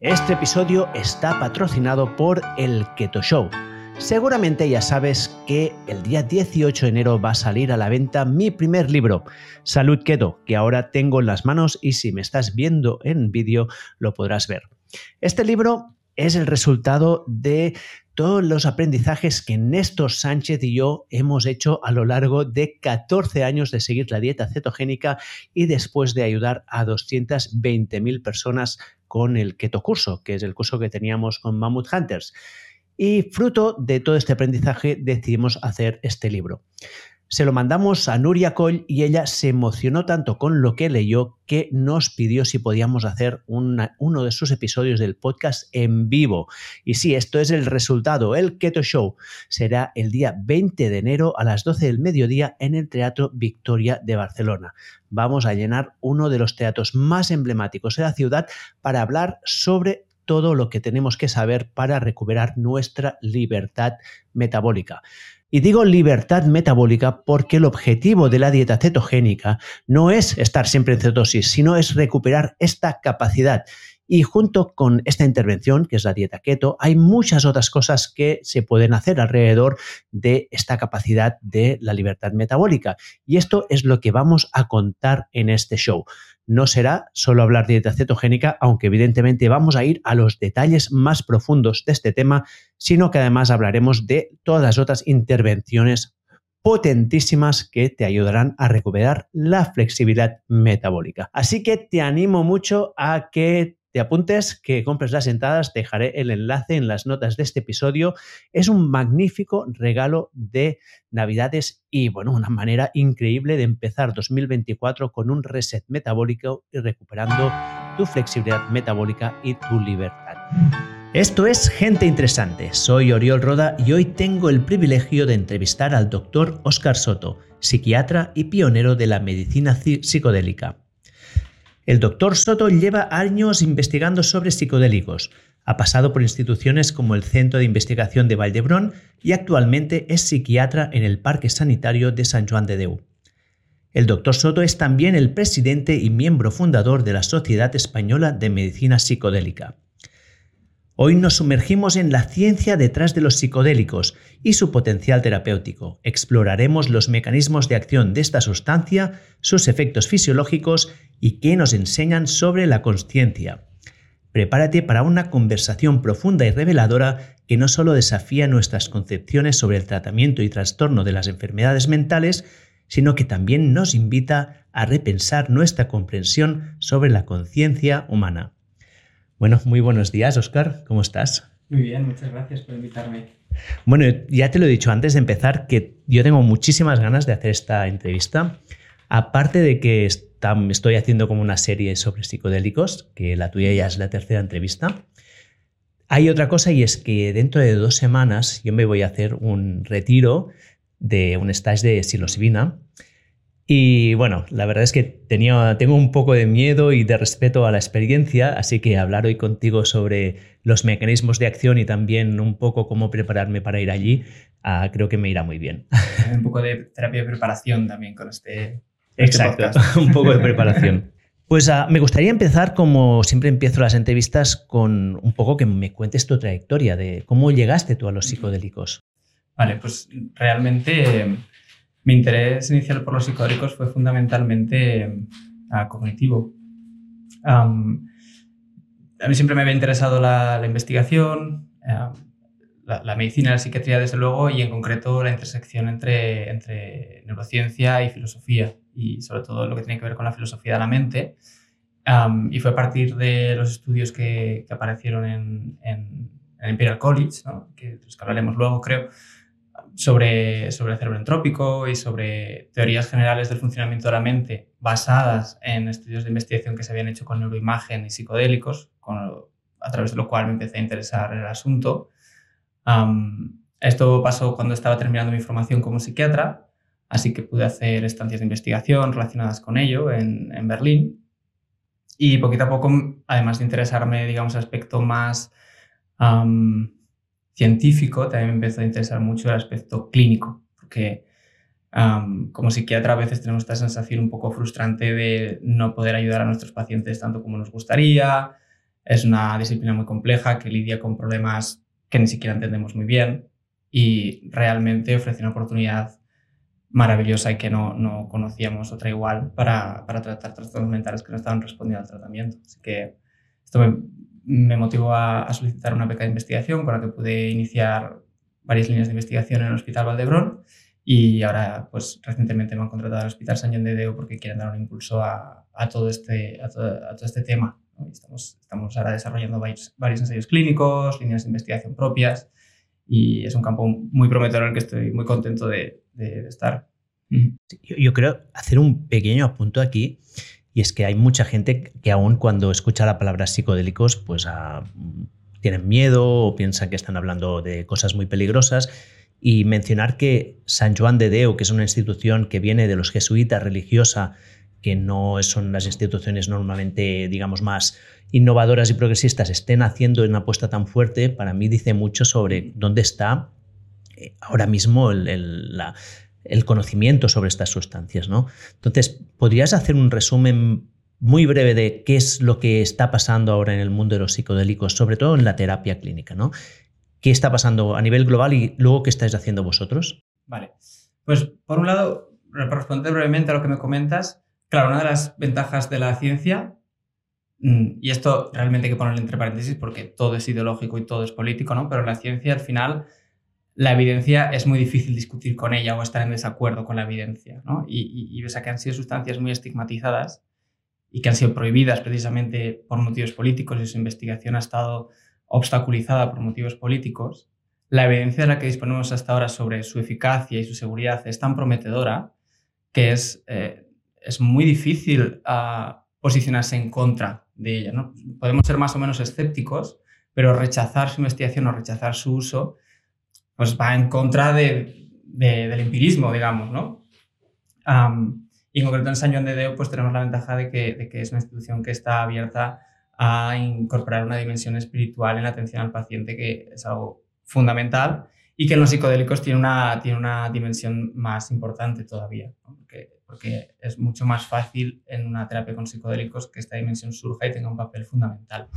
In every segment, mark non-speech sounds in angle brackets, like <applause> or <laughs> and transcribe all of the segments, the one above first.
Este episodio está patrocinado por el Keto Show. Seguramente ya sabes que el día 18 de enero va a salir a la venta mi primer libro, Salud Keto, que ahora tengo en las manos y si me estás viendo en vídeo lo podrás ver. Este libro es el resultado de todos los aprendizajes que Néstor Sánchez y yo hemos hecho a lo largo de 14 años de seguir la dieta cetogénica y después de ayudar a 220.000 personas con el Keto Curso, que es el curso que teníamos con Mammoth Hunters. Y fruto de todo este aprendizaje decidimos hacer este libro. Se lo mandamos a Nuria Coll y ella se emocionó tanto con lo que leyó que nos pidió si podíamos hacer uno de sus episodios del podcast en vivo. Y sí, esto es el resultado. El Keto Show será el día 20 de enero a las 12 del mediodía en el Teatro Victoria de Barcelona. Vamos a llenar uno de los teatros más emblemáticos de la ciudad para hablar sobre todo lo que tenemos que saber para recuperar nuestra libertad metabólica. Y digo libertad metabólica porque el objetivo de la dieta cetogénica no es estar siempre en cetosis, sino es recuperar esta capacidad. Y junto con esta intervención, que es la dieta keto, hay muchas otras cosas que se pueden hacer alrededor de esta capacidad de la libertad metabólica. Y esto es lo que vamos a contar en este show no será solo hablar de dieta cetogénica, aunque evidentemente vamos a ir a los detalles más profundos de este tema, sino que además hablaremos de todas las otras intervenciones potentísimas que te ayudarán a recuperar la flexibilidad metabólica. Así que te animo mucho a que te apuntes, que compres las entradas, dejaré el enlace en las notas de este episodio. Es un magnífico regalo de Navidades y, bueno, una manera increíble de empezar 2024 con un reset metabólico y recuperando tu flexibilidad metabólica y tu libertad. Esto es Gente Interesante. Soy Oriol Roda y hoy tengo el privilegio de entrevistar al doctor Oscar Soto, psiquiatra y pionero de la medicina psicodélica. El doctor Soto lleva años investigando sobre psicodélicos. Ha pasado por instituciones como el Centro de Investigación de Valdebrón y actualmente es psiquiatra en el Parque Sanitario de San Juan de Deu. El doctor Soto es también el presidente y miembro fundador de la Sociedad Española de Medicina Psicodélica. Hoy nos sumergimos en la ciencia detrás de los psicodélicos y su potencial terapéutico. Exploraremos los mecanismos de acción de esta sustancia, sus efectos fisiológicos y qué nos enseñan sobre la conciencia. Prepárate para una conversación profunda y reveladora que no solo desafía nuestras concepciones sobre el tratamiento y trastorno de las enfermedades mentales, sino que también nos invita a repensar nuestra comprensión sobre la conciencia humana. Bueno, muy buenos días, Oscar. ¿Cómo estás? Muy bien, muchas gracias por invitarme. Bueno, ya te lo he dicho antes de empezar que yo tengo muchísimas ganas de hacer esta entrevista. Aparte de que estoy haciendo como una serie sobre psicodélicos, que la tuya ya es la tercera entrevista. Hay otra cosa y es que dentro de dos semanas yo me voy a hacer un retiro de un stage de psilocibina y bueno, la verdad es que tenía, tengo un poco de miedo y de respeto a la experiencia, así que hablar hoy contigo sobre los mecanismos de acción y también un poco cómo prepararme para ir allí, ah, creo que me irá muy bien. Un poco de terapia de preparación también con este. este Exacto, <laughs> un poco de preparación. Pues ah, me gustaría empezar, como siempre empiezo las entrevistas, con un poco que me cuentes tu trayectoria de cómo llegaste tú a los psicodélicos. Vale, pues realmente mi interés inicial por los psicodélicos fue fundamentalmente uh, cognitivo. a mí siempre me había interesado la, investigación, la, medicina, la psiquiatría, desde luego, y en concreto la intersección entre, entre neurociencia y filosofía, y sobre todo lo que tiene que ver con la filosofía de la mente. y fue a partir de los estudios que, que aparecieron en, en, Imperial College, que, los que hablaremos luego, creo, sobre, sobre el cerebro entrópico y sobre teorías generales del funcionamiento de la mente basadas en estudios de investigación que se habían hecho con neuroimagen y psicodélicos, a través de lo cual me empecé a interesar en el asunto. esto pasó cuando estaba terminando mi formación como psiquiatra, así que pude hacer estancias de investigación relacionadas con ello en, en Berlín. Y poquito a poco, además de interesarme, digamos, aspecto más científico, también me empezó a interesar mucho el aspecto clínico, porque como psiquiatra a veces tenemos esta sensación un poco frustrante de no poder ayudar a nuestros pacientes tanto como nos gustaría, es una disciplina muy compleja que lidia con problemas que ni siquiera entendemos muy bien y realmente ofrece una oportunidad maravillosa y que no, no conocíamos otra igual para, para, tratar trastornos mentales que no estaban respondiendo al tratamiento. Así que esto me, me motivó a, solicitar una beca de investigación con la que pude iniciar varias líneas de investigación en el Hospital Valdebrón y ahora, pues recientemente me han contratado al Hospital San John de Deo porque quieren dar un impulso a, a todo, este, a todo, este tema. Estamos, estamos ahora desarrollando varios, varios ensayos clínicos, líneas de investigación propias y es un campo muy prometedor en el que estoy muy contento de, de, de estar. Yo, yo, creo hacer un pequeño apunto aquí y es que hay mucha gente que aún cuando escucha la palabra psicodélicos pues a, tienen miedo o piensan que están hablando de cosas muy peligrosas. Y mencionar que San Juan de Deo, que es una institución que viene de los jesuitas religiosa, que no son las instituciones normalmente, digamos, más innovadoras y progresistas, estén haciendo una apuesta tan fuerte, para mí dice mucho sobre dónde está eh, ahora mismo el, el, la, el conocimiento sobre estas sustancias. ¿no? Entonces, ¿podrías hacer un resumen muy breve de qué es lo que está pasando ahora en el mundo de los psicodélicos, sobre todo en la terapia clínica? ¿no? ¿Qué está pasando a nivel global y luego qué estáis haciendo vosotros? Vale. Pues, por un lado, para responder brevemente a lo que me comentas, claro, una de las ventajas de la ciencia, mm, y esto realmente hay que ponerlo entre paréntesis porque todo es ideológico y todo es político, ¿no? Pero la ciencia al final la evidencia es muy difícil discutir con ella o estar en desacuerdo con la evidencia. ¿no? Y, y, y ves a que han sido sustancias muy estigmatizadas y que han sido prohibidas precisamente por motivos políticos y su investigación ha estado obstaculizada por motivos políticos, la evidencia de la que disponemos hasta ahora sobre su eficacia y su seguridad es tan prometedora que es, eh, es muy difícil uh, posicionarse en contra de ella. ¿no? Podemos ser más o menos escépticos, pero rechazar su investigación o rechazar su uso pues va en contra de, de, del empirismo, digamos, ¿no? Um, y en concreto en San Juan de Deo pues tenemos la ventaja de que, de que, es una institución que está abierta a incorporar una dimensión espiritual en la atención al paciente, que es algo fundamental, y que en los psicodélicos tiene una, tiene una dimensión más importante todavía, ¿no? porque, porque es mucho más fácil en una terapia con psicodélicos que esta dimensión surja y tenga un papel fundamental.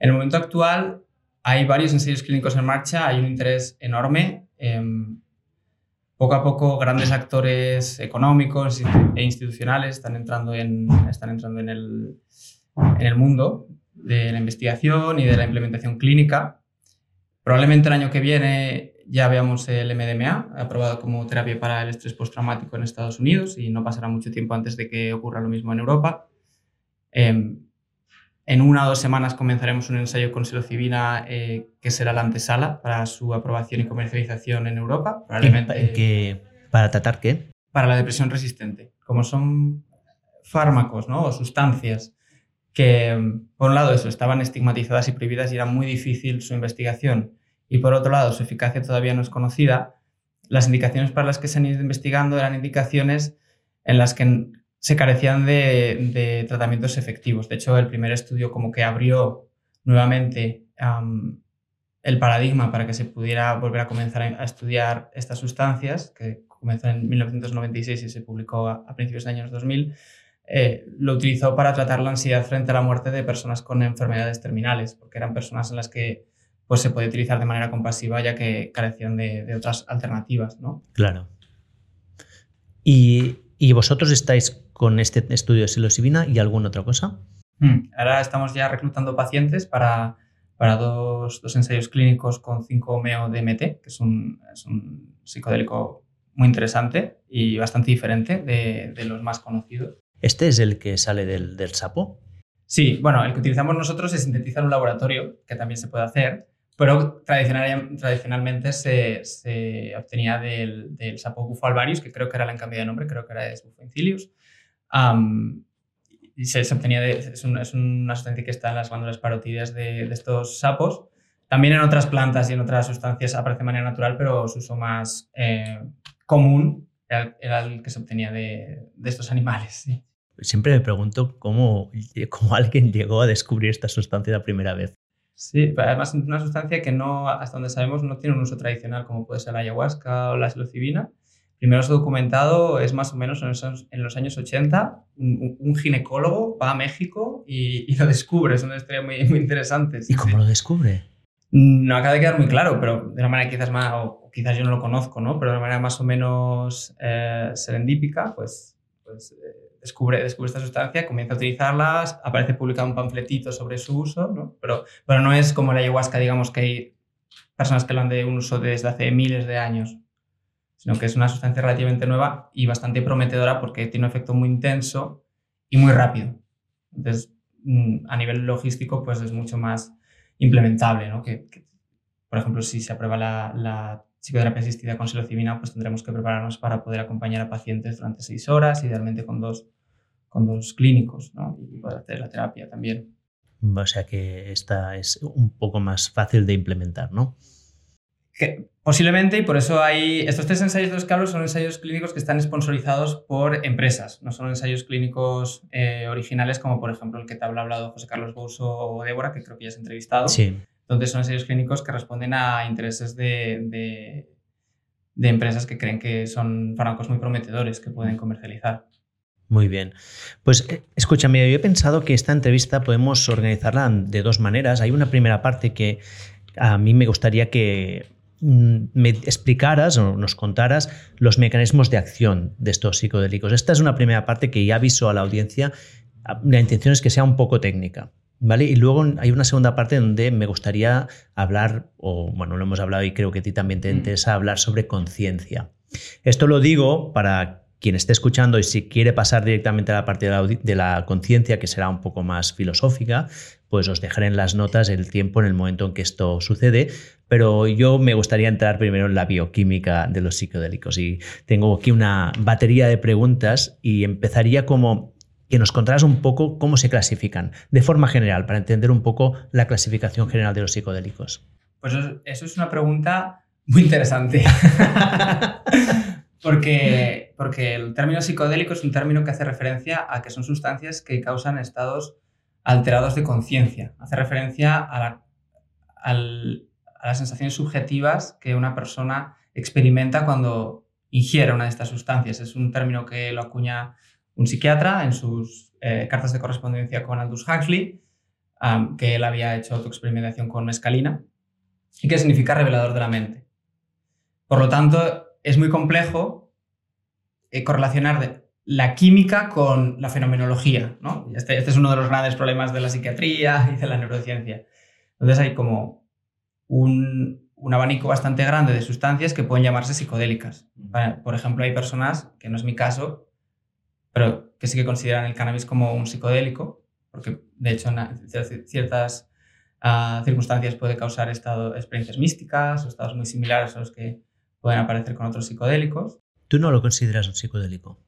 En el momento actual, hay varios ensayos clínicos en marcha, hay un interés enorme. Eh, poco a poco grandes actores económicos e institucionales están entrando en, están entrando en, el, en el mundo de la investigación y de la implementación clínica. Probablemente el año que viene ya veamos el MDMA aprobado como terapia para el estrés postraumático en Estados Unidos y no pasará mucho tiempo antes de que ocurra lo mismo en Europa. Eh, en una o dos semanas comenzaremos un ensayo con psilocibina eh, que será la antesala para su aprobación y comercialización en Europa. Probablemente, ¿Qué, ¿Para tratar qué? Para la depresión resistente. Como son fármacos ¿no? o sustancias que, por un lado, eso, estaban estigmatizadas y prohibidas y era muy difícil su investigación, y por otro lado, su eficacia todavía no es conocida, las indicaciones para las que se han ido investigando eran indicaciones en las que se carecían de, tratamientos efectivos. De hecho, el primer estudio como que abrió nuevamente el paradigma para que se pudiera volver a comenzar a estudiar estas sustancias, que comenzó en 1996 y se publicó a, principios de años 2000, eh, lo utilizó para tratar la ansiedad frente a la muerte de personas con enfermedades terminales, porque eran personas en las que pues, se puede utilizar de manera compasiva ya que carecían de, de otras alternativas. ¿no? Claro. Y, ¿Y vosotros estáis con este estudio de psilocibina y alguna otra cosa? Hmm. Ahora estamos ya reclutando pacientes para, para dos, dos, ensayos clínicos con 5-meo-DMT, que es un, es un, psicodélico muy interesante y bastante diferente de, de, los más conocidos. ¿Este es el que sale del, del sapo? Sí, bueno, el que utilizamos nosotros se sintetiza en un laboratorio, que también se puede hacer, pero tradicional, tradicionalmente se, se obtenía del, del, sapo bufo alvarius, que creo que era la cambio de nombre, creo que era es bufo incilius, Um, y se, se obtenía de, es, un, es, una sustancia que está en las glándulas parotidias de, de, estos sapos. También en otras plantas y en otras sustancias aparece de manera natural, pero su uso más eh, común era, era, el que se obtenía de, de estos animales. Sí. Siempre me pregunto cómo, cómo alguien llegó a descubrir esta sustancia la primera vez. Sí, además es una sustancia que no, hasta donde sabemos no tiene un uso tradicional como puede ser la ayahuasca o la psilocibina, primero se ha documentado, es más o menos en los, años 80, un, ginecólogo va a México y, lo descubre. Es una historia muy, muy interesante. ¿Y cómo lo descubre? No acaba de quedar muy claro, pero de una manera quizás más, o quizás yo no lo conozco, ¿no? Pero de una manera más o menos eh, serendípica, pues, pues eh, descubre, descubre esta sustancia, comienza a utilizarlas, aparece publicado un panfletito sobre su uso, ¿no? Pero, pero no es como la ayahuasca, digamos que hay personas que lo han de un uso desde hace miles de años, sino que es una sustancia relativamente nueva y bastante prometedora porque tiene un efecto muy intenso y muy rápido. Entonces, mm, a nivel logístico, pues es mucho más implementable, ¿no? Que, por ejemplo, si se aprueba la, la psicoterapia asistida con psilocibina, pues tendremos que prepararnos para poder acompañar a pacientes durante seis horas, idealmente con dos, con dos clínicos, ¿no? Y poder hacer la terapia también. O sea que esta es un poco más fácil de implementar, ¿no? Posiblemente, y por eso hay. Estos tres ensayos de los que hablo son ensayos clínicos que están sponsorizados por empresas, no son ensayos clínicos eh, originales, como por ejemplo el que te ha hablado José Carlos Bouso o Débora, que creo que ya has entrevistado. Sí. Entonces son ensayos clínicos que responden a intereses de, de, empresas que creen que son fármacos muy prometedores que pueden comercializar. Muy bien. Pues eh, escúchame, yo he pensado que esta entrevista podemos organizarla de dos maneras. Hay una primera parte que a mí me gustaría que me explicaras o nos contaras los mecanismos de acción de estos psicodélicos. Esta es una primera parte que ya aviso a la audiencia. La intención es que sea un poco técnica. ¿Vale? Y luego hay una segunda parte donde me gustaría hablar, o bueno, lo hemos hablado y creo que a ti también te mm. interesa hablar sobre conciencia. Esto lo digo para quien esté escuchando y si quiere pasar directamente a la parte de la, conciencia, que será un poco más filosófica, pues os dejaré en las notas el tiempo en el momento en que esto sucede. Pero yo me gustaría entrar primero en la bioquímica de los psicodélicos. Y tengo aquí una batería de preguntas y empezaría como que nos contaras un poco cómo se clasifican, de forma general, para entender un poco la clasificación general de los psicodélicos. Pues eso es una pregunta muy interesante. <laughs> Porque, porque el término psicodélico es un término que hace referencia a que son sustancias que causan estados alterados de conciencia. Hace referencia a, las sensaciones subjetivas que una persona experimenta cuando ingiere una de estas sustancias. Es un término que lo acuña un psiquiatra en sus eh, cartas de correspondencia con Aldous Huxley, que él había hecho autoexperimentación con mescalina, y que significa revelador de la mente. Por lo tanto, es muy complejo eh, correlacionar la química con la fenomenología. ¿no? Este, este, es uno de los grandes problemas de la psiquiatría <laughs> y de la neurociencia. Entonces hay como un, abanico bastante grande de sustancias que pueden llamarse psicodélicas. Por ejemplo, hay personas, que no es mi caso, pero que sí que consideran el cannabis como un psicodélico, porque de hecho en ciertas ah, circunstancias puede causar estado, experiencias místicas o estados muy similares a los que pueden aparecer con otros psicodélicos. ¿Tú no lo consideras un psicodélico?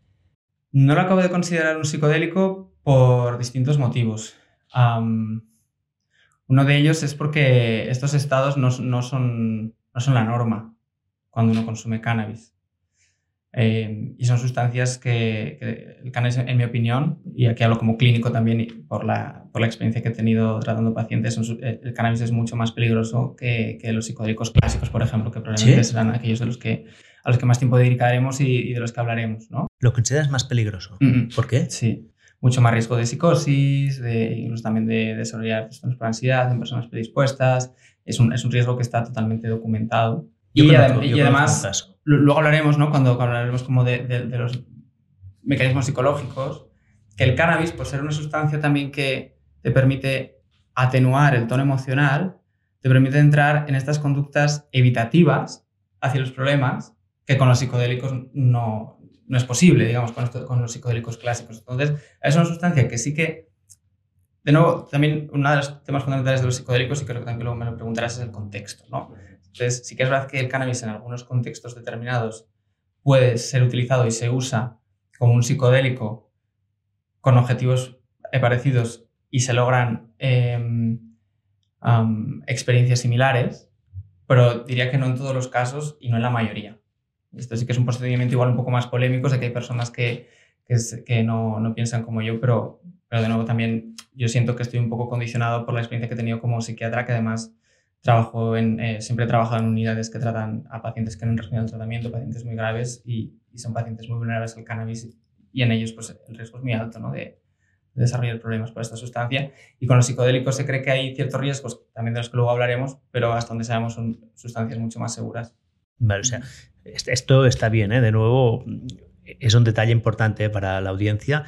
No lo acabo de considerar un psicodélico por distintos motivos. uno de ellos es porque estos estados no, son, no son la norma cuando uno consume cannabis. Eh, y son sustancias que, el cannabis, en mi opinión, y aquí hablo como clínico también por la, por la experiencia que he tenido tratando pacientes, eh, el cannabis es mucho más peligroso que, que los psicodélicos clásicos, por ejemplo, que probablemente serán aquellos de los que, a los que más tiempo dedicaremos y, de los que hablaremos. ¿no? ¿Lo consideras más peligroso? ¿Por qué? Sí, mucho más riesgo de psicosis, de, incluso también de desarrollar trastornos por ansiedad en personas predispuestas. Es un, es un riesgo que está totalmente documentado. y, y, además luego hablaremos, ¿no? Cuando, hablaremos como de, los mecanismos psicológicos, que el cannabis, por ser una sustancia también que te permite atenuar el tono emocional, te permite entrar en estas conductas evitativas hacia los problemas que con los psicodélicos no, no es posible, digamos, con, con los psicodélicos clásicos. Entonces, es una sustancia que sí que, de nuevo, también uno de los temas fundamentales de los psicodélicos, y creo que también luego me lo preguntarás, es el contexto, ¿no? Entonces, sí que es verdad que el cannabis en algunos contextos determinados puede ser utilizado y se usa como un psicodélico con objetivos parecidos y se logran em, experiencias similares, pero diría que no en todos los casos y no en la mayoría. Esto sí que es un procedimiento igual un poco más polémico, sé que hay personas que, que, no, no, piensan como yo, pero, pero de nuevo también yo siento que estoy un poco condicionado por la experiencia que he tenido como psiquiatra, que además trabajo en, eh, siempre he trabajado en unidades que tratan a pacientes que no han recibido el tratamiento, pacientes muy graves y, son pacientes muy vulnerables al cannabis y en ellos pues, el riesgo es muy alto ¿no? de, desarrollar problemas por esta sustancia. Y con los psicodélicos se cree que hay ciertos riesgos, también de los que luego hablaremos, pero hasta donde sabemos son sustancias mucho más seguras. Vale, o sea, esto está bien, ¿eh? de nuevo, es un detalle importante para la audiencia.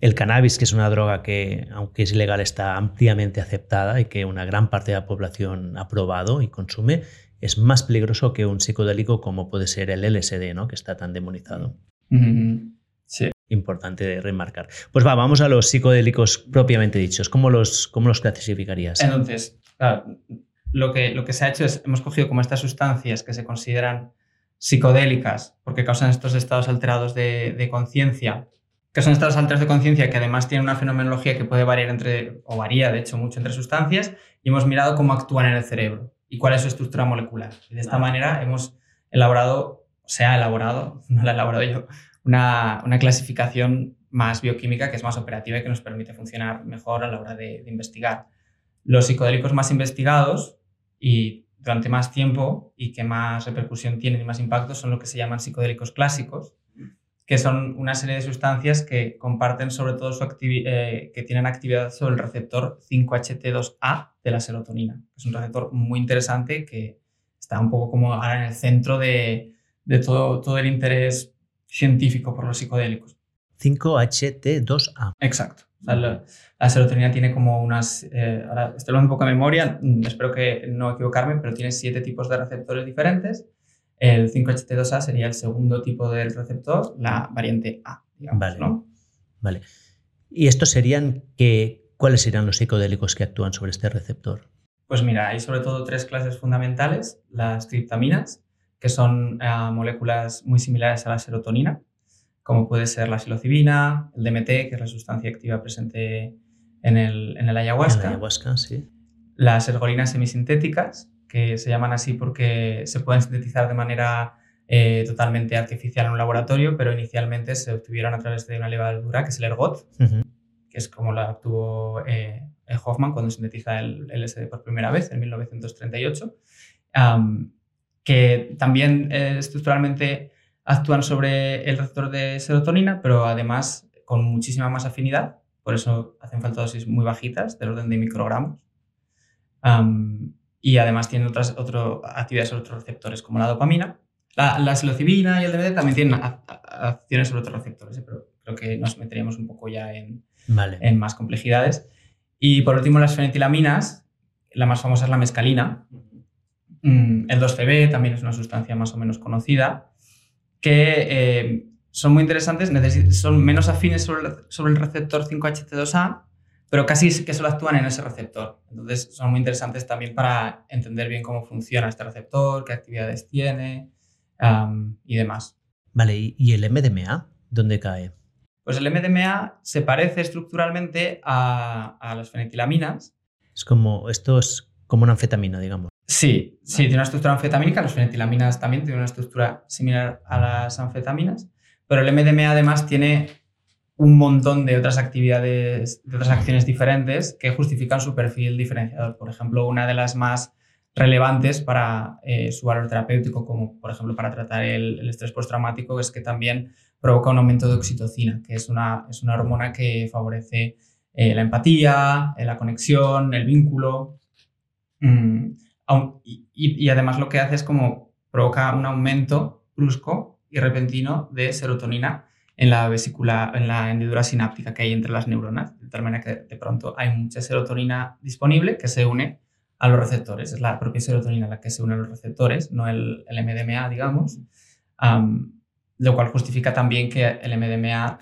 El cannabis, que es una droga que, aunque es ilegal, está ampliamente aceptada y que una gran parte de la población ha probado y consume, es más peligroso que un psicodélico como puede ser el LSD, ¿no? que está tan demonizado. Sí. Importante remarcar. Pues va, vamos a los psicodélicos propiamente dichos. ¿Cómo los, cómo los clasificarías? Entonces, lo, que, lo que se ha hecho es, hemos cogido como estas sustancias que se consideran psicodélicas porque causan estos estados alterados de, de conciencia que son estados alterados de conciencia que además tienen una fenomenología que puede variar entre, o varía de hecho mucho entre sustancias, y hemos mirado cómo actúan en el cerebro y cuál es su estructura molecular. Y de esta manera hemos elaborado, o se ha elaborado, <laughs> no la he elaborado yo, una, una, clasificación más bioquímica que es más operativa y que nos permite funcionar mejor a la hora de, de investigar. Los psicodélicos más investigados y durante más tiempo y que más repercusión tienen y más impacto son lo que se llaman psicodélicos clásicos, que son una serie de sustancias que comparten sobre todo su eh, que tienen actividad sobre el receptor 5HT2A de la serotonina. Es un receptor muy interesante que está un poco como ahora en el centro de, de todo, todo el interés científico por los psicodélicos. 5HT2A. Exacto. La, serotonina tiene como unas, eh, ahora estoy hablando un poco de memoria, mm, espero que no equivocarme, pero tiene siete tipos de receptores diferentes el 5HT2A sería el segundo tipo del receptor, la variante A, digamos, vale. ¿no? Vale. ¿Y estos serían que, cuáles serían los psicodélicos que actúan sobre este receptor? Pues mira, hay sobre todo tres clases fundamentales. Las triptaminas, que son eh, moléculas muy similares a la serotonina, como puede ser la psilocibina, el DMT, que es la sustancia activa presente en el, en el ayahuasca. En el ayahuasca, sí. Las ergolinas semisintéticas, que se llaman así porque se pueden sintetizar de manera eh, totalmente artificial en un laboratorio, pero inicialmente se obtuvieron a través de una levadura que es el ergot, que es como la obtuvo eh, Hoffman cuando sintetiza el LSD por primera vez en 1938, que también eh, estructuralmente actúan sobre el receptor de serotonina, pero además con muchísima más afinidad, por eso hacen falta dosis muy bajitas, del orden de microgramos y además tienen otras otro, actividades sobre otros receptores como la dopamina. La, la psilocibina y el DMT también tienen acciones sobre otros receptores, ¿eh? pero creo que nos meteríamos un poco ya en, en más complejidades. Y por último, las fenitilaminas, la más famosa es la mescalina. Mm, el 2CB también es una sustancia más o menos conocida, que eh, son muy interesantes, son menos afines sobre el, sobre el receptor 5HT2A, pero casi que solo actúan en ese receptor. Entonces son muy interesantes también para entender bien cómo funciona este receptor, qué actividades tiene y demás. Vale, ¿y el MDMA dónde cae? Pues el MDMA se parece estructuralmente a, a las fenitilaminas. Es como, esto es como una anfetamina, digamos. Sí, sí, tiene una estructura anfetamínica, las fenitilaminas también tienen una estructura similar a las anfetaminas, pero el MDMA además tiene un montón de otras actividades, de otras acciones diferentes que justifican su perfil diferenciador. Por ejemplo, una de las más relevantes para eh, su valor terapéutico, como por ejemplo para tratar el, estrés postraumático, es que también provoca un aumento de oxitocina, que es una, es una hormona que favorece eh, la empatía, eh, la conexión, el vínculo. Mm, y además lo que hace es como provoca un aumento brusco y repentino de serotonina en la vesícula, en la hendidura sináptica que hay entre las neuronas, de tal manera que de pronto hay mucha serotonina disponible que se une a los receptores. Es la propia serotonina la que se une a los receptores, no el, el MDMA, digamos, lo cual justifica también que el MDMA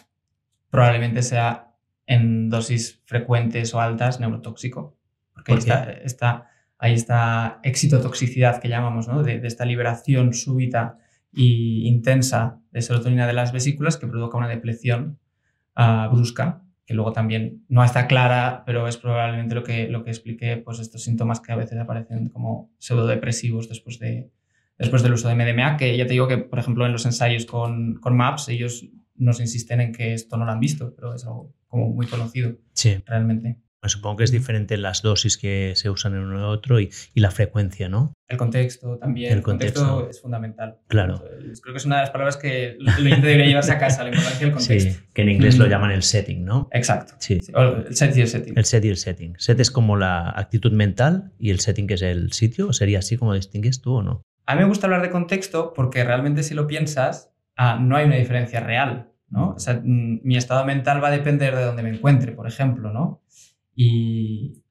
probablemente sea en dosis frecuentes o altas neurotóxico, porque ahí está, está, ahí está excitotoxicidad que llamamos, ¿no? de, de esta liberación súbita y intensa de serotonina de las vesículas que provoca una depresión ah, brusca, que luego también no está clara, pero es probablemente lo que, lo que explique pues, estos síntomas que a veces aparecen como pseudodepresivos después, de, después del uso de MDMA, que ya te digo que, por ejemplo, en los ensayos con, con MAPS, ellos nos insisten en que esto no lo han visto, pero es algo como muy conocido sí. realmente. Supongo que es diferente las dosis que se usan en uno y otro y, la frecuencia, ¿no? El contexto también. El contexto, es fundamental. Claro. Creo que es una de las palabras que lo debería llevarse a casa, la importancia del contexto. Sí, que en inglés lo mm. llaman el setting, ¿no? Exacto. Sí. El set y el setting. El set y el setting. Set es como la actitud mental y el setting que es el sitio. ¿Sería así como distingues tú o no? A mí me gusta hablar de contexto porque realmente si lo piensas, ah, no hay una diferencia real. ¿no? O sea, mm, mi estado mental va a depender de dónde me encuentre, por ejemplo, ¿no? Y,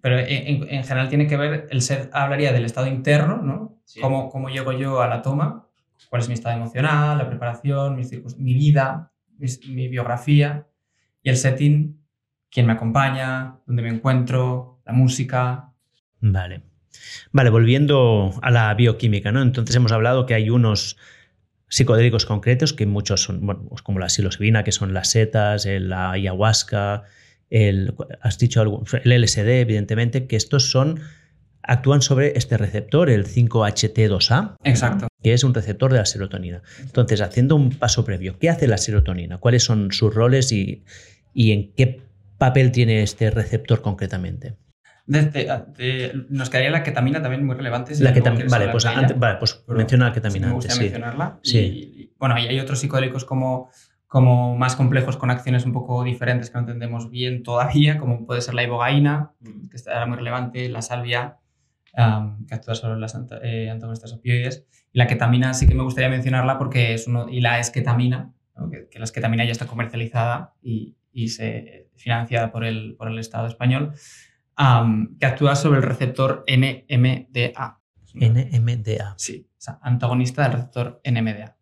pero en, general tiene que ver, el ser hablaría del estado interno, ¿no? Cómo, cómo, llego yo a la toma, cuál es mi estado emocional, la preparación, mi vida, mi, biografía, y el setting, quién me acompaña, dónde me encuentro, la música. Vale. Vale, volviendo a la bioquímica, ¿no? Entonces hemos hablado que hay unos psicodélicos concretos, que muchos son, bueno, pues como la psilocibina, que son las setas, la ayahuasca, el, has dicho algo, el LSD, evidentemente, que estos son actúan sobre este receptor, el 5HT2A, Exacto. que es un receptor de la serotonina. Entonces, haciendo un paso previo, ¿qué hace la serotonina? ¿Cuáles son sus roles y, y en qué papel tiene este receptor concretamente? nos quedaría la ketamina también muy relevante. la ketamina, vale, pues, vale, pues menciona la ketamina. me gustaría mencionarla. Sí. bueno, y hay otros psicodélicos como como más complejos con acciones un poco diferentes que no entendemos bien <laughs> todavía, como puede ser la ibogaína, mm. que está muy relevante, la salvia, que actúa sobre las eh, antagonistas opioides, y la ketamina sí que me gustaría mencionarla porque es uno, y la esketamina, que, la esketamina ya está comercializada y, y se financiada por el, por el Estado español, que actúa sobre el receptor NMDA. NMDA. Sí, o sea, antagonista del receptor NMDA.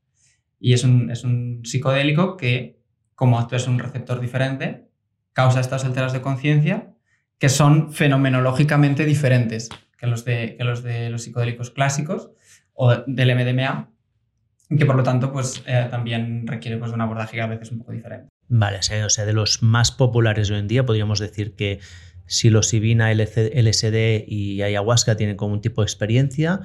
Y es un, es un psicodélico que, como actúa en un receptor diferente, causa estas alteras de conciencia que son fenomenológicamente diferentes que los de, que los, de los psicodélicos clásicos o del MDMA, que por lo tanto pues, eh, también requiere pues, un abordaje a veces un poco diferente. Vale, o sea, de los más populares hoy en día podríamos decir que psilocibina, LSD y ayahuasca tienen como un tipo de experiencia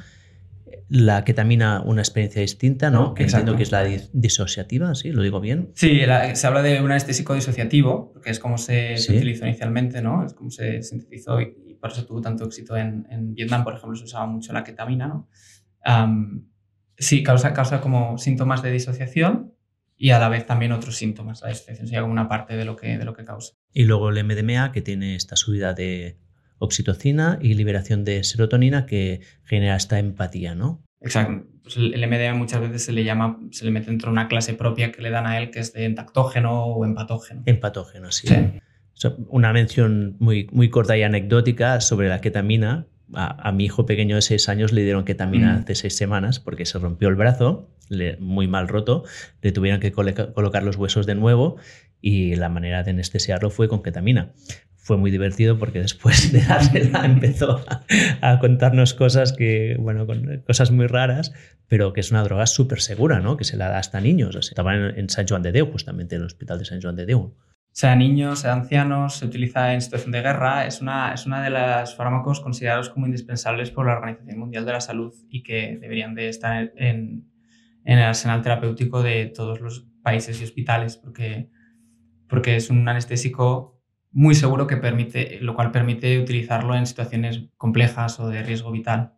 la ketamina una experiencia distinta, ¿no? que entiendo que es la disociativa, ¿sí? ¿Lo digo bien? Sí, se habla de un anestésico disociativo, que es como se, utilizó inicialmente, ¿no? Es como se sintetizó y, por eso tuvo tanto éxito en, Vietnam, por ejemplo, se usaba mucho la ketamina, ¿no? sí, causa, causa como síntomas de disociación y a la vez también otros síntomas. La disociación sería como una parte de lo que, de lo que causa. Y luego el MDMA, que tiene esta subida de oxitocina y liberación de serotonina que genera esta empatía, ¿no? Exacto. Pues el MDMA muchas veces se le llama, se le mete dentro de una clase propia que le dan a él que es de entactógeno o empatógeno. Empatógeno, sí. Una mención muy, muy corta y anecdótica sobre la ketamina. A, mi hijo pequeño de seis años le dieron ketamina mm. hace seis semanas porque se rompió el brazo, muy mal roto, le tuvieron que colocar los huesos de nuevo y la manera de anestesiarlo fue con ketamina fue muy divertido porque después de dársela empezó a, contarnos cosas que, bueno, cosas muy raras, pero que es una droga súper segura, ¿no? Que se la da hasta niños. Estaban en, en San Juan de Deu, justamente en el hospital de San Juan de Deu. Sea niños, sea ancianos, se utiliza en situación de guerra. Es una, es una de las fármacos considerados como indispensables por la Organización Mundial de la Salud y que deberían de estar en, en el arsenal terapéutico de todos los países y hospitales porque, porque es un anestésico muy seguro que permite, lo cual permite utilizarlo en situaciones complejas o de riesgo vital.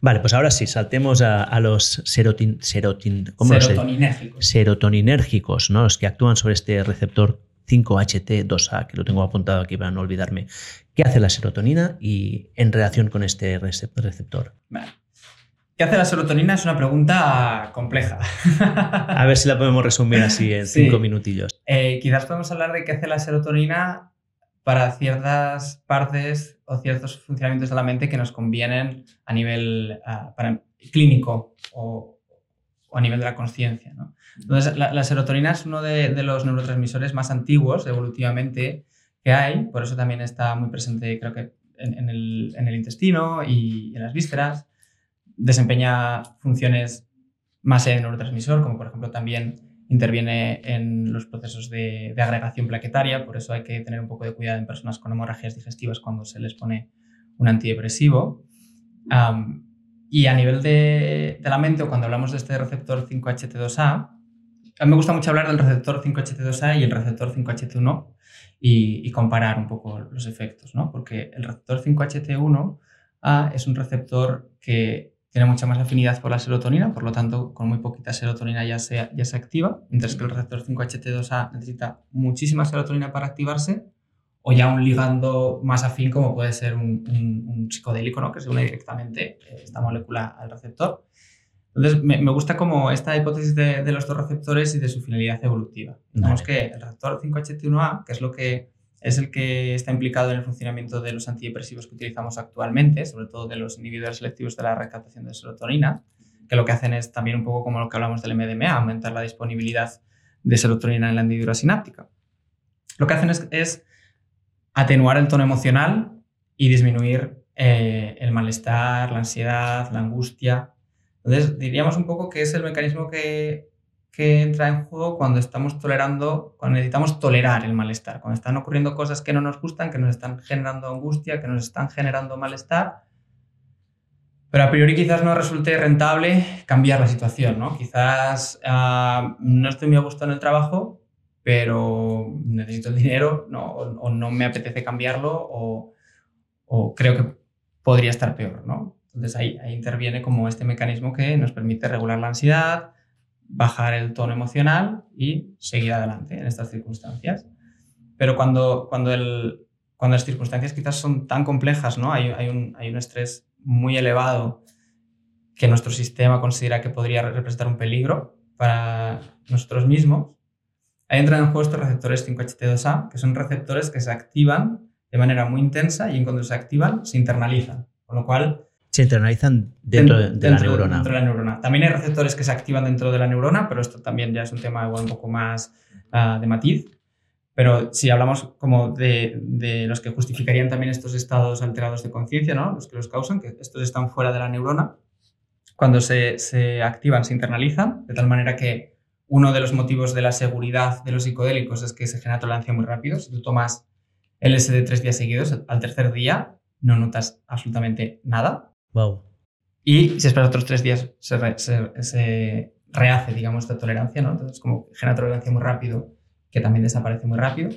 Vale, pues ahora sí, saltemos a, los serotin, serotin, serotoninérgicos. serotoninérgicos, ¿no? los que actúan sobre este receptor 5HT2A, que lo tengo apuntado aquí para no olvidarme. ¿Qué hace la serotonina y en relación con este receptor? Vale. ¿Qué hace la serotonina? Es una pregunta compleja. A ver si la podemos resumir así en cinco minutillos. Eh, quizás podemos hablar de qué hace la serotonina para ciertas partes o ciertos funcionamientos de la mente que nos convienen a nivel ah, clínico o, a nivel de la conciencia. Entonces, la, serotonina es uno de, los neurotransmisores más antiguos evolutivamente que hay, por eso también está muy presente, creo que, en el intestino y en las vísceras desempeña funciones más en neurotransmisor, como por ejemplo también interviene en los procesos de, agregación plaquetaria, por eso hay que tener un poco de cuidado en personas con hemorragias digestivas cuando se les pone un antidepresivo. y a nivel de, la mente, cuando hablamos de este receptor 5HT2A, a mí me gusta mucho hablar del receptor 5HT2A y el receptor 5HT1 y, y comparar un poco los efectos, ¿no? Porque el receptor 5HT1A es un receptor que tiene mucha más afinidad por la serotonina, por lo tanto, con muy poquita serotonina ya se, ya se activa, mientras que el receptor 5HT2A necesita muchísima serotonina para activarse, o ya un ligando más afín como puede ser un, un, psicodélico, ¿no? que se une directamente eh, esta molécula al receptor. Entonces, me, me gusta como esta hipótesis de, de, los dos receptores y de su finalidad evolutiva. Digamos que el receptor 5HT1A, que es lo que es el que está implicado en el funcionamiento de los antidepresivos que utilizamos actualmente, sobre todo de los inhibidores selectivos de la recaptación de serotonina, que lo que hacen es también un poco como lo que hablamos del MDMA, aumentar la disponibilidad de serotonina en la hendidura sináptica. Lo que hacen es, atenuar el tono emocional y disminuir eh, el malestar, la ansiedad, la angustia, entonces, diríamos un poco que es el mecanismo que, que entra en juego cuando estamos tolerando, cuando necesitamos tolerar el malestar, cuando están ocurriendo cosas que no nos gustan, que nos están generando angustia, que nos están generando malestar, pero a priori quizás no resulte rentable cambiar la situación, ¿no? Quizás uh, no estoy muy a gusto en el trabajo, pero necesito el dinero no, o, no me apetece cambiarlo o, o creo que podría estar peor, ¿no? Entonces ahí, interviene como este mecanismo que nos permite regular la ansiedad, bajar el tono emocional y seguir adelante en estas circunstancias. Pero cuando, cuando, el, cuando las circunstancias quizás son tan complejas, ¿no? hay, hay, un, hay un estrés muy elevado que nuestro sistema considera que podría representar un peligro para nosotros mismos, ahí entran en juego estos receptores 5HT2A, que son receptores que se activan de manera muy intensa y en cuando se activan se internalizan, con lo cual se internalizan dentro, de, la neurona. Dentro de la neurona. También hay receptores que se activan dentro de la neurona, pero esto también ya es un tema igual un poco más uh, de matiz. Pero si hablamos como de, de, los que justificarían también estos estados alterados de conciencia, ¿no? los que los causan, que estos están fuera de la neurona, cuando se, se activan, se internalizan, de tal manera que uno de los motivos de la seguridad de los psicodélicos es que se genera tolerancia muy rápido. Si tú tomas LSD tres días seguidos, al tercer día no notas absolutamente nada, Wow. Y si esperas otros tres días, se, rehace, digamos, esta tolerancia, ¿no? Entonces, como genera tolerancia muy rápido, que también desaparece muy rápido.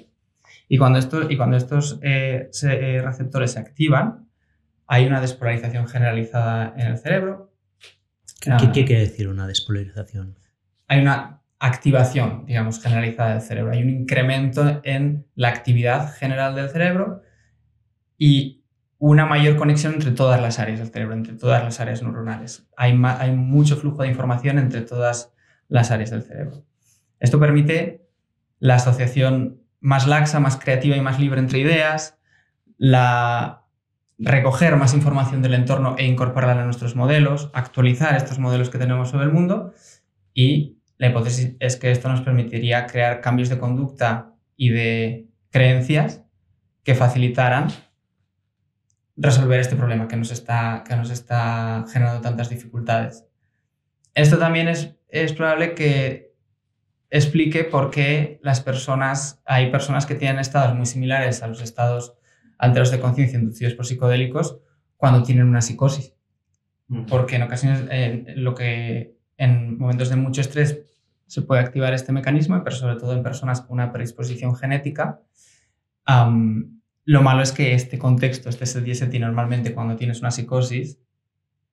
Y cuando, esto, y cuando estos eh, eh, receptores se activan, hay una despolarización generalizada en el cerebro. ¿Qué, ah, ¿Qué, quiere decir una despolarización? Hay una activación, digamos, generalizada del cerebro. Hay un incremento en la actividad general del cerebro y una mayor conexión entre todas las áreas del cerebro, entre todas las áreas neuronales. Hay, hay mucho flujo de información entre todas las áreas del cerebro. Esto permite la asociación más laxa, más creativa y más libre entre ideas, la recoger más información del entorno e incorporarla a nuestros modelos, actualizar estos modelos que tenemos sobre el mundo y la hipótesis es que esto nos permitiría crear cambios de conducta y de creencias que facilitaran resolver este problema que nos está, que nos está generando tantas dificultades. Esto también es, es probable que explique por qué las personas, hay personas que tienen estados muy similares a los estados alterados de conciencia inducidos por psicodélicos cuando tienen una psicosis. Porque en ocasiones, lo que en momentos de mucho estrés se puede activar este mecanismo, pero sobre todo en personas con una predisposición genética, lo malo es que este contexto, este SDST normalmente cuando tienes una psicosis,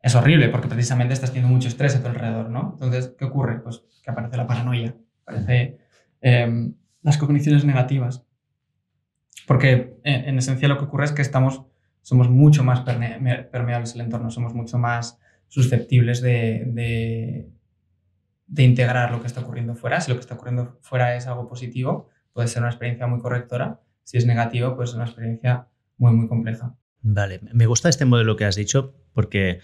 es horrible porque precisamente estás teniendo mucho estrés a tu alrededor, ¿no? Entonces, ¿qué ocurre? Pues que aparece la paranoia, aparece em, las cogniciones negativas. Porque en, esencia lo que ocurre es que estamos, somos mucho más permeables al entorno, somos mucho más susceptibles de, de, de integrar lo que está ocurriendo fuera. Si lo que está ocurriendo fuera es algo positivo, puede ser una experiencia muy correctora si es negativo, pues es una experiencia muy, muy compleja. Vale, me gusta este modelo que has dicho porque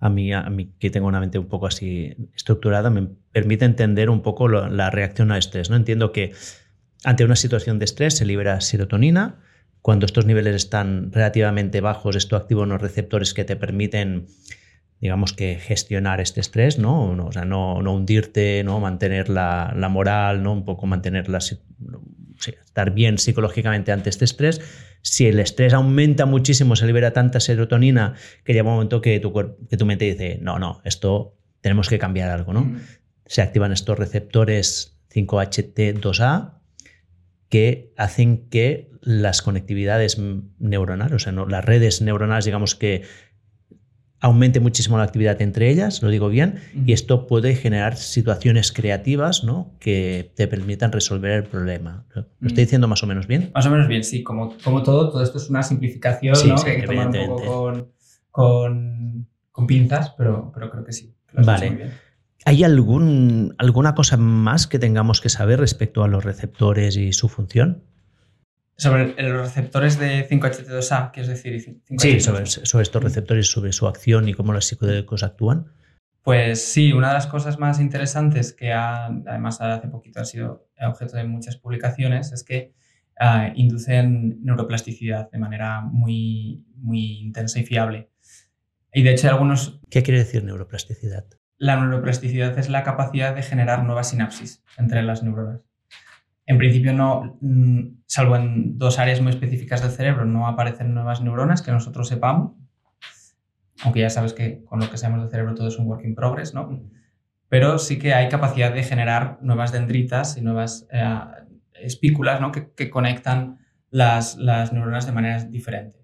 a mí, a mí que tengo una mente un poco así estructurada, me permite entender un poco la reacción al estrés. ¿no? Entiendo que ante una situación de estrés se libera serotonina. Cuando estos niveles están relativamente bajos, esto activa unos receptores que te permiten digamos que gestionar este estrés, ¿no? O sea, no, no hundirte, ¿no? Mantener la, la, moral, ¿no? Un poco mantener la, estar bien psicológicamente ante este estrés. Si el estrés aumenta muchísimo, se libera tanta serotonina que llega un momento que tu, que tu mente dice, no, no, esto tenemos que cambiar algo, ¿no? Se activan estos receptores 5HT2A que hacen que las conectividades neuronales, o sea, no, las redes neuronales, digamos que aumente muchísimo la actividad entre ellas, lo digo bien, y esto puede generar situaciones creativas ¿no? que te permitan resolver el problema. ¿Lo estoy diciendo más o menos bien? Más o menos bien, sí. Como, como todo, todo esto es una simplificación ¿no? que hay que tomar un poco con, con, pinzas, pero, pero creo que sí. vale. ¿Hay algún, alguna cosa más que tengamos que saber respecto a los receptores y su función? Sobre los receptores de 5HT2A, quieres decir. sí, sobre, estos receptores, sobre su acción y cómo los psicodélicos actúan. Pues sí, una de las cosas más interesantes que ha, además hace poquito ha sido objeto de muchas publicaciones es que ah, inducen neuroplasticidad de manera muy, muy intensa y fiable. Y de hecho hay algunos... ¿Qué quiere decir neuroplasticidad? La neuroplasticidad es la capacidad de generar nuevas sinapsis entre las neuronas. En principio no, mm, salvo en dos áreas muy específicas del cerebro, no aparecen nuevas neuronas que nosotros sepamos, aunque ya sabes que con lo que sabemos del cerebro todo es un work in progress, ¿no? Pero sí que hay capacidad de generar nuevas dendritas y nuevas eh, espículas ¿no? que, conectan las, las, neuronas de manera diferente.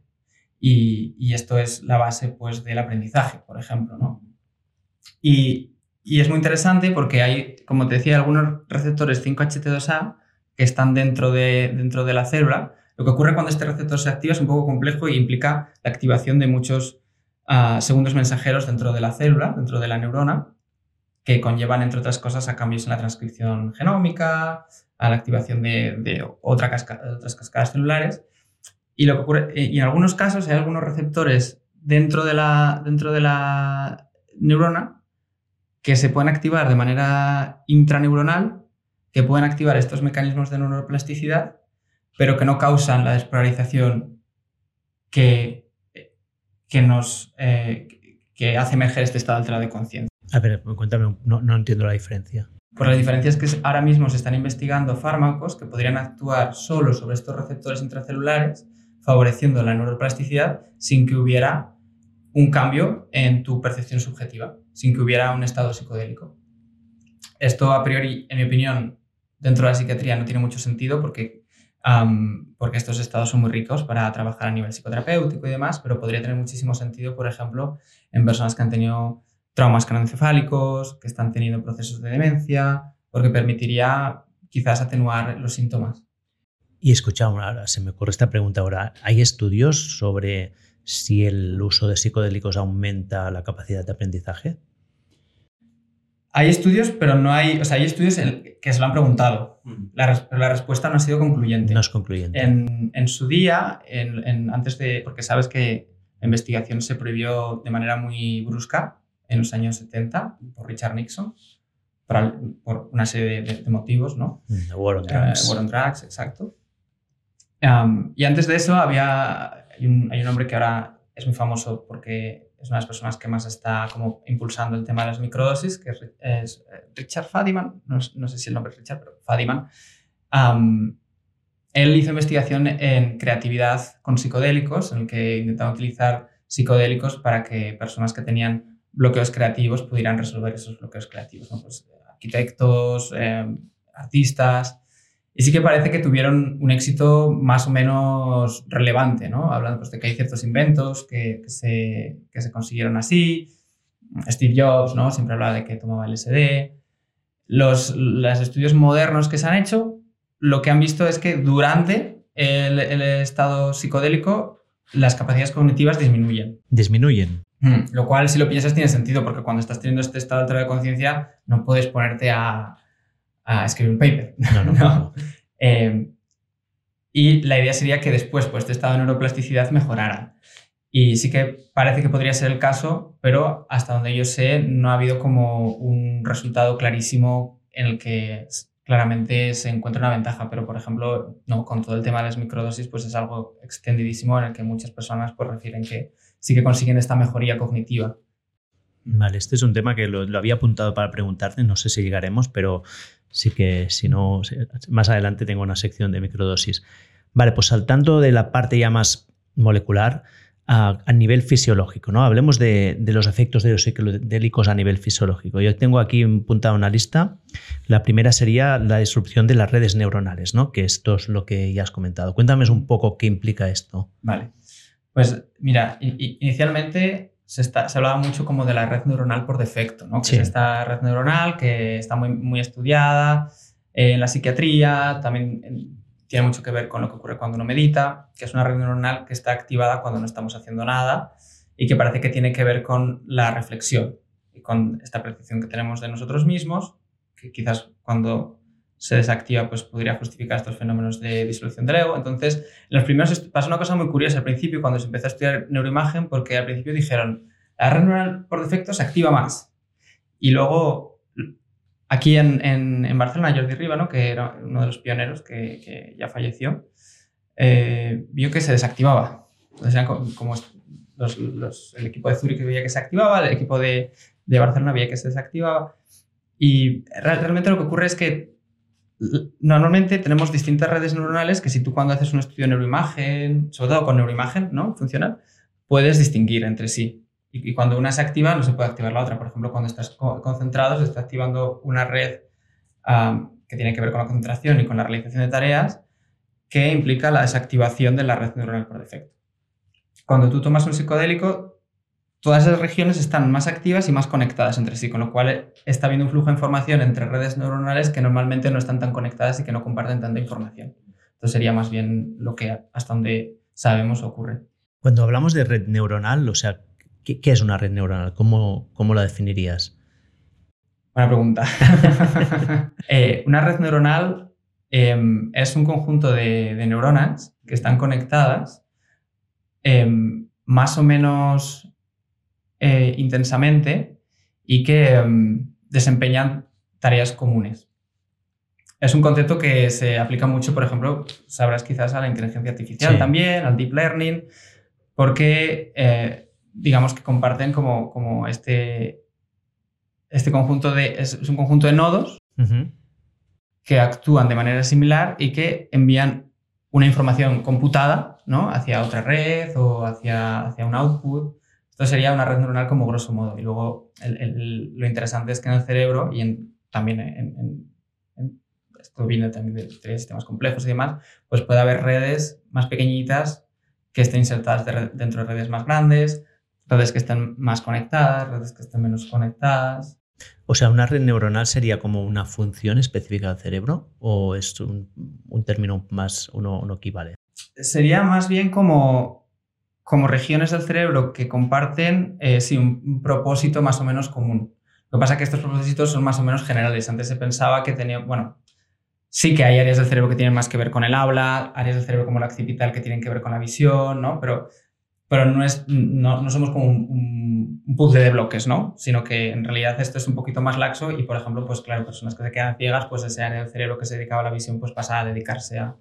Y, y, esto es la base pues, del aprendizaje, por ejemplo. ¿no? Y, y es muy interesante porque hay, como te decía, algunos receptores 5HT2A que están dentro de, dentro de la célula. Lo que ocurre cuando este receptor se activa es un poco complejo y implica la activación de muchos uh, segundos mensajeros dentro de la célula, dentro de la neurona, que conllevan, entre otras cosas, a cambios en la transcripción genómica, a la activación de, otra otras cascadas celulares. Y, lo que ocurre, y en algunos casos hay algunos receptores dentro de la, dentro de la neurona que se pueden activar de manera intraneuronal que pueden activar estos mecanismos de neuroplasticidad, pero que no causan la despolarización que, que nos eh, que hace emerger este estado alterado de conciencia. A ver, cuéntame, no, no entiendo la diferencia. Pues la diferencia es que ahora mismo se están investigando fármacos que podrían actuar solo sobre estos receptores intracelulares, favoreciendo la neuroplasticidad sin que hubiera un cambio en tu percepción subjetiva, sin que hubiera un estado psicodélico. Esto a priori, en mi opinión, dentro de la psiquiatría no tiene mucho sentido porque, porque estos estados son muy ricos para trabajar a nivel psicoterapéutico y demás, pero podría tener muchísimo sentido, por ejemplo, en personas que han tenido traumas craneoencefálicos, que están teniendo procesos de demencia, porque permitiría quizás atenuar los síntomas. Y escucha, ahora se me ocurre esta pregunta ahora. ¿Hay estudios sobre si el uso de psicodélicos aumenta la capacidad de aprendizaje? Hay estudios, pero no hay, o sea, hay estudios que se lo han preguntado, la, la, respuesta no ha sido concluyente. No es concluyente. En, en su día, en, antes de, porque sabes que la investigación se prohibió de manera muy brusca en los años 70 por Richard Nixon, por, por una serie de, motivos, ¿no? Mm, war on Drugs. Uh, war on Drugs, exacto. y antes de eso había, hay un, hay un hombre que ahora es muy famoso porque es una de las personas que más está como impulsando el tema de las microdosis, que es, eh, Richard Fadiman, no, sé si el nombre es Richard, pero Fadiman. él hizo investigación en creatividad con psicodélicos, en el que intentaba utilizar psicodélicos para que personas que tenían bloqueos creativos pudieran resolver esos bloqueos creativos. Pues, arquitectos, em, artistas, y sí que parece que tuvieron un éxito más o menos relevante, ¿no? Hablando pues, de que hay ciertos inventos que, se, que, se, consiguieron así. Steve Jobs, ¿no? Siempre hablaba de que tomaba LSD. Los, los estudios modernos que se han hecho, lo que han visto es que durante el, el estado psicodélico las capacidades cognitivas disminuyen. Disminuyen. Hmm, lo cual, si lo piensas, tiene sentido, porque cuando estás teniendo este estado alterado de conciencia, no puedes ponerte a, a escribir un paper. <laughs> No, no. Em, y la idea sería que después, pues, este estado de neuroplasticidad mejorara. Y sí que parece que podría ser el caso, pero hasta donde yo sé, no ha habido como un resultado clarísimo en el que claramente se encuentra una ventaja. Pero, por ejemplo, no, con todo el tema de las microdosis, pues es algo extendidísimo en el que muchas personas pues, refieren que sí que consiguen esta mejoría cognitiva. Vale, este es un tema que lo, había apuntado para preguntarte, no sé si llegaremos, pero sí que si no, más adelante tengo una sección de microdosis. Vale, pues saltando de la parte ya más molecular, a, nivel fisiológico, ¿no? Hablemos de, los efectos de los psicodélicos a nivel fisiológico. Yo tengo aquí apuntada una lista. La primera sería la disrupción de las redes neuronales, ¿no? Que esto es lo que ya has comentado. Cuéntame un poco qué implica esto. Vale. Pues mira, inicialmente se, está, se, hablaba mucho como de la red neuronal por defecto, ¿no? Que es esta red neuronal que está muy, muy estudiada en la psiquiatría, también tiene mucho que ver con lo que ocurre cuando uno medita, que es una red neuronal que está activada cuando no estamos haciendo nada y que parece que tiene que ver con la reflexión y con esta percepción que tenemos de nosotros mismos, que quizás cuando se desactiva pues podría justificar estos fenómenos de disolución del ego. Entonces, en los primeros pasa una cosa muy curiosa al principio cuando se empezó a estudiar neuroimagen porque al principio dijeron, la red neuronal por defecto se activa más. Y luego Aquí en, en, Barcelona, Jordi Riba, que era uno de los pioneros que, ya falleció, eh, vio que se desactivaba. Entonces eran como el equipo de Zurich veía que se activaba, el equipo de, de Barcelona veía que se desactivaba. Y realmente lo que ocurre es que normalmente tenemos distintas redes neuronales que si tú cuando haces un estudio de neuroimagen, sobre todo con neuroimagen, ¿no? Funcional, puedes distinguir entre sí. Y, cuando una se activa, no se puede activar la otra. Por ejemplo, cuando estás concentrado, se está activando una red que tiene que ver con la concentración y con la realización de tareas, que implica la desactivación de la red neuronal por defecto. Cuando tú tomas un psicodélico, todas esas regiones están más activas y más conectadas entre sí, con lo cual está habiendo un flujo de información entre redes neuronales que normalmente no están tan conectadas y que no comparten tanta información. Entonces sería más bien lo que hasta donde sabemos ocurre. Cuando hablamos de red neuronal, o sea, ¿Qué, es una red neuronal? ¿Cómo, cómo la definirías? Buena pregunta. <laughs> Eh, una red neuronal em, es un conjunto de, neuronas que están conectadas em, más o menos eh, intensamente y que em, desempeñan tareas comunes. Es un concepto que se aplica mucho, por ejemplo, sabrás quizás a la inteligencia artificial también, al deep learning, porque eh, digamos que comparten como, como este, este conjunto de, es, un conjunto de nodos que actúan de manera similar y que envían una información computada ¿no? hacia otra red o hacia, hacia un output. Esto sería una red neuronal como grosso modo. Y luego lo interesante es que en el cerebro y en, también en, esto viene también de, de, sistemas complejos y demás, pues puede haber redes más pequeñitas que estén insertadas dentro de redes más grandes redes que estén más conectadas, redes que estén menos conectadas. O sea, ¿una red neuronal sería como una función específica del cerebro o es un, término más, uno, uno equivale? Sería más bien como, como regiones del cerebro que comparten eh, un, propósito más o menos común. Lo que pasa es que estos propósitos son más o menos generales. Antes se pensaba que tenía, bueno, sí que hay áreas del cerebro que tienen más que ver con el habla, áreas del cerebro como la occipital que tienen que ver con la visión, ¿no? Pero pero no, es, no, no somos como un, un, puzzle de bloques, ¿no? Sino que en realidad esto es un poquito más laxo y, por ejemplo, pues claro, personas que se quedan ciegas, pues ese área del cerebro que se dedicaba a la visión, pues pasa a dedicarse a,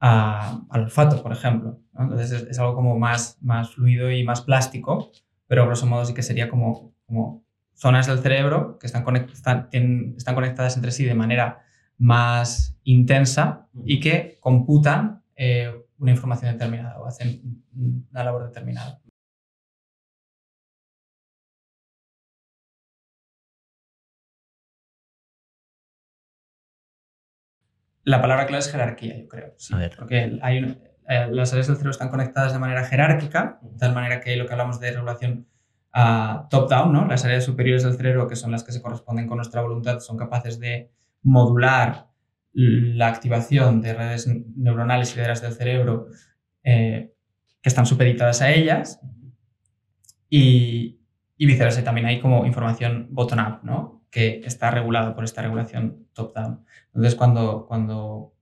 al olfato, por ejemplo. Entonces es, algo como más, más fluido y más plástico, pero grosso modo sí que sería como, como zonas del cerebro que están, están, conectadas entre sí de manera más intensa y que computan eh, una información determinada o hacen una labor determinada. La palabra clave es jerarquía, yo creo. Porque hay eh, las áreas del cerebro están conectadas de manera jerárquica, de tal manera que lo que hablamos de regulación uh, top-down, ¿no? las áreas superiores del cerebro, que son las que se corresponden con nuestra voluntad, son capaces de modular la activación de redes neuronales y de áreas del cerebro eh, que están supeditadas a ellas y, y viceversa. También hay como información bottom-up, ¿no? que está regulada por esta regulación top-down. Entonces, cuando, cuando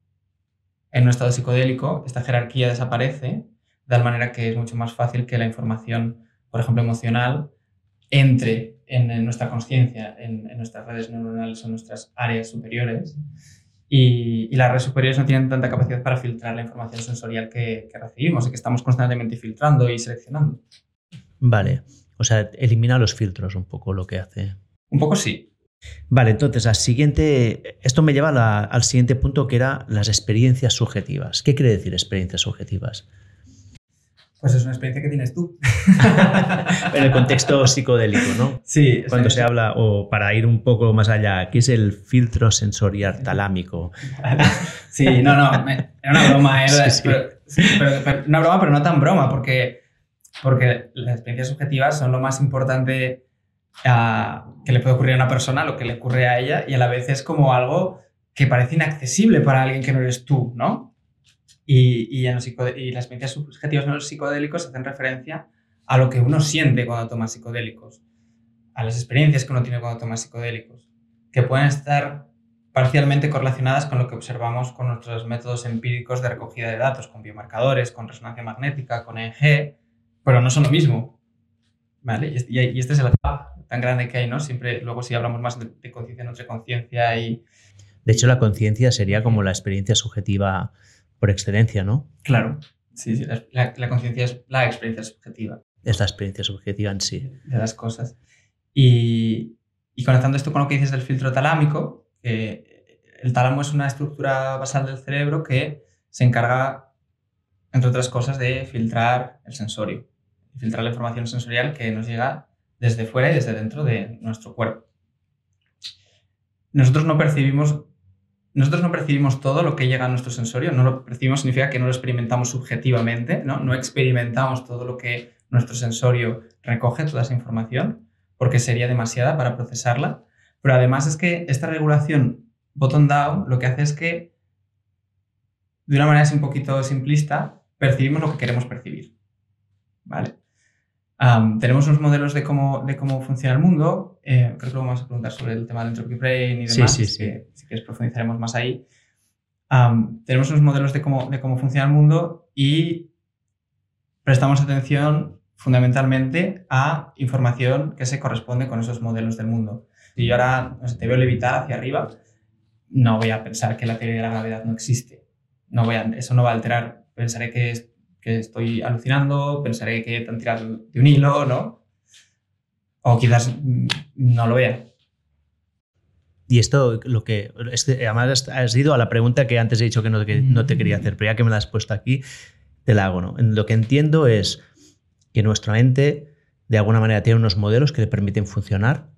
en un estado psicodélico esta jerarquía desaparece, de tal manera que es mucho más fácil que la información, por ejemplo, emocional, entre en, nuestra conciencia, en, en, nuestras redes neuronales o en nuestras áreas superiores y, las redes superiores no tienen tanta capacidad para filtrar la información sensorial que, recibimos y que estamos constantemente filtrando y seleccionando. Vale, o sea, elimina los filtros un poco lo que hace. Un poco sí. Vale, entonces, al siguiente, esto me lleva al siguiente punto que era las experiencias subjetivas. ¿Qué quiere decir experiencias subjetivas? Pues es una experiencia que tienes tú. <laughs> en el contexto psicodélico, ¿no? Sí. Cuando se habla, o para ir un poco más allá, ¿qué es el filtro sensorial talámico? sí, no, no, era una broma, ¿eh? <laughs> Pero, una broma, pero no tan broma, porque, porque las experiencias subjetivas son lo más importante ah, que le puede ocurrir a una persona, lo que le ocurre a ella, y a la vez es como algo que parece inaccesible para alguien que no eres tú, ¿no? Y, y, en los y las experiencias subjetivas en los psicodélicos hacen referencia a lo que uno siente cuando toma psicodélicos, a las experiencias que uno tiene cuando toma psicodélicos, que pueden estar parcialmente correlacionadas con lo que observamos con nuestros métodos empíricos de recogida de datos, con biomarcadores, con resonancia magnética, con EEG, pero no son lo mismo. ¿Vale? Y, este es el tan grande que hay, ¿no? Siempre, luego si hablamos más de, de conciencia, nuestra conciencia y... De hecho, la conciencia sería como la experiencia subjetiva por excelencia, ¿no? Claro, sí, sí la, conciencia es la experiencia subjetiva. Es la experiencia subjetiva en sí. De las cosas. Y, y conectando esto con lo que dices del filtro talámico, el tálamo es una estructura basal del cerebro que se encarga, entre otras cosas, de filtrar el sensorio, filtrar la información sensorial que nos llega desde fuera y desde dentro de nuestro cuerpo. Nosotros no percibimos nosotros no percibimos todo lo que llega a nuestro sensorio, no lo percibimos significa que no lo experimentamos subjetivamente, ¿no? no experimentamos todo lo que nuestro sensorio recoge, toda esa información, porque sería demasiada para procesarla, pero además es que esta regulación bottom-down lo que hace es que, de una manera así un poquito simplista, percibimos lo que queremos percibir. ¿Vale? Tenemos unos modelos de cómo, de cómo funciona el mundo. Eh, creo que luego vamos a preguntar sobre el tema del entropy brain y demás. Sí, sí, sí. si quieres profundizaremos más ahí. tenemos unos modelos de cómo, de cómo funciona el mundo y prestamos atención fundamentalmente a información que se corresponde con esos modelos del mundo. Si yo ahora te veo levitar hacia arriba, no voy a pensar que la teoría de la gravedad no existe. No voy a, eso no va a alterar. Pensaré que es estoy alucinando, pensaré que te han tirado de un hilo, ¿no? O quizás no lo vea. Y esto, lo que. además, has ido a la pregunta que antes he dicho que no, que no te quería hacer, pero ya que me la has puesto aquí, te la hago, ¿no? Lo que entiendo es que nuestra mente, de alguna manera, tiene unos modelos que le permiten funcionar.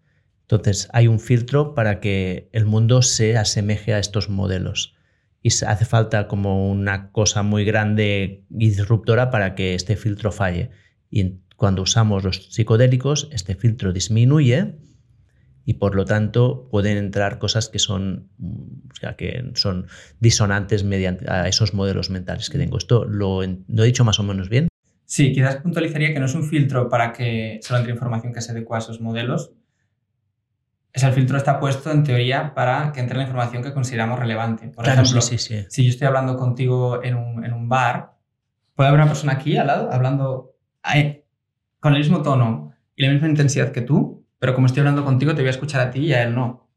Entonces, hay un filtro para que el mundo se asemeje a estos modelos y hace falta como una cosa muy grande y disruptora para que este filtro falle. Y cuando usamos los psicodélicos, este filtro disminuye y por lo tanto pueden entrar cosas que son, o sea, que son disonantes mediante a esos modelos mentales que tengo. ¿Esto lo, lo he dicho más o menos bien? Sí, quizás puntualizaría que no es un filtro para que solo entre información que se adecua a esos modelos, el filtro está puesto en teoría para que entre la información que consideramos relevante. Por ejemplo, si yo estoy hablando contigo en un, bar, puede haber una persona aquí al lado hablando con el mismo tono y la misma intensidad que tú, pero como estoy hablando contigo te voy a escuchar a ti y a él no.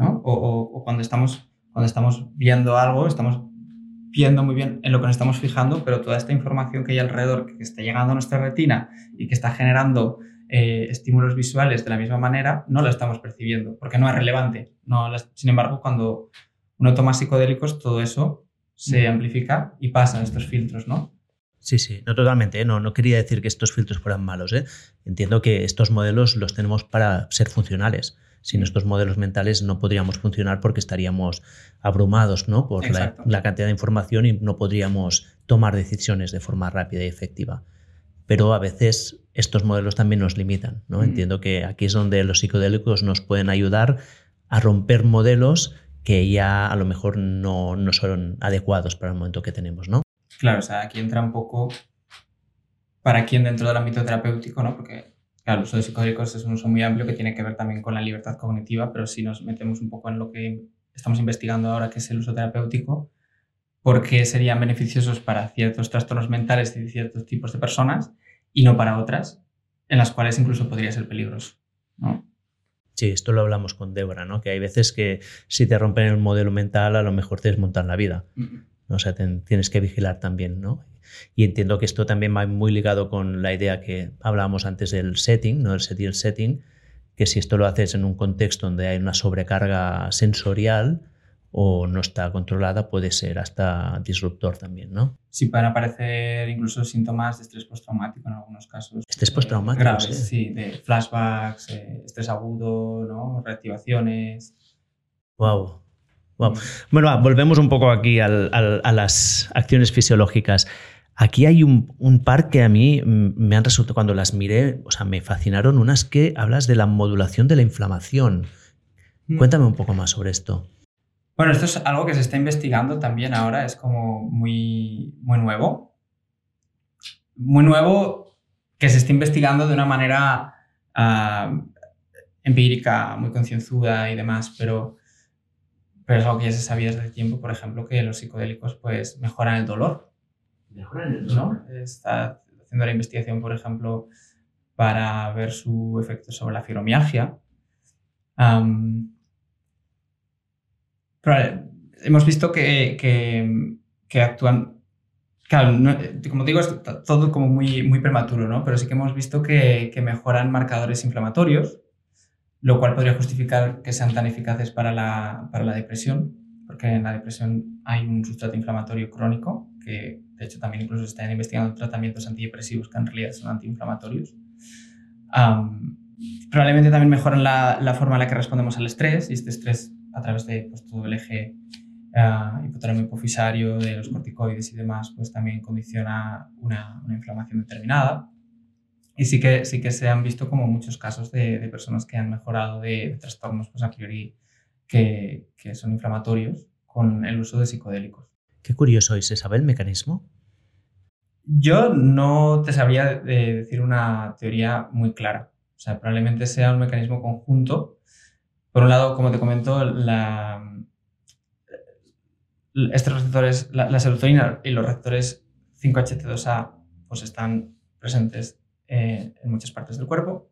O, cuando, estamos, cuando estamos viendo algo, estamos viendo muy bien en lo que nos estamos fijando, pero toda esta información que hay alrededor, que está llegando a nuestra retina y que está generando eh, estímulos visuales de la misma manera, no lo estamos percibiendo, porque no es relevante. No, sin embargo, cuando uno toma psicodélicos, todo eso se amplifica y pasan estos filtros, ¿no? Sí, sí, no totalmente. ¿eh? No, no quería decir que estos filtros fueran malos. ¿eh? Entiendo que estos modelos los tenemos para ser funcionales. Sin estos modelos mentales no podríamos funcionar porque estaríamos abrumados ¿no? por la, la, cantidad de información y no podríamos tomar decisiones de forma rápida y efectiva. Pero a veces estos modelos también nos limitan. ¿no? Entiendo que aquí es donde los psicodélicos nos pueden ayudar a romper modelos que ya a lo mejor no, no son adecuados para el momento que tenemos, ¿no? Claro, o sea, aquí entra un poco para quién dentro del ámbito terapéutico, ¿no? Porque, claro, el uso de psicodélicos es un uso muy amplio que tiene que ver también con la libertad cognitiva, pero si nos metemos un poco en lo que estamos investigando ahora, que es el uso terapéutico, ¿por qué serían beneficiosos para ciertos trastornos mentales y ciertos tipos de personas y no para otras, en las cuales incluso podría ser peligroso. ¿no? Sí, esto lo hablamos con Débora, ¿no? que hay veces que si te rompen el modelo mental a lo mejor te desmontan la vida. O sea, tienes que vigilar también, ¿no? Y entiendo que esto también va muy ligado con la idea que hablábamos antes del setting, ¿no? El setting, el setting, que si esto lo haces en un contexto donde hay una sobrecarga sensorial o no está controlada, puede ser hasta disruptor también, ¿no? Sí, pueden aparecer incluso síntomas de estrés postraumático en algunos casos. Estrés postraumático, graves, sí. de flashbacks, eh, estrés agudo, ¿no? reactivaciones. Wow. wow. Bueno, volvemos un poco aquí a las acciones fisiológicas. Aquí hay un, un, par que a mí me han resultado, cuando las miré, o sea, me fascinaron unas que hablas de la modulación de la inflamación. Mm. Cuéntame un poco más sobre esto. Bueno, esto es algo que se está investigando también ahora, es como muy, muy nuevo. Muy nuevo que se está investigando de una manera uh, empírica, muy concienzuda y demás, pero, pero es algo que ya se sabía desde tiempo, por ejemplo, que los psicodélicos pues, mejoran el dolor. Mejoran el dolor. Está haciendo la investigación, por ejemplo, para ver su efecto sobre la fibromialgia. Um, hemos visto que, que, actúan. Claro, como digo, es todo como muy, muy prematuro, ¿no? Pero sí que hemos visto que, que, mejoran marcadores inflamatorios, lo cual podría justificar que sean tan eficaces para la, para la depresión, porque en la depresión hay un sustrato inflamatorio crónico, que de hecho también incluso se están investigando tratamientos antidepresivos que en realidad son antiinflamatorios. probablemente también mejoran la, la, forma en la que respondemos al estrés, y este estrés a través de pues, todo el eje uh, hipotálamo hipofisario, de los corticoides y demás, pues también condiciona una, una, inflamación determinada. Y sí que, sí que se han visto como muchos casos de, de personas que han mejorado de, trastornos pues, a priori que, que, son inflamatorios con el uso de psicodélicos. Qué curioso, ¿y se sabe el mecanismo? Yo no te sabría decir una teoría muy clara. O sea, probablemente sea un mecanismo conjunto por un lado, como te comento, la, estos receptores, la, serotonina y los receptores 5-HT2A pues están presentes eh, en muchas partes del cuerpo.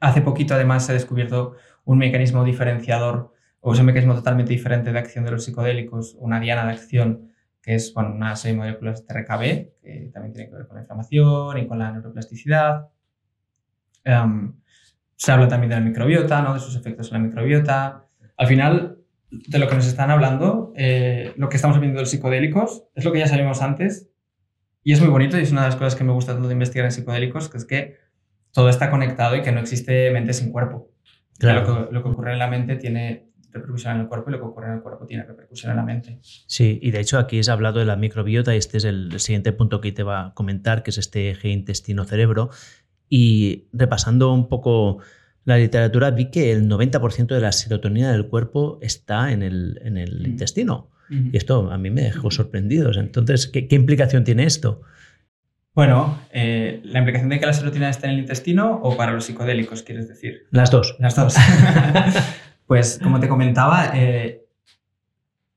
Hace poquito, además, se ha descubierto un mecanismo diferenciador o un mecanismo totalmente diferente de acción de los psicodélicos, una diana de acción que es bueno, una serie de moléculas TRKB, que también tiene que ver con la inflamación y con la neuroplasticidad. Em, se habla también de la microbiota, ¿no? de sus efectos en la microbiota. Al final, de lo que nos están hablando, eh, lo que estamos viendo de los psicodélicos, es lo que ya sabíamos antes. Y es muy bonito y es una de las cosas que me gusta tanto de investigar en psicodélicos, que es que todo está conectado y que no existe mente sin cuerpo. Lo, que, lo que ocurre en la mente tiene repercusión en el cuerpo y lo que ocurre en el cuerpo tiene repercusión en la mente. Sí, y de hecho aquí has hablado de la microbiota y este es el siguiente punto que te va a comentar, que es este eje intestino-cerebro. Y repasando un poco la literatura, vi que el 90% de la serotonina del cuerpo está en el, en el intestino. Y esto a mí me dejó sorprendido. Entonces, ¿qué, implicación tiene esto? Bueno, eh, la implicación de que la serotonina está en el intestino o para los psicodélicos, quieres decir. Las dos. Las dos. <laughs> pues, como te comentaba, eh,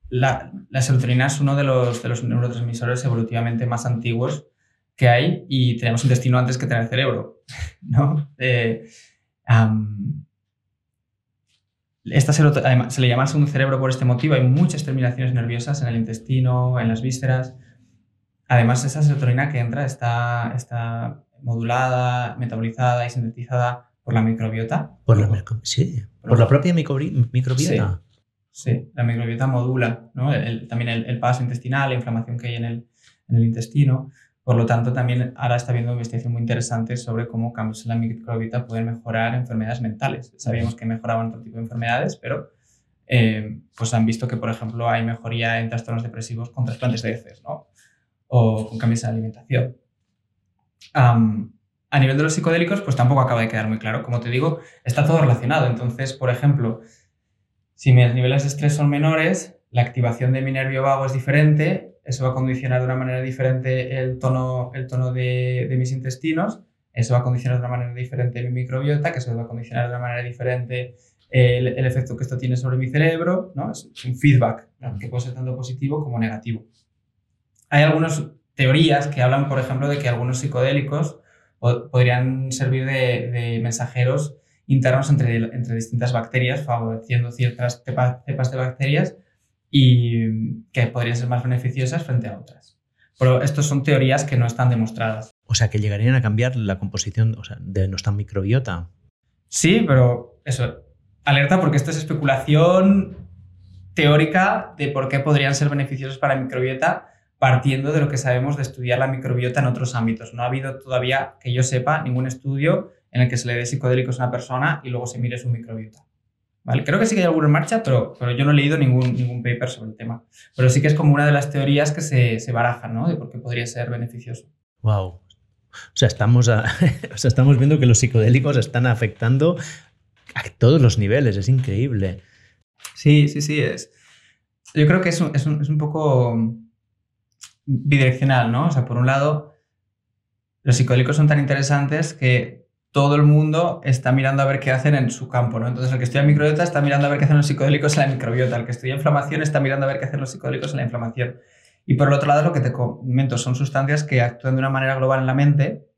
la, la, serotonina es uno de los, de los neurotransmisores evolutivamente más antiguos que hay y tenemos intestino antes que tener cerebro, <laughs> ¿no? Eh, esta se le llama segundo cerebro por este motivo. Hay muchas terminaciones nerviosas en el intestino, en las vísceras. Además, esa serotonina que entra está, está modulada, metabolizada y sintetizada por la microbiota. Por la, sí, por, la propia microbiota. Sí, la microbiota modula ¿no? también el, paso intestinal, la inflamación que hay en el, en el intestino. Por lo tanto, también ahora está habiendo investigación muy interesante sobre cómo cambios en la microbiota pueden mejorar enfermedades mentales. Sabíamos que mejoraban otro tipo de enfermedades, pero eh, pues han visto que, por ejemplo, hay mejoría en trastornos depresivos con trasplantes de heces, ¿no? O con cambios en la alimentación. a nivel de los psicodélicos, pues tampoco acaba de quedar muy claro. Como te digo, está todo relacionado. Entonces, por ejemplo, si mis niveles de estrés son menores, la activación de mi nervio vago es diferente eso va a condicionar de una manera diferente el tono, el tono de, de mis intestinos, eso va a condicionar de una manera diferente mi microbiota, que eso va a condicionar de una manera diferente el, efecto que esto tiene sobre mi cerebro, ¿no? Es un feedback que puede ser tanto positivo como negativo. Hay algunas teorías que hablan, por ejemplo, de que algunos psicodélicos podrían servir de, de mensajeros internos entre, entre distintas bacterias, favoreciendo ciertas cepas de bacterias y que podrían ser más beneficiosas frente a otras. Pero estas son teorías que no están demostradas. O sea, que llegarían a cambiar la composición de nuestra microbiota. Sí, pero eso, alerta porque esto es especulación teórica de por qué podrían ser beneficiosos para la microbiota partiendo de lo que sabemos de estudiar la microbiota en otros ámbitos. No ha habido todavía, que yo sepa, ningún estudio en el que se le dé psicodélicos a una persona y luego se mire su microbiota. ¿Vale? Creo que sí que hay alguno en marcha, pero, pero yo no he leído ningún, ningún paper sobre el tema. Pero sí que es como una de las teorías que se, se barajan, ¿no? De por qué podría ser beneficioso. Wow. O sea, estamos, <laughs> o sea, estamos viendo que los psicodélicos están afectando a todos los niveles, es increíble. Sí, sí, sí, es. Yo creo que es un, es un, es un poco bidireccional, ¿no? O sea, por un lado, los psicodélicos son tan interesantes que todo el mundo está mirando a ver qué hacen en su campo, ¿no? Entonces, el que estudia microbiota está mirando a ver qué hacen los psicodélicos en la microbiota, el que estudia inflamación está mirando a ver qué hacen los psicodélicos en la inflamación. Y por el otro lado, lo que te comento son sustancias que actúan de una manera global en la mente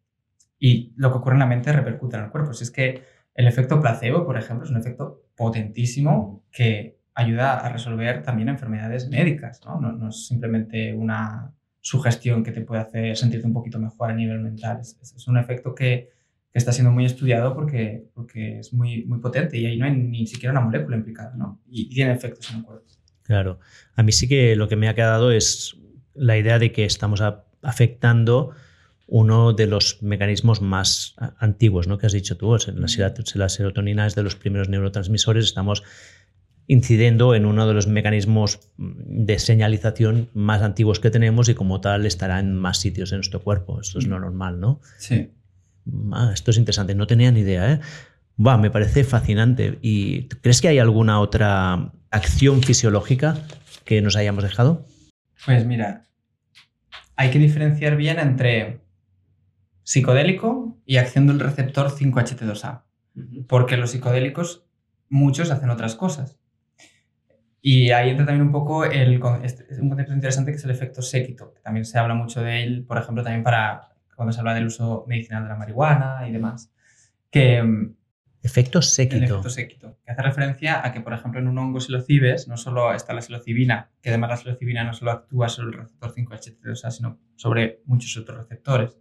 y lo que ocurre en la mente repercute en el cuerpo. Si es que el efecto placebo, por ejemplo, es un efecto potentísimo que ayuda a resolver también enfermedades médicas, ¿no? No, es simplemente una sugestión que te puede hacer sentirte un poquito mejor a nivel mental. Es un efecto que, está siendo muy estudiado porque, porque es muy, muy potente y ahí no hay ni siquiera una molécula implicada, ¿no? Y, tiene efectos en el cuerpo. Claro. A mí sí que lo que me ha quedado es la idea de que estamos afectando uno de los mecanismos más antiguos, ¿no? Que has dicho tú, la, la serotonina es de los primeros neurotransmisores, estamos incidiendo en uno de los mecanismos de señalización más antiguos que tenemos y como tal estará en más sitios en nuestro cuerpo. Esto es lo normal, ¿no? Sí. Ah, esto es interesante, no tenía ni idea, ¿eh? me parece fascinante. ¿Y crees que hay alguna otra acción fisiológica que nos hayamos dejado? Pues mira, hay que diferenciar bien entre psicodélico y acción del receptor 5-HT2A. Porque los psicodélicos, muchos hacen otras cosas. Y ahí entra también un poco el, este, un concepto interesante que es el efecto séquito, que también se habla mucho de él, por ejemplo, también para cuando se habla del uso medicinal de la marihuana y demás. Que, mm, efecto séquito. El efecto séquito, que hace referencia a que, por ejemplo, en un hongo psilocibes no solo está la psilocibina, que además la psilocibina no solo actúa sobre el receptor 5-HT2A, sino sobre muchos otros receptores.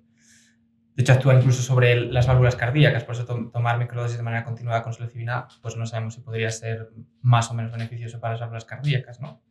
De hecho, actúa incluso sobre las válvulas cardíacas, por eso tomar microdosis de manera continuada con psilocibina, pues no sabemos si podría ser más o menos beneficioso para las válvulas cardíacas, ¿no?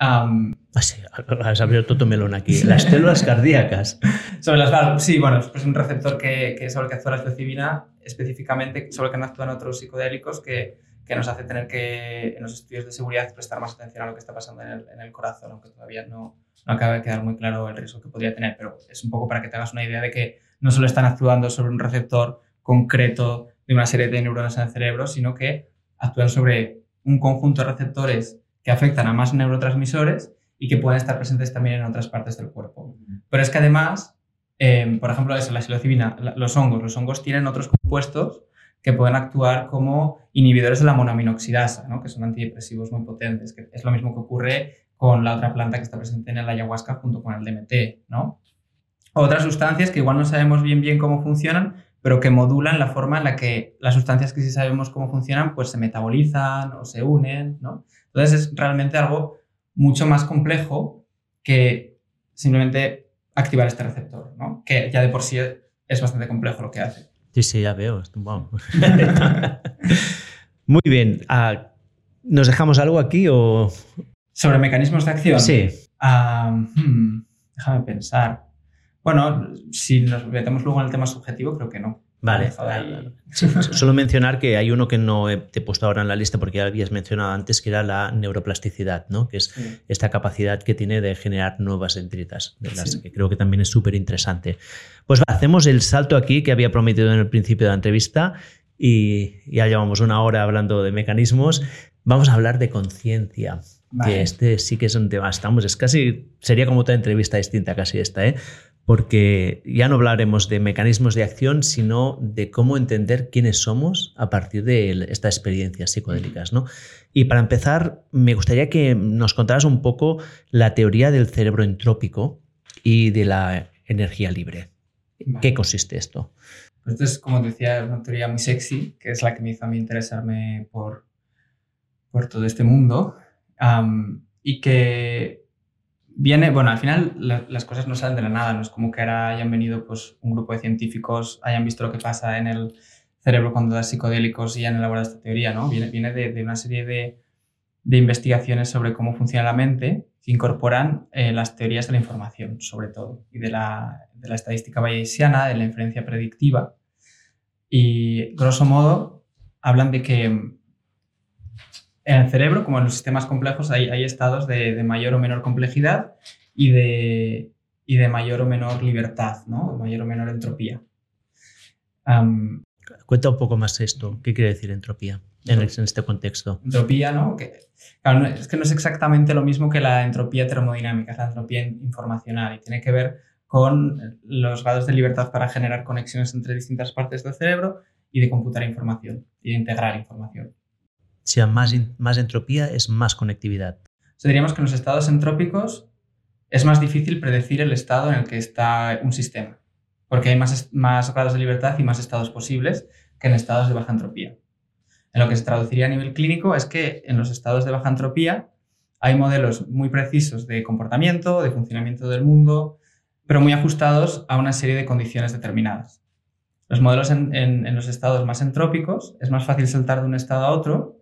Um, sí, has abierto tu melón aquí. Las células cardíacas. sobre las sí, bueno, es un receptor que, que sobre el que actúa la psilocibina, específicamente sobre el que no actúan otros psicodélicos, que, que, nos hace tener que, en los estudios de seguridad, prestar más atención a lo que está pasando en el, en el corazón, aunque todavía no, no acaba de quedar muy claro el riesgo que podría tener, pero es un poco para que te hagas una idea de que no solo están actuando sobre un receptor concreto de una serie de neuronas en el cerebro, sino que actúan sobre un conjunto de receptores que afectan a más neurotransmisores y que pueden estar presentes también en otras partes del cuerpo. Pero es que además, em, por ejemplo, eso, la psilocibina, los hongos, los hongos tienen otros compuestos que pueden actuar como inhibidores de la monaminoxidasa, ¿no? que son antidepresivos muy potentes, es lo mismo que ocurre con la otra planta que está presente en el ayahuasca junto con el DMT. Otras sustancias que igual no sabemos bien bien cómo funcionan, pero que modulan la forma en la que las sustancias que sí sabemos cómo funcionan, pues se metabolizan o se unen. Entonces es realmente algo mucho más complejo que simplemente activar este receptor, ¿no? Que ya de por sí es bastante complejo lo que hace. Sí, sí, ya veo. <laughs> Muy bien. Ah, ¿Nos dejamos algo aquí o...? ¿Sobre mecanismos de acción? Sí. Ah, hmm, déjame pensar. Bueno, si nos metemos luego en el tema subjetivo, creo que no. Vale. solo mencionar que hay uno que no te he puesto ahora en la lista porque ya habías mencionado antes, que era la neuroplasticidad, ¿no? que es esta capacidad que tiene de generar nuevas dendritas, de las que creo que también es súper interesante. Pues hacemos el salto aquí que había prometido en el principio de la entrevista y ya llevamos una hora hablando de mecanismos. Vamos a hablar de conciencia. Que este sí que es un tema, estamos, es casi, sería como otra entrevista distinta casi esta, ¿eh? Porque ya no hablaremos de mecanismos de acción, sino de cómo entender quiénes somos a partir de estas experiencias psicodélicas. ¿no? Y para empezar, me gustaría que nos contaras un poco la teoría del cerebro entrópico y de la energía libre. ¿Qué consiste esto? Pues esto es, como decía, una teoría muy sexy, que es la que me hizo a mí interesarme por, por todo este mundo. y que viene, bueno, al final las cosas no salen de la nada, no es como que ahora hayan venido pues, un grupo de científicos, hayan visto lo que pasa en el cerebro cuando das psicodélicos y han elaborado esta teoría, ¿no? Viene, viene de, una serie de, de investigaciones sobre cómo funciona la mente que incorporan eh, las teorías de la información, sobre todo, y de la, de la estadística bayesiana, de la inferencia predictiva. Y, grosso modo, hablan de que en el cerebro, como en los sistemas complejos, hay, hay estados de, de, mayor o menor complejidad y de, y de mayor o menor libertad, ¿no? mayor o menor entropía. Um, Cuenta un poco más esto. ¿Qué quiere decir entropía en, este contexto? Entropía, ¿no? Que, claro, es que no es exactamente lo mismo que la entropía termodinámica, es la entropía informacional y tiene que ver con los grados de libertad para generar conexiones entre distintas partes del cerebro y de computar información y de integrar información. Sea, más, más entropía es más conectividad. O diríamos que en los estados entrópicos es más difícil predecir el estado en el que está un sistema porque hay más, más grados de libertad y más estados posibles que en estados de baja entropía. En lo que se traduciría a nivel clínico es que en los estados de baja entropía hay modelos muy precisos de comportamiento, de funcionamiento del mundo, pero muy ajustados a una serie de condiciones determinadas. Los modelos en, los estados más entrópicos es más fácil saltar de un estado a otro,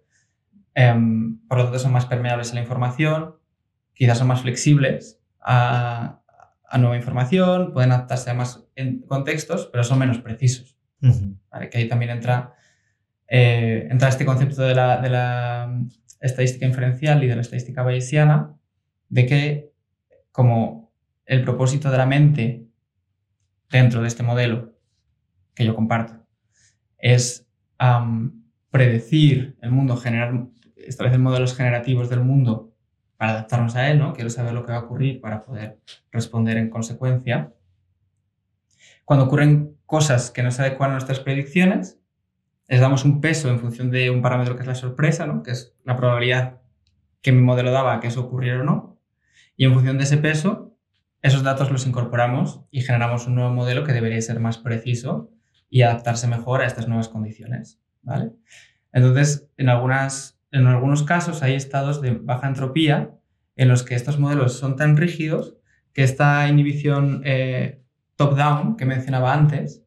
por lo tanto son más permeables a la información, quizás son más flexibles a, a nueva información, pueden adaptarse a más contextos, pero son menos precisos. Que ahí también entra, eh, entra este concepto de la, de la, estadística inferencial y de la estadística bayesiana, de que como el propósito de la mente dentro de este modelo que yo comparto es predecir el mundo, generar, establecer modelos generativos del mundo para adaptarnos a él, ¿no? Quiero saber lo que va a ocurrir para poder responder en consecuencia. Cuando ocurren cosas que no se adecuan a nuestras predicciones, les damos un peso en función de un parámetro que es la sorpresa, ¿no? que es la probabilidad que mi modelo daba que eso ocurriera o no. Y en función de ese peso, esos datos los incorporamos y generamos un nuevo modelo que debería ser más preciso y adaptarse mejor a estas nuevas condiciones. ¿vale? Entonces, en algunas en algunos casos hay estados de baja entropía en los que estos modelos son tan rígidos que esta inhibición eh, top-down que mencionaba antes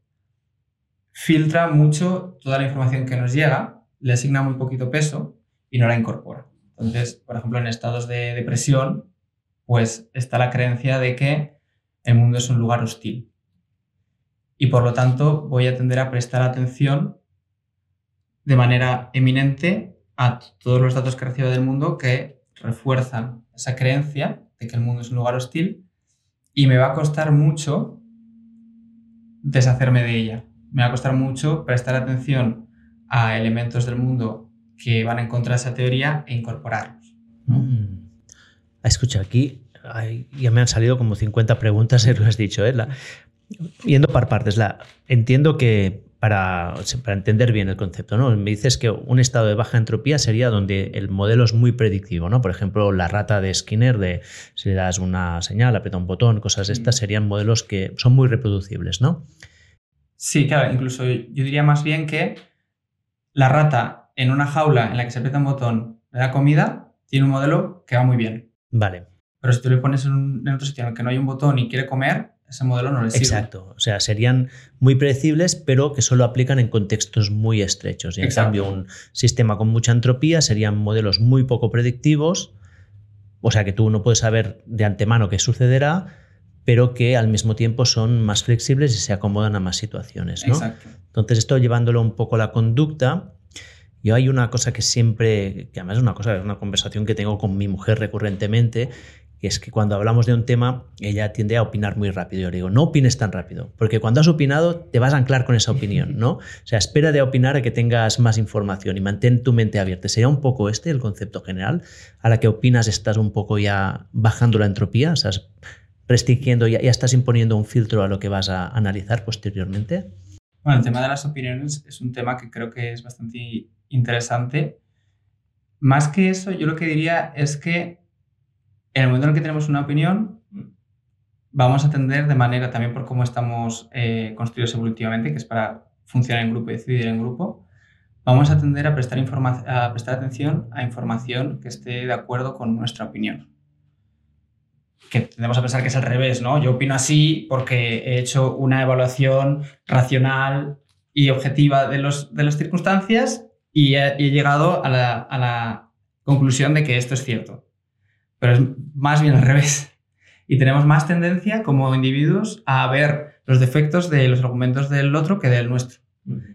filtra mucho toda la información que nos llega, le asigna muy poquito peso y no la incorpora. Entonces, por ejemplo, en estados de depresión, pues está la creencia de que el mundo es un lugar hostil. Y por lo tanto voy a tender a prestar atención de manera eminente a todos los datos que recibo del mundo que refuerzan esa creencia de que el mundo es un lugar hostil y me va a costar mucho deshacerme de ella. Me va a costar mucho prestar atención a elementos del mundo que van en contra de esa teoría e incorporarlos. Mm. Escucha, aquí ya me han salido como 50 preguntas, lo has dicho. ¿eh? yendo por partes, la, entiendo que para, para, entender bien el concepto, ¿no? Me dices que un estado de baja entropía sería donde el modelo es muy predictivo, ¿no? Por ejemplo, la rata de Skinner, de si le das una señal, aprieta un botón, cosas de estas, mm. serían modelos que son muy reproducibles, ¿no? Sí, claro, incluso yo diría más bien que la rata en una jaula en la que se aprieta un botón le da comida, tiene un modelo que va muy bien. Vale. Pero si tú le pones en, en otro sitio en el que no hay un botón y quiere comer, ese modelo no le sirve. Exacto. O sea, serían muy predecibles, pero que solo aplican en contextos muy estrechos. Y en cambio, un sistema con mucha entropía serían modelos muy poco predictivos. O sea, que tú no puedes saber de antemano qué sucederá, pero que al mismo tiempo son más flexibles y se acomodan a más situaciones. ¿no? Exacto. Entonces, esto llevándolo un poco a la conducta. Yo hay una cosa que siempre, que además es una cosa, es una conversación que tengo con mi mujer recurrentemente, es que cuando hablamos de un tema, ella tiende a opinar muy rápido. Yo le digo, no opines tan rápido, porque cuando has opinado te vas a anclar con esa opinión, ¿no? <laughs> O sea, espera de opinar a que tengas más información y mantén tu mente abierta. ¿Sería un poco este el concepto general? A la que opinas estás un poco ya bajando la entropía, estás restringiendo, ya, ya estás imponiendo un filtro a lo que vas a analizar posteriormente. Bueno, el tema de las opiniones es un tema que creo que es bastante interesante. Más que eso, yo lo que diría es que en el momento en el que tenemos una opinión, vamos a tender de manera, también por cómo estamos eh, construidos evolutivamente, que es para funcionar en grupo y decidir en grupo, vamos a tender a prestar, a prestar atención a información que esté de acuerdo con nuestra opinión. Que tendemos a pensar que es al revés, ¿no? Yo opino así porque he hecho una evaluación racional y objetiva de, los, de las circunstancias y he, llegado a la, a la conclusión de que esto es cierto. Pero es más bien al revés. Y tenemos más tendencia como individuos a ver los defectos de los argumentos del otro que del nuestro.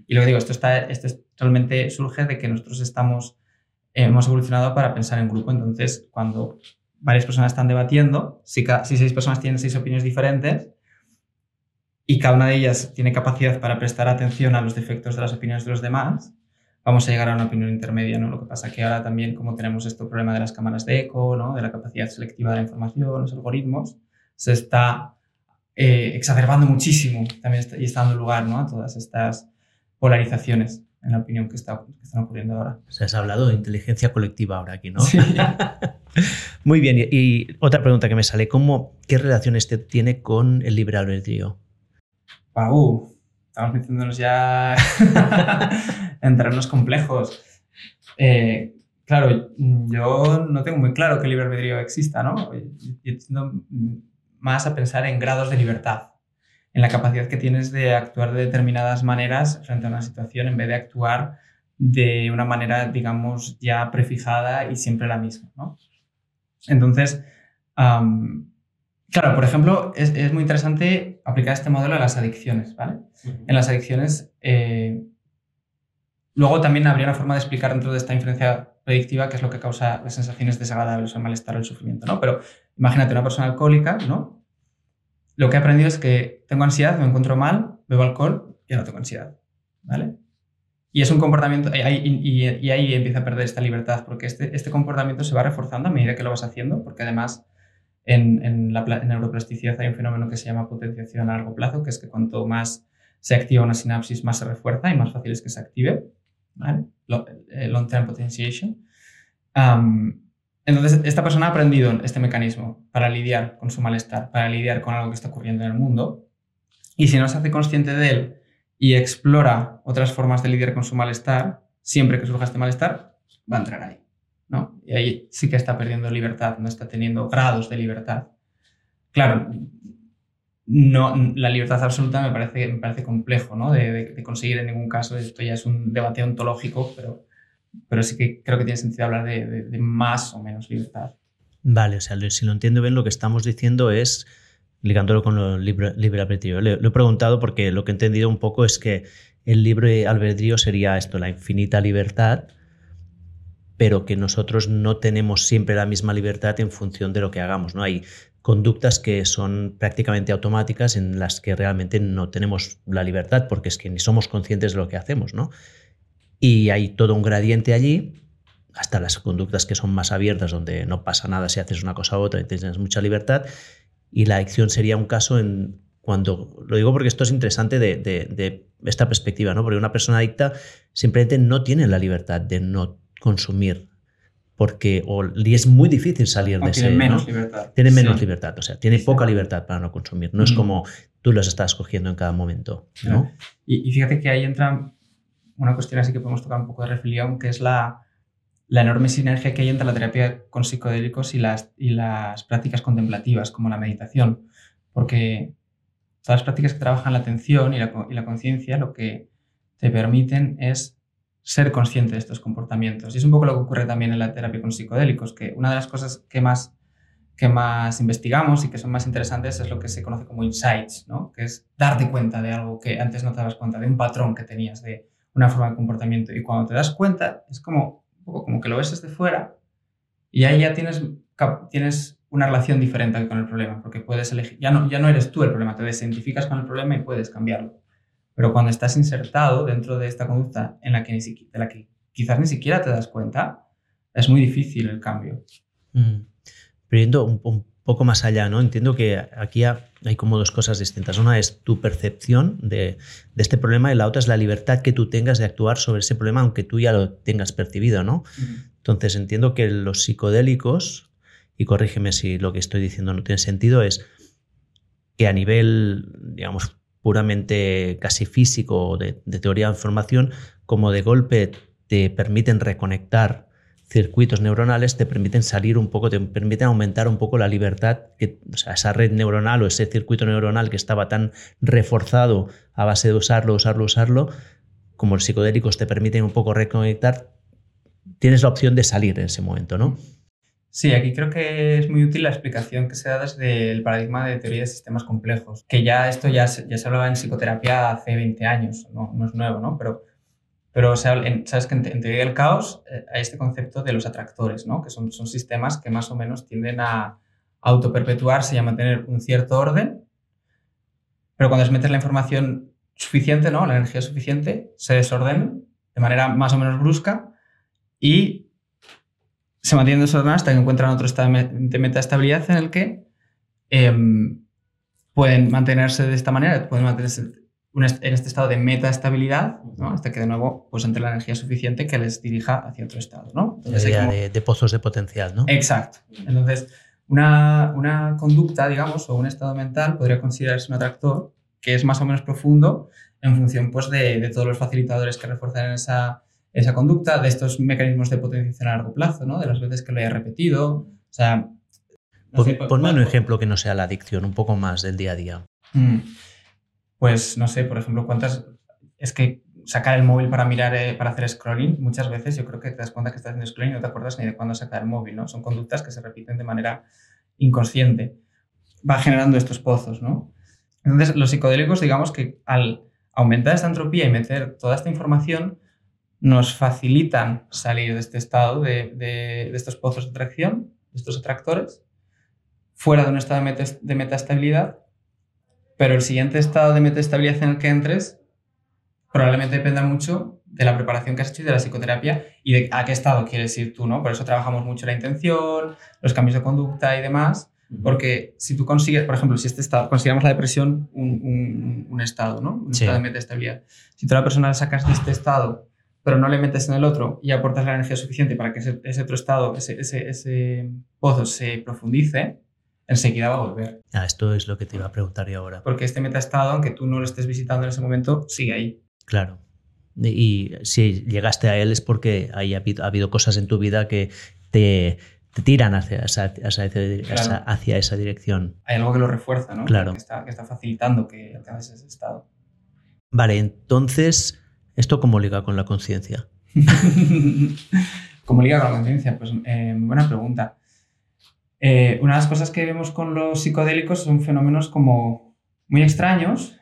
Y lo que digo, esto, está, esto realmente surge de que nosotros estamos, hemos evolucionado para pensar en grupo. Entonces, cuando varias personas están debatiendo, si, si seis personas tienen seis opiniones diferentes y cada una de ellas tiene capacidad para prestar atención a los defectos de las opiniones de los demás, vamos a llegar a una opinión intermedia, ¿no? Lo que pasa que ahora también, como tenemos este problema de las cámaras de eco, ¿no? De la capacidad selectiva de la información, los algoritmos, se está eh, exacerbando muchísimo también y está dando lugar, ¿no? A todas estas polarizaciones en la opinión que, está, están ocurriendo ahora. Se has hablado de inteligencia colectiva ahora aquí, ¿no? Sí. <laughs> Muy bien, y, otra pregunta que me sale, ¿cómo, ¿qué relación este tiene con el libre albedrío? Wow, estamos metiéndonos ya <laughs> en terrenos complejos. Eh, claro, yo no tengo muy claro que el libre albedrío exista, ¿no? Yo tiendo más a pensar en grados de libertad en la capacidad que tienes de actuar de determinadas maneras frente a una situación en vez de actuar de una manera, digamos, ya prefijada y siempre la misma. ¿no? Entonces, claro, por ejemplo, es, muy interesante aplicar este modelo a las adicciones. ¿vale? En las adicciones, eh, luego también habría una forma de explicar dentro de esta inferencia predictiva qué es lo que causa las sensaciones desagradables, el malestar o el sufrimiento. ¿no? Pero imagínate una persona alcohólica, ¿no? lo que he aprendido es que tengo ansiedad, me encuentro mal, bebo alcohol y ya no tengo ansiedad. ¿Vale? Y es un comportamiento, y ahí, empieza a perder esta libertad, porque este, este, comportamiento se va reforzando a medida que lo vas haciendo, porque además en, la neuroplasticidad hay un fenómeno que se llama potenciación a largo plazo, que es que cuanto más se activa una sinapsis, más se refuerza y más fácil es que se active. ¿vale? Eh, long-term potentiation. Entonces, esta persona ha aprendido este mecanismo para lidiar con su malestar, para lidiar con algo que está ocurriendo en el mundo. Y si no se hace consciente de él y explora otras formas de lidiar con su malestar, siempre que surja este malestar, va a entrar ahí. ¿No? Y ahí sí que está perdiendo libertad, no está teniendo grados de libertad. Claro, no, la libertad absoluta me parece, me parece complejo ¿no? de, conseguir en ningún caso. Esto ya es un debate ontológico, pero pero sí que creo que tiene sentido hablar de, más o menos libertad. Vale, o sea, si lo entiendo bien, lo que estamos diciendo es, ligándolo con lo libre, libre albedrío, le, lo he preguntado porque lo que he entendido un poco es que el libre albedrío sería esto, la infinita libertad, pero que nosotros no tenemos siempre la misma libertad en función de lo que hagamos. ¿no? Hay conductas que son prácticamente automáticas en las que realmente no tenemos la libertad porque es que ni somos conscientes de lo que hacemos. ¿no? Y hay todo un gradiente allí, hasta las conductas que son más abiertas, donde no pasa nada si haces una cosa u otra y tienes mucha libertad. Y la adicción sería un caso en cuando, lo digo porque esto es interesante de, esta perspectiva, ¿no? Porque una persona adicta simplemente no tiene la libertad de no consumir porque o, y es muy difícil salir de tiene menos libertad. Tiene menos libertad, o sea, tiene poca libertad para no consumir. No es como tú los estás cogiendo en cada momento. ¿no? Y, y, fíjate que ahí entra una cuestión así que podemos tocar un poco de reflexión, que es la, la enorme sinergia que hay entre la terapia con psicodélicos y las, y las prácticas contemplativas, como la meditación. Porque todas las prácticas que trabajan la atención y la, y la conciencia lo que te permiten es ser consciente de estos comportamientos. Y es un poco lo que ocurre también en la terapia con psicodélicos, que una de las cosas que más, que más investigamos y que son más interesantes es lo que se conoce como insights, ¿no? que es darte cuenta de algo que antes no te dabas cuenta, de un patrón que tenías, de una forma de comportamiento. Y cuando te das cuenta, es como, como que lo ves desde fuera y ahí ya tienes, tienes una relación diferente con el problema, porque puedes elegir, ya no, ya no eres tú el problema, te desidentificas con el problema y puedes cambiarlo. Pero cuando estás insertado dentro de esta conducta en la que, ni de la que quizás ni siquiera te das cuenta, es muy difícil el cambio. Mm. Pero un, un, poco más allá, ¿no? Entiendo que aquí hay como dos cosas distintas. Una es tu percepción de, este problema y la otra es la libertad que tú tengas de actuar sobre ese problema, aunque tú ya lo tengas percibido, ¿no? Entonces entiendo que los psicodélicos, y corrígeme si lo que estoy diciendo no tiene sentido, es que a nivel, digamos, puramente casi físico de, de teoría de información, como de golpe te permiten reconectar circuitos neuronales te permiten salir un poco, te permiten aumentar un poco la libertad, que, o sea, esa red neuronal o ese circuito neuronal que estaba tan reforzado a base de usarlo, usarlo, usarlo, como los psicodélicos te permiten un poco reconectar, tienes la opción de salir en ese momento, ¿no? Sí, aquí creo que es muy útil la explicación que se da desde el paradigma de teoría de sistemas complejos, que ya esto ya se, ya se hablaba en psicoterapia hace 20 años, no, no es nuevo, ¿no? Pero, pero sabes que en, teoría del caos eh, hay este concepto de los atractores, ¿no? Que son, son sistemas que más o menos tienden a autoperpetuarse y a mantener un cierto orden, pero cuando les metes la información suficiente, ¿no? La energía suficiente, se desordenan de manera más o menos brusca y se mantienen desordenadas hasta que encuentran otro estado de metaestabilidad en el que em, pueden mantenerse de esta manera, pueden mantenerse en este estado de metaestabilidad, ¿no? hasta que de nuevo pues entre la energía suficiente que les dirija hacia otro estado. ¿no? de, pozos de potencial, ¿no? Exacto. Entonces, una, una, conducta, digamos, o un estado mental podría considerarse un atractor que es más o menos profundo en función pues, de, de todos los facilitadores que refuerzan esa esa conducta, de estos mecanismos de potenciación a largo plazo, ¿no? de las veces que lo haya repetido. O sea, ponme un ejemplo que no sea la adicción, un poco más del día a día. Mm. Pues no sé, por ejemplo, cuántas. Es que sacar el móvil para mirar, eh, para hacer scrolling, muchas veces yo creo que te das cuenta que estás haciendo scrolling y no te acuerdas ni de cuándo sacar el móvil, ¿no? Son conductas que se repiten de manera inconsciente. Va generando estos pozos, ¿no? Entonces, los psicodélicos, digamos que al aumentar esta entropía y meter toda esta información, nos facilitan salir de este estado, de, estos pozos de atracción, de estos atractores, fuera de un estado de, metaestabilidad, pero el siguiente estado de metaestabilidad en el que entres probablemente dependa mucho de la preparación que has hecho y de la psicoterapia y de a qué estado quieres ir tú, ¿no? Por eso trabajamos mucho la intención, los cambios de conducta y demás, porque si tú consigues, por ejemplo, si este estado, consideramos la depresión un, estado, ¿no? Un estado de metaestabilidad. Si tú a la persona la sacas de este estado pero no le metes en el otro y aportas la energía suficiente para que ese, otro estado, ese, ese, pozo se profundice, enseguida va a volver. Ah, esto es lo que te iba a preguntar yo ahora. Porque este metaestado, aunque tú no lo estés visitando en ese momento, sigue ahí. Claro. Y si llegaste a él es porque hay, ha, habido, cosas en tu vida que te, tiran hacia esa, hacia, esa, dirección. Hay algo que lo refuerza, ¿no? Claro. Que está, que está facilitando que alcances ese estado. Vale, entonces ¿Esto cómo liga con la conciencia? <laughs> ¿Cómo liga con la conciencia? Pues eh, buena pregunta. Eh, una de las cosas que vemos con los psicodélicos son fenómenos como muy extraños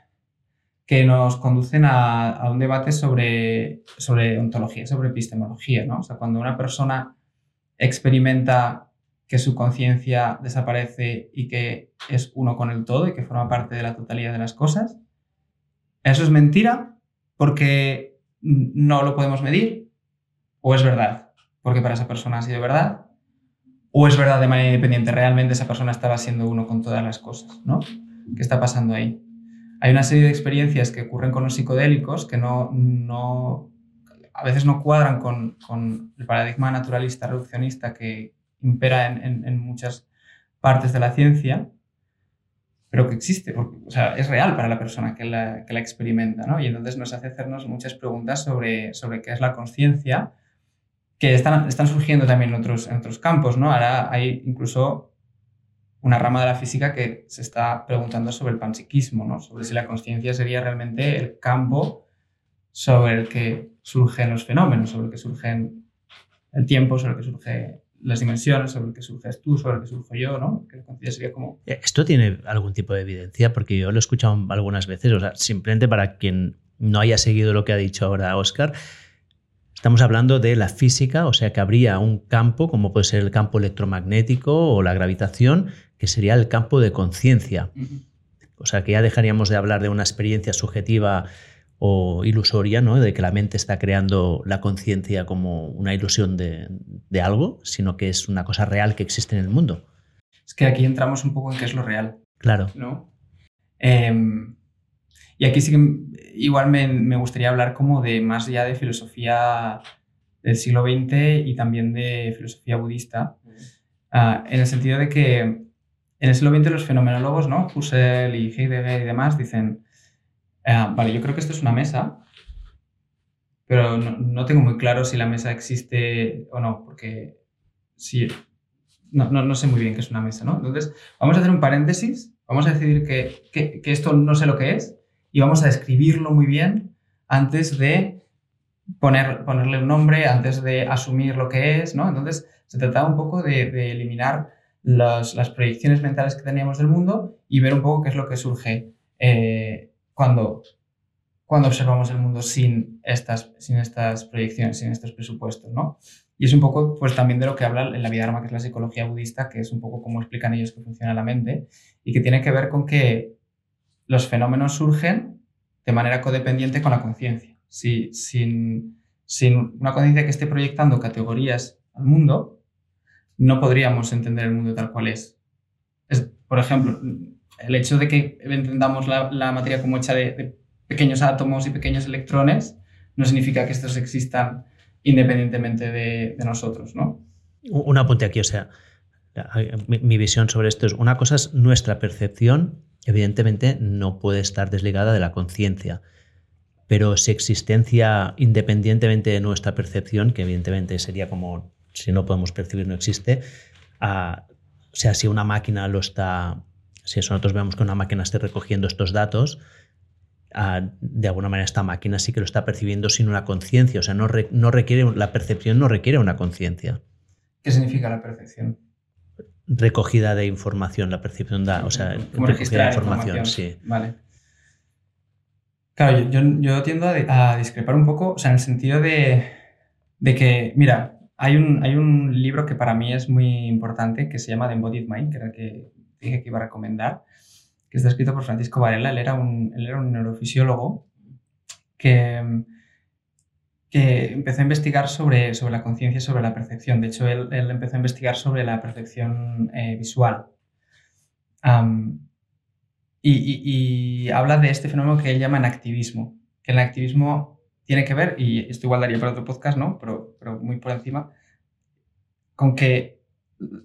que nos conducen a, un debate sobre, sobre ontología, sobre epistemología. ¿no? O sea, cuando una persona experimenta que su conciencia desaparece y que es uno con el todo y que forma parte de la totalidad de las cosas, ¿eso es mentira porque no lo podemos medir, o es verdad, porque para esa persona ha sido verdad, o es verdad de manera independiente, realmente esa persona estaba siendo uno con todas las cosas, ¿no? ¿Qué está pasando ahí? Hay una serie de experiencias que ocurren con los psicodélicos que no, no a veces no cuadran con, el paradigma naturalista reduccionista que impera en muchas partes de la ciencia pero que existe, porque, o sea, es real para la persona que la, que la experimenta, ¿no? Y entonces nos hace hacernos muchas preguntas sobre, sobre qué es la conciencia, que están, están surgiendo también en otros, en otros campos, ¿no? Ahora hay incluso una rama de la física que se está preguntando sobre el panpsiquismo, ¿no? Sobre si la conciencia sería realmente el campo sobre el que surgen los fenómenos, sobre el que surgen el tiempo, sobre el que surge las dimensiones, sobre el que surges tú, sobre el que surjo yo, ¿no? Que la sería como... Eh, ¿Esto tiene algún tipo de evidencia? Porque yo lo he escuchado algunas veces, o sea, simplemente para quien no haya seguido lo que ha dicho ahora Oscar, estamos hablando de la física, o sea que habría un campo, como puede ser el campo electromagnético o la gravitación, que sería el campo de conciencia. O sea que ya dejaríamos de hablar de una experiencia subjetiva o ilusoria, ¿no? de que la mente está creando la conciencia como una ilusión de, algo, sino que es una cosa real que existe en el mundo. Es que aquí entramos un poco en qué es lo real. Claro. ¿no? Em, y aquí sí que igual me, gustaría hablar como de más allá de filosofía del siglo XX y también de filosofía budista, ah, en el sentido de que en el siglo XX los fenomenólogos, ¿no? Husserl y Heidegger y demás, dicen Ah, vale, yo creo que esto es una mesa, pero no, tengo muy claro si la mesa existe o no, porque sí, no, no, sé muy bien qué es una mesa, ¿no? Entonces, vamos a hacer un paréntesis, vamos a decidir que, que, esto no sé lo que es y vamos a describirlo muy bien antes de poner, ponerle un nombre antes de asumir lo que es, ¿no? Entonces, se trataba un poco de, eliminar las proyecciones mentales que teníamos del mundo y ver un poco qué es lo que surge eh, cuando, cuando observamos el mundo sin estas, sin estas proyecciones, sin estos presupuestos, ¿no? Y es un poco, pues también de lo que habla en la vida arma, que es la psicología budista, que es un poco cómo explican ellos que funciona la mente y que tiene que ver con que los fenómenos surgen de manera codependiente con la conciencia. Si, sin, sin una conciencia que esté proyectando categorías al mundo, no podríamos entender el mundo tal cual es. es por ejemplo, el hecho de que entendamos la, materia como hecha de, pequeños átomos y pequeños electrones no significa que estos existan independientemente de, nosotros, ¿no? Un apunte aquí, o sea, mi, visión sobre esto es, una cosa es nuestra percepción, evidentemente no puede estar desligada de la conciencia, pero si existencia independientemente de nuestra percepción, que evidentemente sería como si no podemos percibir no existe, uh, o sea, si una máquina lo está si nosotros vemos que una máquina esté recogiendo estos datos, ah, de alguna manera esta máquina sí que lo está percibiendo sin una conciencia. O sea, no, no, requiere, la percepción no requiere una conciencia. ¿Qué significa la percepción? Recogida de información, la percepción da, o sea, recogida de información, sí. Vale. Claro, yo, yo, tiendo a, discrepar un poco, o sea, en el sentido de, de que, mira, hay un, hay un libro que para mí es muy importante que se llama The Embodied Mind, que era el que que iba a recomendar, que está escrito por Francisco Varela. Él era un, él era un neurofisiólogo que, que empezó a investigar sobre, sobre la conciencia y sobre la percepción. De hecho, él, empezó a investigar sobre la percepción eh, visual. y, habla de este fenómeno que él llama activismo, que el activismo tiene que ver, y esto igual daría para otro podcast, ¿no? Pero, pero muy por encima, con que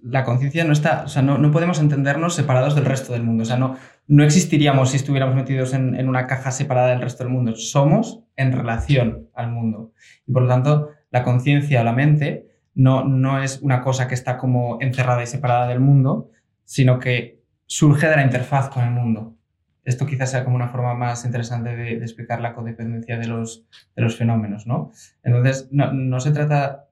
la conciencia no está, o sea, no, no, podemos entendernos separados del resto del mundo. O sea, no, no existiríamos si estuviéramos metidos en, en, una caja separada del resto del mundo. Somos en relación al mundo. Y por lo tanto, la conciencia o la mente no, no es una cosa que está como encerrada y separada del mundo, sino que surge de la interfaz con el mundo. Esto quizás sea como una forma más interesante de, explicar la codependencia de los, de los fenómenos, ¿no? Entonces, no, no se trata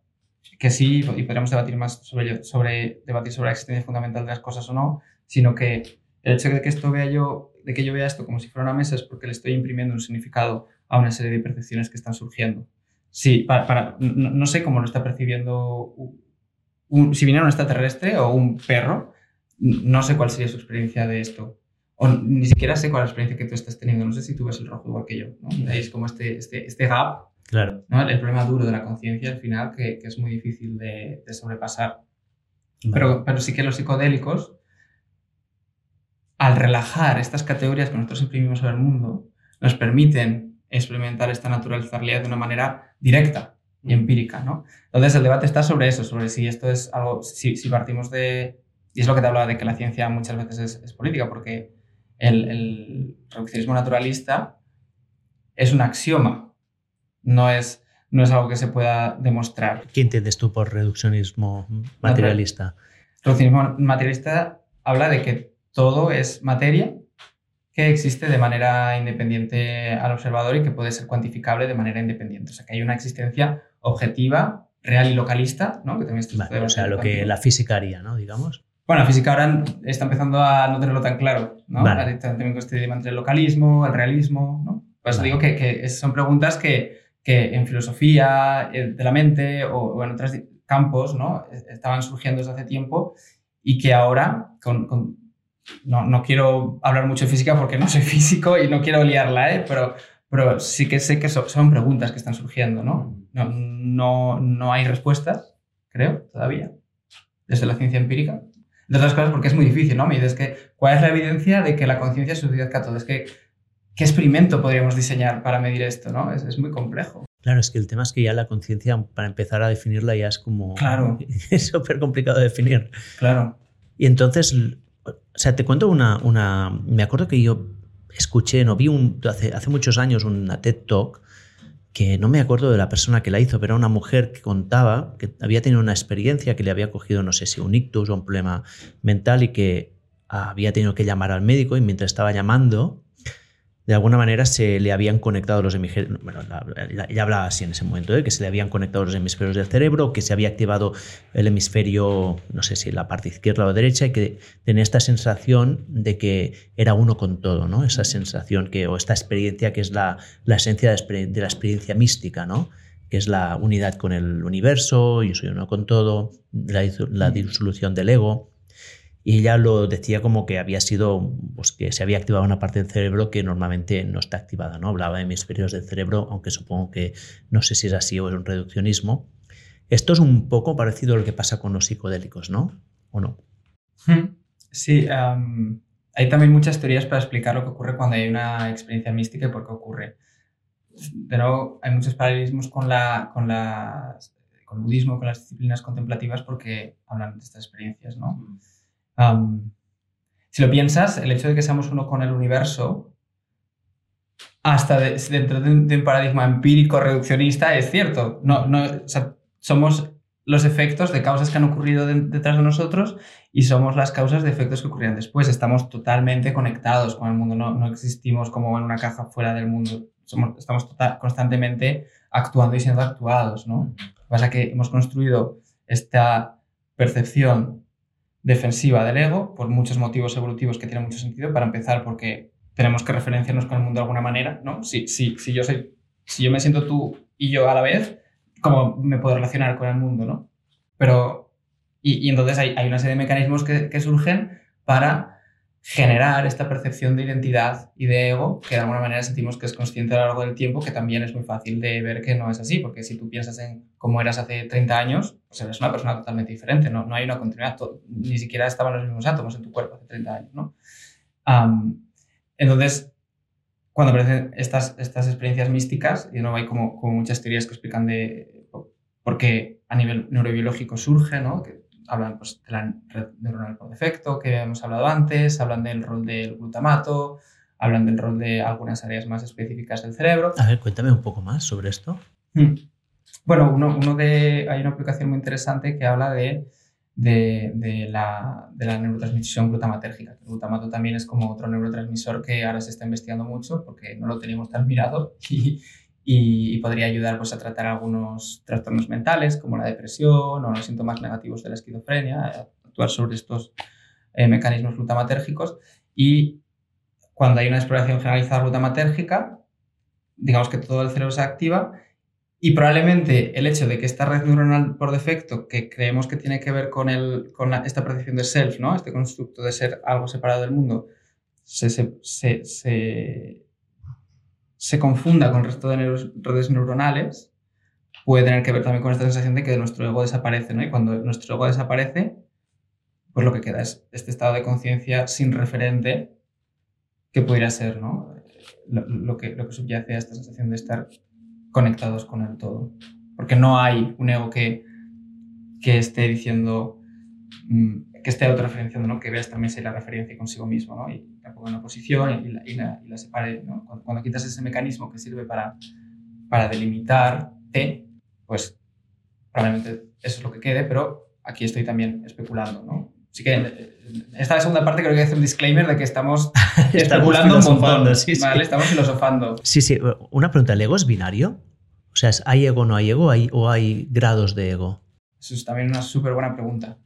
que sí, y podríamos debatir más sobre, sobre, debatir sobre la existencia fundamental de las cosas o no, sino que el hecho de que esto vea yo, de que yo vea esto como si fuera una mesa es porque le estoy imprimiendo un significado a una serie de percepciones que están surgiendo. Sí, para, no, sé cómo lo está percibiendo, si viniera un extraterrestre o un perro, no sé cuál sería su experiencia de esto. O ni siquiera sé cuál es la experiencia que tú estás teniendo. No sé si tú ves el rojo igual que yo. ¿no? Como este, este, este gap Claro. El problema duro de la conciencia al final que, que, es muy difícil de, de sobrepasar. Pero, pero sí que los psicodélicos, al relajar estas categorías que nosotros imprimimos sobre el mundo, nos permiten experimentar esta naturalidad de una manera directa y empírica, ¿no? Entonces el debate está sobre eso, sobre si esto es algo, si, si partimos de, y es lo que te hablaba de que la ciencia muchas veces es, es política, porque el, el reduccionismo naturalista es un axioma no es, no es algo que se pueda demostrar. ¿Qué entiendes tú por reduccionismo materialista? Reduccionismo materialista habla de que todo es materia que existe de manera independiente al observador y que puede ser cuantificable de manera independiente. O sea, que hay una existencia objetiva, real y localista, ¿no? Que también vale, o sea, lo que la física haría, ¿no? Digamos. Bueno, la física ahora está empezando a no tenerlo tan claro, ¿no? Vale. También con este entre el localismo, el realismo, ¿no? Pues digo que, que son preguntas que, que en filosofía eh, de la mente o, en otros campos ¿no? estaban surgiendo desde hace tiempo y que ahora, con, no, no, quiero hablar mucho de física porque no soy <laughs> físico y no quiero liarla, ¿eh? pero, pero sí que sé que son, preguntas que están surgiendo. ¿no? No, no, no hay respuestas, creo, todavía, desde la ciencia empírica. De otras cosas, porque es muy difícil, ¿no? Me dices que, ¿cuál es la evidencia de que la conciencia es todo? Es que ¿qué experimento podríamos diseñar para medir esto? ¿no? Es, muy complejo. Claro, es que el tema es que ya la conciencia, para empezar a definirla, ya es como. Claro. <laughs> Es súper complicado de definir. Claro. Y entonces, o sea, te cuento una. una me acuerdo que yo escuché, no vi un, hace, hace muchos años una TED Talk que no me acuerdo de la persona que la hizo, pero era una mujer que contaba que había tenido una experiencia que le había cogido, no sé si un ictus o un problema mental y que había tenido que llamar al médico y mientras estaba llamando de alguna manera se le habían conectado los hemisferios, bueno, ya hablaba así en ese momento, ¿eh? que se le habían conectado los hemisferios del cerebro, que se había activado el hemisferio, no sé si la parte izquierda o derecha, y que tenía esta sensación de que era uno con todo, ¿no? Esa sensación que, o esta experiencia que es la, la esencia de la experiencia mística, ¿no? que es la unidad con el universo, yo soy uno con todo, la, la disolución del ego. Y ella lo decía como que había sido, pues que se había activado una parte del cerebro que normalmente no está activada, ¿no? Hablaba de hemisferios del cerebro, aunque supongo que no sé si es así o es un reduccionismo. Esto es un poco parecido a lo que pasa con los psicodélicos, ¿no? ¿O no? Hmm. Sí, hay también muchas teorías para explicar lo que ocurre cuando hay una experiencia mística y por qué ocurre. De nuevo, hay muchos paralelismos con, la, con, con el budismo, con las disciplinas contemplativas, porque hablan de estas experiencias, ¿no? Si lo piensas, el hecho de que seamos uno con el universo, hasta dentro de un, paradigma empírico reduccionista, es cierto. No, no, somos los efectos de causas que han ocurrido detrás de nosotros y somos las causas de efectos que ocurrirán después. Estamos totalmente conectados con el mundo, no, no existimos como en una caja fuera del mundo. Estamos constantemente actuando y siendo actuados. ¿no? Lo que pasa es que hemos construido esta percepción defensiva del ego, por muchos motivos evolutivos que tienen mucho sentido. Para empezar, porque tenemos que referenciarnos con el mundo de alguna manera, ¿no? Si, si, si, yo, soy, si yo me siento tú y yo a la vez, ¿cómo me puedo relacionar con el mundo, no? Pero, y, y entonces hay, hay, una serie de mecanismos que, que surgen para generar esta percepción de identidad y de ego que de alguna manera sentimos que es consciente a lo largo del tiempo, que también es muy fácil de ver que no es así, porque si tú piensas en cómo eras hace 30 años, pues eres una persona totalmente diferente, no, no hay una continuidad, ni siquiera estaban los mismos átomos en tu cuerpo hace 30 años, ¿no? entonces, cuando aparecen estas, estas experiencias místicas, y no hay como, como muchas teorías que explican de por qué a nivel neurobiológico surge, ¿no? Hablan pues, de la red neuronal por defecto, que hemos hablado antes, hablan del rol del glutamato, hablan del rol de algunas áreas más específicas del cerebro. A ver, cuéntame un poco más sobre esto. Hmm. Bueno, uno, uno, de, hay una aplicación muy interesante que habla de, de, de, la, de la, neurotransmisión glutamatérgica. El glutamato también es como otro neurotransmisor que ahora se está investigando mucho porque no lo teníamos tan mirado <laughs> y, y, podría ayudar pues, a tratar algunos trastornos mentales como la depresión o los síntomas negativos de la esquizofrenia, actuar sobre estos eh, mecanismos glutamatérgicos y cuando hay una exploración generalizada glutamatérgica, digamos que todo el cerebro se activa y probablemente el hecho de que esta red neuronal por defecto, que creemos que tiene que ver con, el, con esta percepción de self, ¿no? este constructo de ser algo separado del mundo, se, se confunda con el resto de redes neuronales, puede tener que ver también con esta sensación de que nuestro ego desaparece, ¿no? Y cuando nuestro ego desaparece, pues lo que queda es este estado de conciencia sin referente que pudiera ser, ¿no? Lo, que, lo que subyace a esta sensación de estar conectados con el todo. Porque no hay un ego que, que esté diciendo, mm, que esté autorreferenciando, ¿no? que vea esta mesa y la referencia consigo mismo ¿no? Ponga en una posición y la, y la, y la separe. ¿no? Cuando, quitas ese mecanismo que sirve para, para delimitarte, pues probablemente eso es lo que quede, pero aquí estoy también especulando. ¿no? Así que eh, esta segunda parte creo que hace un disclaimer de que estamos <laughs> <laughs> especulando un montón. Sí, ¿vale? Estamos filosofando. Sí, sí. Una pregunta, ¿el ego es binario? O sea, ¿hay ego o no hay ego hay, o hay grados de ego? Eso es también una súper buena pregunta.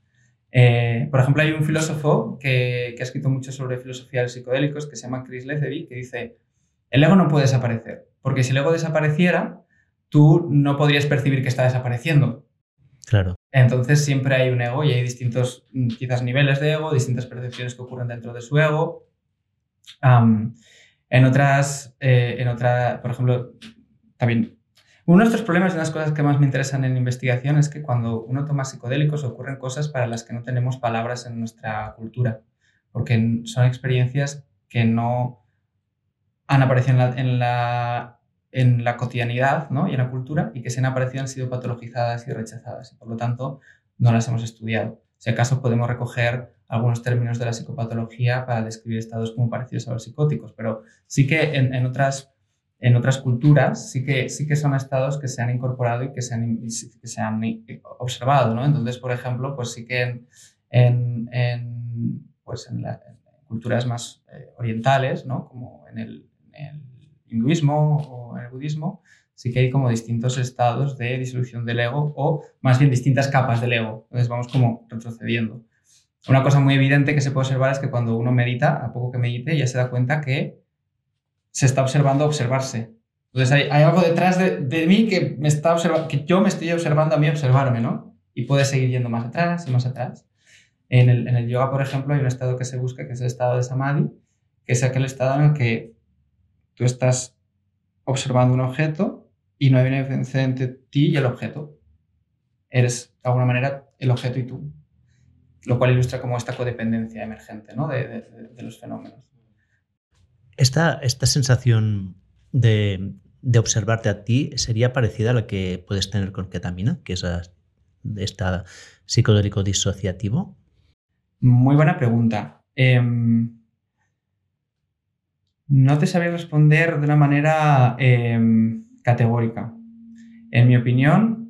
Eh, por ejemplo, hay un filósofo que, ha escrito mucho sobre filosofía de los psicodélicos que se llama Chris Lecevi, que dice, el ego no puede desaparecer, porque si el ego desapareciera, tú no podrías percibir que está desapareciendo. Claro. Entonces siempre hay un ego y hay distintos, mm, quizás, niveles de ego, distintas percepciones que ocurren dentro de su ego. en otras, eh, en otra, por ejemplo, también uno de estos problemas, de las cosas que más me interesan en investigación, es que cuando uno toma psicodélicos ocurren cosas para las que no tenemos palabras en nuestra cultura, porque son experiencias que no han aparecido en la, cotidianidad ¿no? y en la cultura y que se han aparecido han sido patologizadas y rechazadas y por lo tanto no las hemos estudiado. Si acaso podemos recoger algunos términos de la psicopatología para describir estados como parecidos a los psicóticos, pero sí que en otras en otras culturas sí que, sí que son estados que se han incorporado y que se han, que se han observado, ¿no? Entonces, por ejemplo, pues sí que en, en, pues en, culturas más eh, orientales, ¿no? Como en el el hinduismo o en el budismo, sí que hay como distintos estados de disolución del ego o más bien distintas capas del ego. Entonces vamos como retrocediendo. Una cosa muy evidente que se puede observar es que cuando uno medita, a poco que medite, ya se da cuenta que se está observando observarse. Entonces hay, algo detrás de, mí que me está observando, que yo me estoy observando a mí observarme, ¿no? Y puede seguir yendo más atrás y más atrás. En el, en el yoga, por ejemplo, hay un estado que se busca, que es el estado de samadhi, que es aquel estado en el que tú estás observando un objeto y no hay una diferencia entre ti y el objeto. Eres, de alguna manera, el objeto y tú. Lo cual ilustra como esta codependencia emergente ¿no? de, de, los fenómenos. Esta, esta sensación de, de, observarte a ti sería parecida a la que puedes tener con ketamina, que es esta psicodélico disociativo. Muy buena pregunta. Eh, no te sabría responder de una manera eh, categórica. En mi opinión,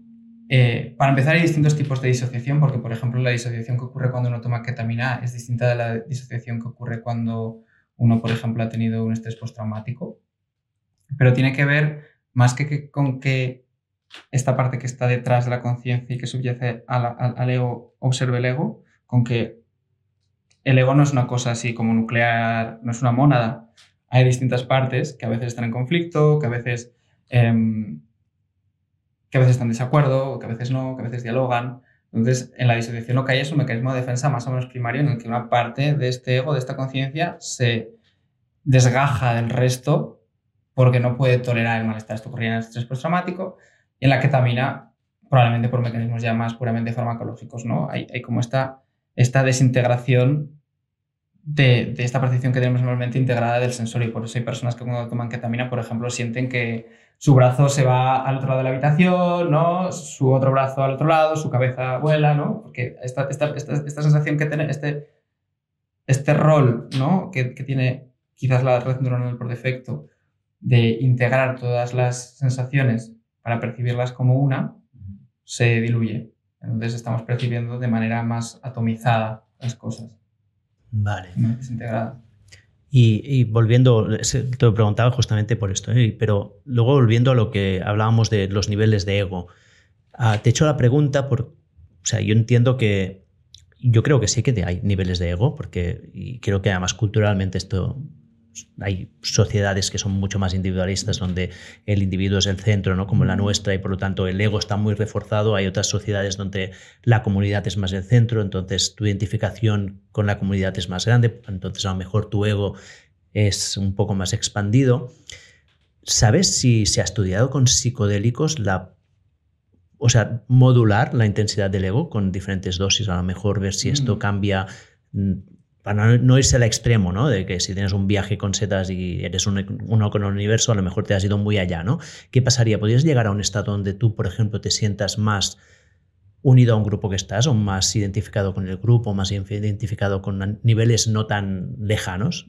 eh, para empezar hay distintos tipos de disociación, porque por ejemplo la disociación que ocurre cuando uno toma ketamina es distinta de la disociación que ocurre cuando uno, por ejemplo, ha tenido un estrés postraumático. Pero tiene que ver más que, con que esta parte que está detrás de la conciencia y que subyace al, al, al ego observe el ego, con que el ego no es una cosa así como nuclear, no es una mónada, hay distintas partes que a veces están en conflicto, que a veces, eh, que a veces están en desacuerdo, que a veces no, que a veces dialogan. Entonces, en la disociación lo que hay es un mecanismo de defensa más o menos primario en el que una parte de este ego, de esta conciencia, se desgaja del resto porque no puede tolerar el malestar. Esto ocurría en el estrés postraumático en la ketamina, probablemente por mecanismos ya más puramente farmacológicos, ¿no? Hay, hay como esta, esta desintegración de, esta percepción que tenemos normalmente integrada del sensor. Y por eso hay personas que cuando toman ketamina, por ejemplo, sienten que su brazo se va al otro lado de la habitación, ¿no? su otro brazo al otro lado, su cabeza vuela, ¿no? porque esta, esta, esta, esta sensación que tiene, este, este rol ¿no? que, que tiene quizás la red neuronal por defecto de integrar todas las sensaciones para percibirlas como una, se diluye. Entonces estamos percibiendo de manera más atomizada las cosas. Vale. Y, volviendo, te lo preguntaba justamente por esto, ¿eh? pero luego volviendo a lo que hablábamos de los niveles de ego, ah, te he hecho la pregunta por, o sea, yo entiendo que, yo creo que sí que hay niveles de ego, porque y creo que además culturalmente esto hay sociedades que son mucho más individualistas, donde el individuo es el centro, ¿no? como la nuestra, y por lo tanto el ego está muy reforzado. Hay otras sociedades donde la comunidad es más el centro, entonces tu identificación con la comunidad es más grande, entonces a lo mejor tu ego es un poco más expandido. ¿Sabes si se ha estudiado con psicodélicos la o sea, modular la intensidad del ego con diferentes dosis, a lo mejor ver si esto cambia para no, irse al extremo, ¿no? De que si tienes un viaje con setas y eres un, uno con el universo, a lo mejor te has ido muy allá, ¿no? ¿Qué pasaría? ¿Podrías llegar a un estado donde tú, por ejemplo, te sientas más unido a un grupo que estás o más identificado con el grupo, más identificado con niveles no tan lejanos?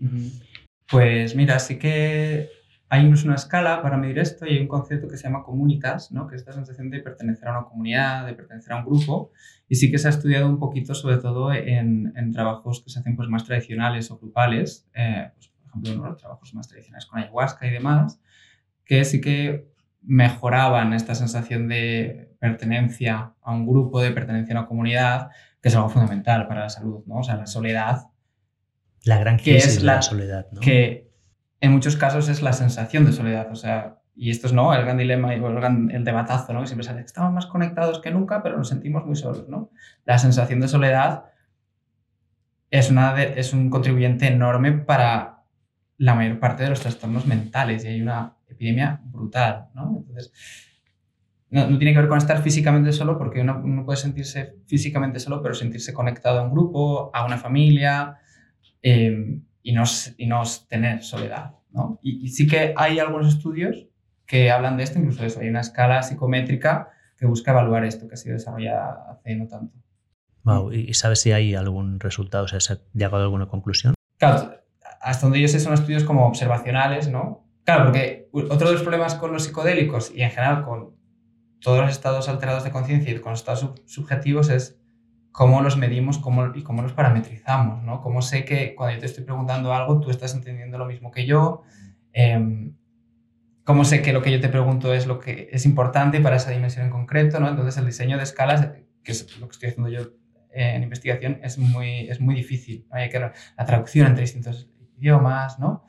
Pues mira, sí que hay incluso una escala para medir esto y hay un concepto que se llama comunitas, ¿no? que es esta sensación de pertenecer a una comunidad, de pertenecer a un grupo. Y sí que se ha estudiado un poquito, sobre todo en, en trabajos que se hacen pues, más tradicionales o grupales, eh, pues, por ejemplo, ¿no? los trabajos más tradicionales con ayahuasca y demás, que sí que mejoraban esta sensación de pertenencia a un grupo, de pertenencia a una comunidad, que es algo fundamental para la salud, ¿no? O sea, la soledad. La gran crisis que es la, la soledad, ¿no? Que en muchos casos es la sensación de soledad. O sea, y esto es ¿no? el gran dilema y el, el debatazo, ¿no? que siempre sale, estamos más conectados que nunca, pero nos sentimos muy solos. ¿no? La sensación de soledad es, una de, es un contribuyente enorme para la mayor parte de los trastornos mentales y hay una epidemia brutal. ¿no? Entonces, no, no, tiene que ver con estar físicamente solo, porque uno, uno, puede sentirse físicamente solo, pero sentirse conectado a un grupo, a una familia. Eh, y no, y no tener soledad. ¿no? Y, y, sí que hay algunos estudios que hablan de esto, incluso eso, hay una escala psicométrica que busca evaluar esto, que ha sido desarrollada hace no tanto. Wow. ¿Y sabes si hay algún resultado, o sea, ¿se ha llegado a alguna conclusión? Claro, hasta donde yo sé son estudios como observacionales, ¿no? Claro, porque otro de los problemas con los psicodélicos y en general con todos los estados alterados de conciencia y con los estados sub subjetivos es cómo los medimos cómo, y cómo los parametrizamos, ¿no? Cómo sé que cuando yo te estoy preguntando algo, tú estás entendiendo lo mismo que yo Em, ¿Cómo sé que lo que yo te pregunto es lo que es importante para esa dimensión en concreto? ¿no? Entonces, el diseño de escalas, que es lo que estoy haciendo yo en investigación, es muy, es muy difícil. Hay que la traducción entre distintos idiomas, ¿no?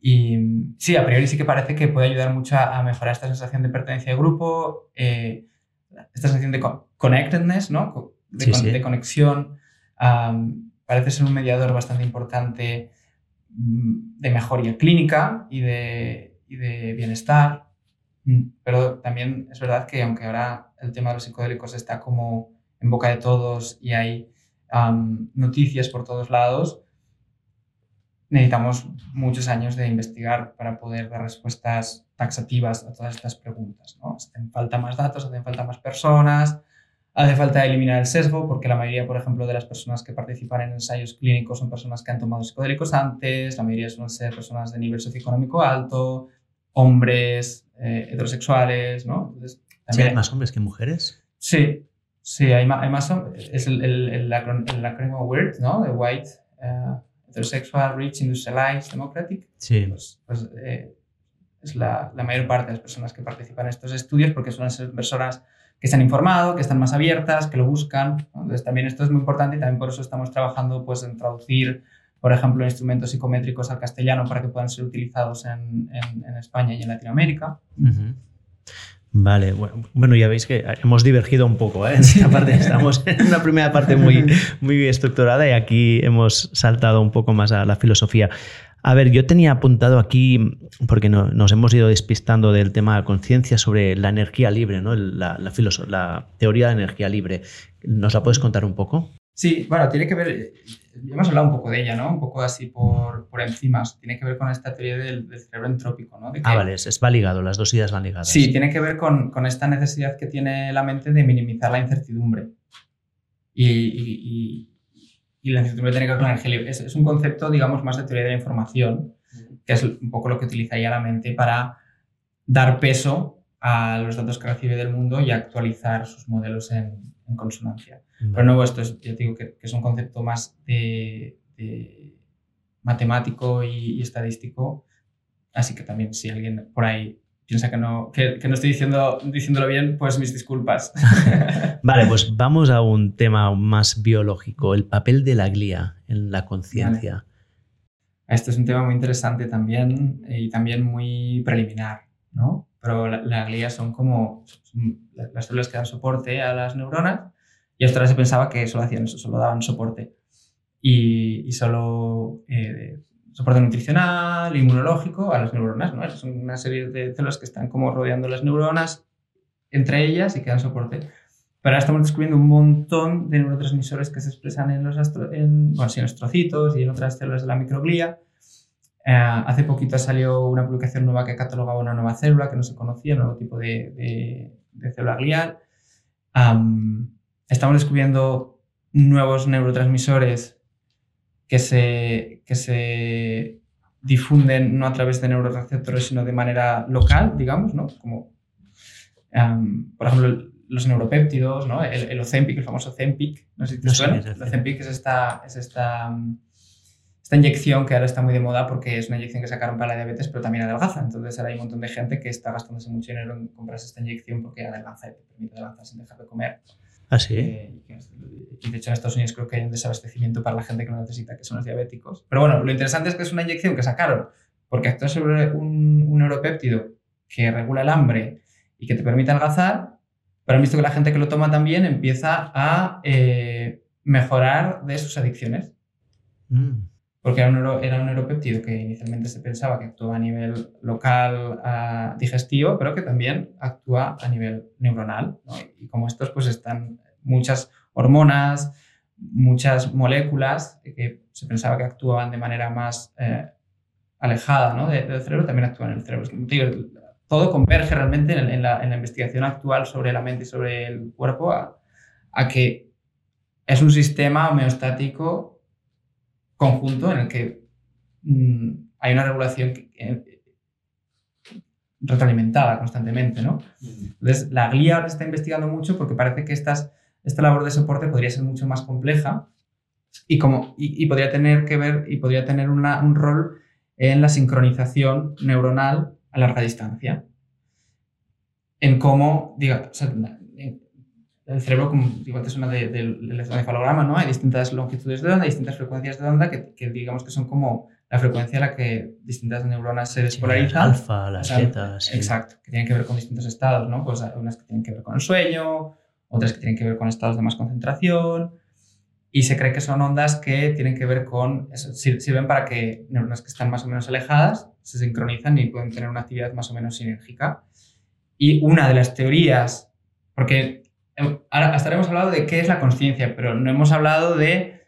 Y sí, a priori sí que parece que puede ayudar mucho a, mejorar esta sensación de pertenencia de grupo, eh, esta sensación de connectedness, ¿no? De, conexión. parece ser un mediador bastante importante mm, de mejoría clínica y de, y de bienestar. Mm, pero también es verdad que aunque ahora el tema de los psicodélicos está como en boca de todos y hay noticias por todos lados, necesitamos muchos años de investigar para poder dar respuestas taxativas a todas estas preguntas. ¿no? Hacen falta más datos, hacen falta más personas, hace falta eliminar el sesgo, porque la mayoría, por ejemplo, de las personas que participan en ensayos clínicos son personas que han tomado psicodélicos antes, la mayoría suelen ser personas de nivel socioeconómico alto, hombres, eh, heterosexuales, ¿no? ¿hay más hombres que mujeres? Sí, sí, hay más, hay más es el, el, el, acrónimo WIRD, ¿no? De White... Eh, heterosexual, rich, industrialized, democratic, sí. pues, pues eh, es la, la, mayor parte de las personas que participan en estos estudios porque suelen ser personas que se han informado, que están más abiertas, que lo buscan. Entonces también esto es muy importante y también por eso estamos trabajando pues, en traducir, por ejemplo, instrumentos psicométricos al castellano para que puedan ser utilizados en, España y en Latinoamérica. Vale, bueno, ya veis que hemos divergido un poco ¿eh? en <laughs> esta parte. Estamos en una primera parte muy, muy estructurada y aquí hemos saltado un poco más a la filosofía. A ver, yo tenía apuntado aquí, porque nos hemos ido despistando del tema de conciencia sobre la energía libre, ¿no? la, la, la teoría de energía libre. ¿Nos la puedes contar un poco? Sí, bueno, tiene que ver, hemos hablado un poco de ella, ¿no? Un poco así por, por encima. Tiene que ver con esta teoría del, cerebro entrópico, ¿no? ah, vale, es, va ligado, las dos ideas van ligadas. Sí, tiene que ver con, con esta necesidad que tiene la mente de minimizar la incertidumbre. Y, y, y, la incertidumbre tiene que ver con energía libre. Es, es, un concepto, digamos, más de teoría de la información, que es un poco lo que utilizaría la mente para dar peso a los datos que recibe del mundo y actualizar sus modelos en, en consonancia. Pero nuevo, esto es, ya digo que, es un concepto más de, matemático y, estadístico, así que también si alguien por ahí piensa que no, que, no estoy diciendo, diciéndolo bien, pues mis disculpas. <laughs> vale, pues vamos a un tema más biológico, el papel de la glía en la conciencia. Este es un tema muy interesante también y también muy preliminar, ¿no? Pero la, la glía son como las células que dan soporte a las neuronas y hasta ahora se pensaba que solo hacían eso, solo daban soporte. Y, solo eh, soporte nutricional, inmunológico a las neuronas, ¿no? Son una serie de células que están como rodeando las neuronas entre ellas y que dan soporte. Pero ahora estamos descubriendo un montón de neurotransmisores que se expresan en los, en, bueno, en los y en otras células de la microglía. Eh, hace poquito salió una publicación nueva que catalogaba una nueva célula que no se conocía, un nuevo tipo de, de, célula glial estamos descubriendo nuevos neurotransmisores que se, que se difunden no a través de neuroreceptores, sino de manera local, digamos, ¿no? Como, por ejemplo, los neuropéptidos, ¿no? El, el Ozempic, el famoso Ozempic, no sé si te suena. El Ozempic es esta, es esta, esta inyección que ahora está muy de moda porque es una inyección que sacaron para la diabetes, pero también adelgaza. Entonces ahora hay un montón de gente que está gastándose mucho dinero en comprarse esta inyección porque adelgaza y te permite adelgazar sin dejar de comer. ¿Ah, sí? Eh, y de hecho en Estados Unidos creo que hay un desabastecimiento para la gente que no necesita, que son los diabéticos. Pero bueno, lo interesante es que es una inyección que sacaron porque actúa sobre un, un neuropéptido que regula el hambre y que te permite adelgazar, pero han visto que la gente que lo toma también empieza a eh, mejorar de sus adicciones. Mm. Porque era un, era un, neuropéptido que inicialmente se pensaba que actuaba a nivel local uh, digestivo, pero que también actúa a nivel neuronal. ¿no? Y como estos, pues están muchas hormonas, muchas moléculas que se pensaba que actuaban de manera más eh, alejada ¿no? del cerebro, también actúan en el cerebro. todo converge realmente en, la, investigación actual sobre la mente y sobre el cuerpo a, que es un sistema homeostático conjunto en el que mm, hay una regulación retroalimentada constantemente, ¿no? Entonces, la GLIA ahora está investigando mucho porque parece que estas esta labor de soporte podría ser mucho más compleja y, como, y, podría tener que ver y podría tener un rol en la sincronización neuronal a larga distancia. En cómo, diga, el cerebro, como igual te suena del de, electroencefalograma, ¿no? Hay distintas longitudes de onda, distintas frecuencias de onda que, digamos que son como la frecuencia a la que distintas neuronas se despolarizan. alfa, las betas. Exacto, que tienen que ver con distintos estados, ¿no? Pues unas que tienen que ver con el sueño, otras que tienen que ver con estados de más concentración. Y se cree que son ondas que tienen que ver con, eso, sirven para que neuronas que están más o menos alejadas se sincronizan y pueden tener una actividad más o menos sinérgica. Y una de las teorías, porque ahora hasta hemos hablado de qué es la conciencia, pero no hemos hablado de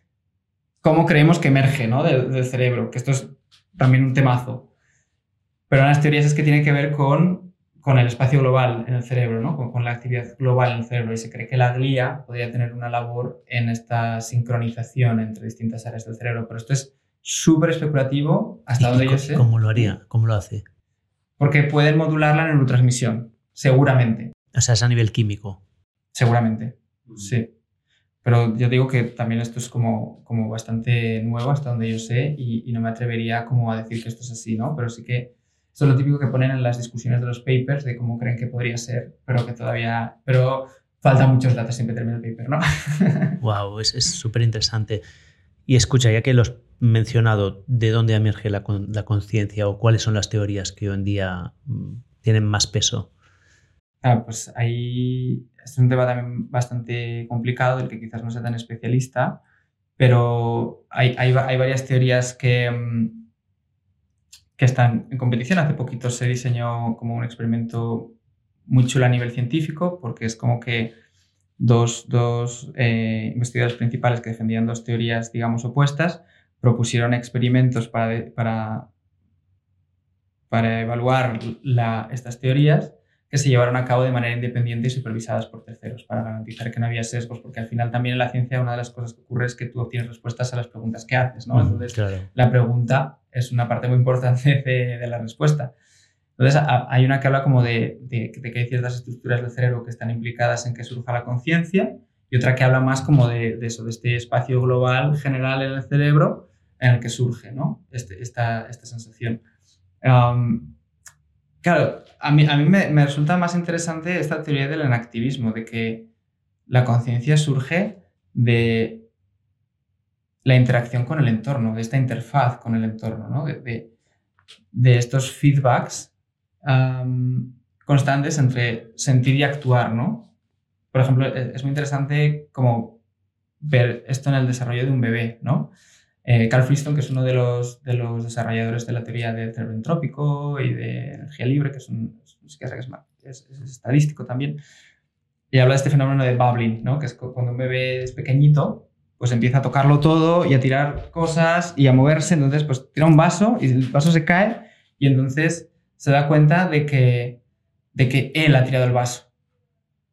cómo creemos que emerge ¿no? del, cerebro, que esto es también un temazo. Pero una de las teorías es que tiene que ver con, con el espacio global en el cerebro, ¿no? con, con, la actividad global en el cerebro. Y se cree que la glía podría tener una labor en esta sincronización entre distintas áreas del cerebro. Pero esto es súper especulativo hasta donde yo sé. ¿Cómo lo haría? ¿Cómo lo hace? Porque pueden modular la neurotransmisión, seguramente. O sea, es a nivel químico. Seguramente, sí. Pero yo digo que también esto es como, como bastante nuevo hasta donde yo sé y, no me atrevería como a decir que esto es así, ¿no? Pero sí que esto es lo típico que ponen en las discusiones de los papers de cómo creen que podría ser, pero que todavía... Pero faltan muchos datos siempre termina el paper, ¿no? <laughs> wow, es súper interesante. Y escucha, ya que los he mencionado, ¿de dónde emerge la, la conciencia o cuáles son las teorías que hoy en día mm, tienen más peso? Ah, pues ahí es un tema también bastante complicado, del que quizás no sea tan especialista, pero hay, hay, hay varias teorías que, mm, que están en competición. Hace poquito se diseñó como un experimento muy chulo a nivel científico, porque es como que dos, dos eh, investigadores principales que defendían dos teorías, digamos, opuestas, propusieron experimentos para, para, para evaluar la, estas teorías que se llevaron a cabo de manera independiente y supervisadas por terceros para garantizar que no había sesgos, porque al final también en la ciencia una de las cosas que ocurre es que tú obtienes respuestas a las preguntas que haces, ¿no? Entonces, la pregunta es una parte muy importante de, la respuesta. Entonces, hay una que habla como de, de, que hay ciertas estructuras del cerebro que están implicadas en que surja la conciencia y otra que habla más como de, eso, de este espacio global general en el cerebro en el que surge, ¿no? Este, esta, esta sensación. Claro, a mí, a mí me, resulta más interesante esta teoría del enactivismo, de que la conciencia surge de la interacción con el entorno, de esta interfaz con el entorno, ¿no? de, estos feedbacks constantes entre sentir y actuar. ¿no? Por ejemplo, e, es muy interesante como ver esto en el desarrollo de un bebé. ¿no? Eh, Carl Friston, que es uno de los, de los desarrolladores de la teoría del cerebro entrópico y de energía libre, que es, un, es, estadístico también, y habla de este fenómeno de bubbling, ¿no? que es cuando un bebé es pequeñito, pues empieza a tocarlo todo y a tirar cosas y a moverse, entonces pues tira un vaso y el vaso se cae y entonces se da cuenta de que, de que él ha tirado el vaso,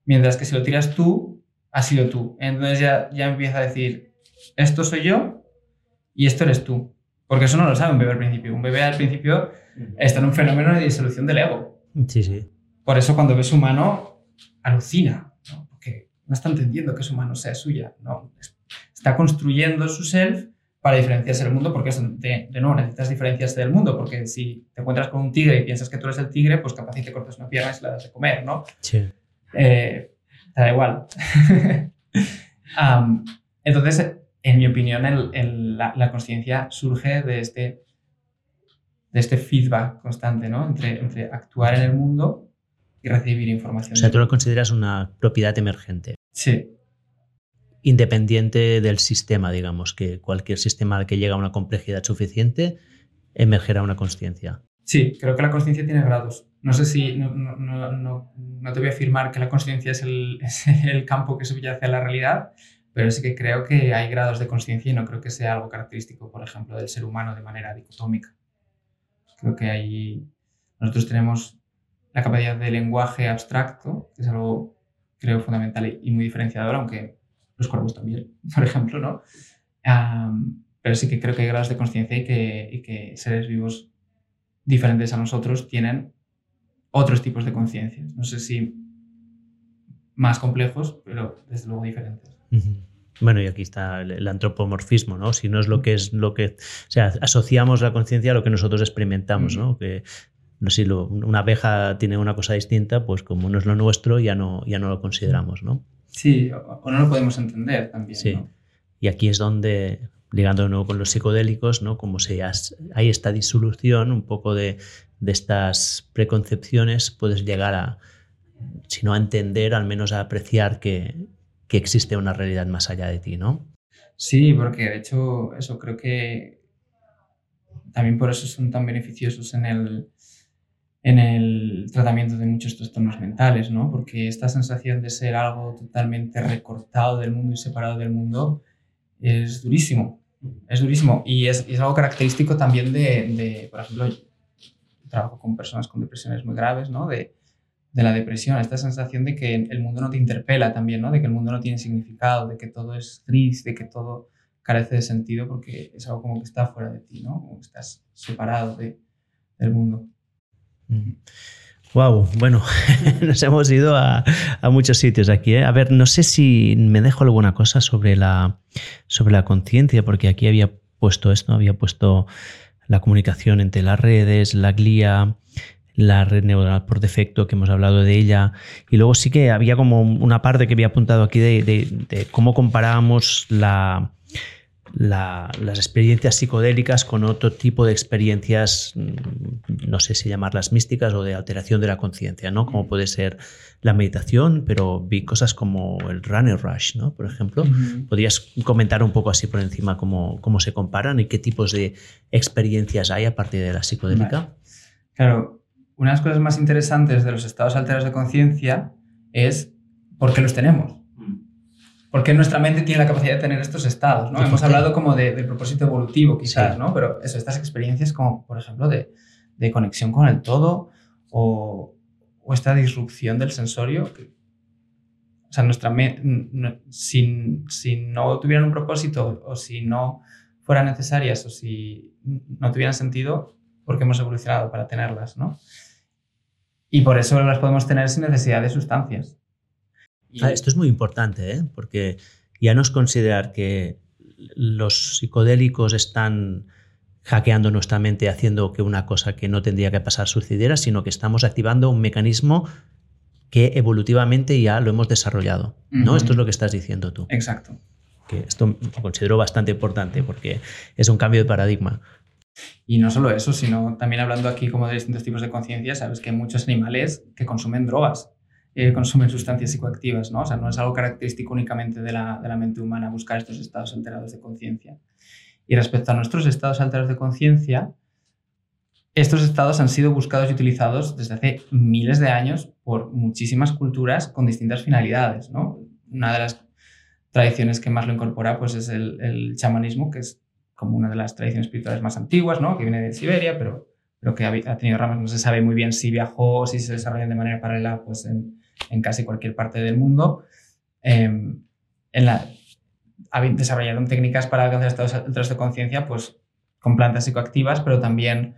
mientras que si lo tiras tú, ha sido tú. Entonces ya, ya empieza a decir, esto soy yo y esto eres tú. Porque eso no lo sabe un bebé al principio. Un bebé al principio está en un fenómeno de disolución del ego. Sí, sí. Por eso cuando ve su mano, alucina, ¿no? porque no está entendiendo que su mano sea suya. ¿no? Está construyendo su self para diferenciarse del mundo, porque de, de nuevo necesitas diferenciarse del mundo, porque si te encuentras con un tigre y piensas que tú eres el tigre, pues capaz y te cortas una pierna y se la das de comer, ¿no? Sí. Eh, te da igual. <laughs> entonces, en mi opinión, la, la conciencia surge de este, de este feedback constante, ¿no? Entre, entre actuar en el mundo y recibir información. O sea, tú lo consideras una propiedad emergente. Sí. Independiente del sistema, digamos, que cualquier sistema al que llega a una complejidad suficiente emergerá una conciencia. Sí, creo que la conciencia tiene grados. No sé si, no, no, no, no te voy a afirmar que la conciencia es el, <laughs> es el campo que subyace a la realidad, pero sí que creo que hay grados de conciencia y no creo que sea algo característico, por ejemplo, del ser humano de manera dicotómica. Creo que hay, nosotros tenemos la capacidad de lenguaje abstracto, que es algo, creo, fundamental y muy diferenciador, aunque los cuervos también, <laughs> por ejemplo, ¿no? pero sí que creo que hay grados de conciencia y que, y que seres vivos diferentes a nosotros tienen otros tipos de conciencias. No sé si más complejos, pero desde luego diferentes. Bueno, y aquí está el, antropomorfismo, ¿no? Si no es lo que es lo que. O sea, asociamos la conciencia a lo que nosotros experimentamos, ¿no? Que no sé, si una abeja tiene una cosa distinta, pues como no es lo nuestro, ya no, ya no lo consideramos, ¿no? Sí, o, no lo podemos entender también. Sí. Y aquí es donde, ligando de nuevo con los psicodélicos, ¿no? Como se hay esta disolución un poco de, de estas preconcepciones, puedes llegar a, si no a entender, al menos a apreciar que, que existe una realidad más allá de ti, ¿no? Sí, porque de hecho eso creo que también por eso son tan beneficiosos en el, en el tratamiento de muchos trastornos mentales, ¿no? Porque esta sensación de ser algo totalmente recortado del mundo y separado del mundo es durísimo, es durísimo. Y es, es algo característico también de, de, por ejemplo, trabajo con personas con depresiones muy graves, ¿no? De, de la depresión, esta sensación de que el mundo no te interpela también, ¿no? De que el mundo no tiene significado, de que todo es triste, de que todo carece de sentido porque es algo como que está fuera de ti, ¿no? Como que estás separado de, del mundo. Wow, bueno, <laughs> nos hemos ido a, muchos sitios aquí. ¿eh? A ver, no sé si me dejo alguna cosa sobre la, sobre la conciencia, porque aquí había puesto esto, había puesto la comunicación entre las redes, la glía, la red neuronal por defecto, que hemos hablado de ella. Y luego sí que había como una parte que había apuntado aquí de, de cómo comparábamos la, las experiencias psicodélicas con otro tipo de experiencias, mm, no sé si llamarlas místicas o de alteración de la conciencia, ¿no? Como puede ser la meditación, pero vi cosas como el runner rush, ¿no? Por ejemplo. ¿Podrías comentar un poco así por encima cómo, cómo, se comparan y qué tipos de experiencias hay a partir de la psicodélica? Claro, una de las cosas más interesantes de los estados alterados de conciencia es por qué los tenemos porque nuestra mente tiene la capacidad de tener estos estados, ¿no? Hemos hablado como de, propósito evolutivo quizás, ¿no? Pero eso, estas experiencias como, por ejemplo, de, de conexión con el todo o, o, esta disrupción del sensorio. o sea, nuestra si, si no tuvieran un propósito o si no fueran necesarias o si no tuvieran sentido, porque hemos evolucionado para tenerlas, ¿no? Y por eso las podemos tener sin necesidad de sustancias. Ah, esto es muy importante, ¿eh? porque ya no es considerar que los psicodélicos están hackeando nuestra mente haciendo que una cosa que no tendría que pasar sucediera, sino que estamos activando un mecanismo que evolutivamente ya lo hemos desarrollado. ¿no? Esto es lo que estás diciendo tú. Exacto. Que esto lo considero bastante importante porque es un cambio de paradigma. Y no solo eso, sino también hablando aquí como de distintos tipos de conciencia, sabes que muchos animales que consumen drogas eh, consumen sustancias psicoactivas, ¿no? O sea, no es algo característico únicamente de la, de la mente humana buscar estos estados alterados de conciencia. Y respecto a nuestros estados alterados de conciencia, estos estados han sido buscados y utilizados desde hace miles de años por muchísimas culturas con distintas finalidades, ¿no? Una de las tradiciones que más lo incorpora pues, es el, el chamanismo, que es como una de las tradiciones espirituales más antiguas, ¿no? que viene de Siberia, pero, pero que ha, tenido ramas, no se sabe muy bien si viajó o si se desarrollan de manera paralela pues, en, en casi cualquier parte del mundo. Em, en la, desarrollaron técnicas para alcanzar estados de conciencia pues, con plantas psicoactivas, pero también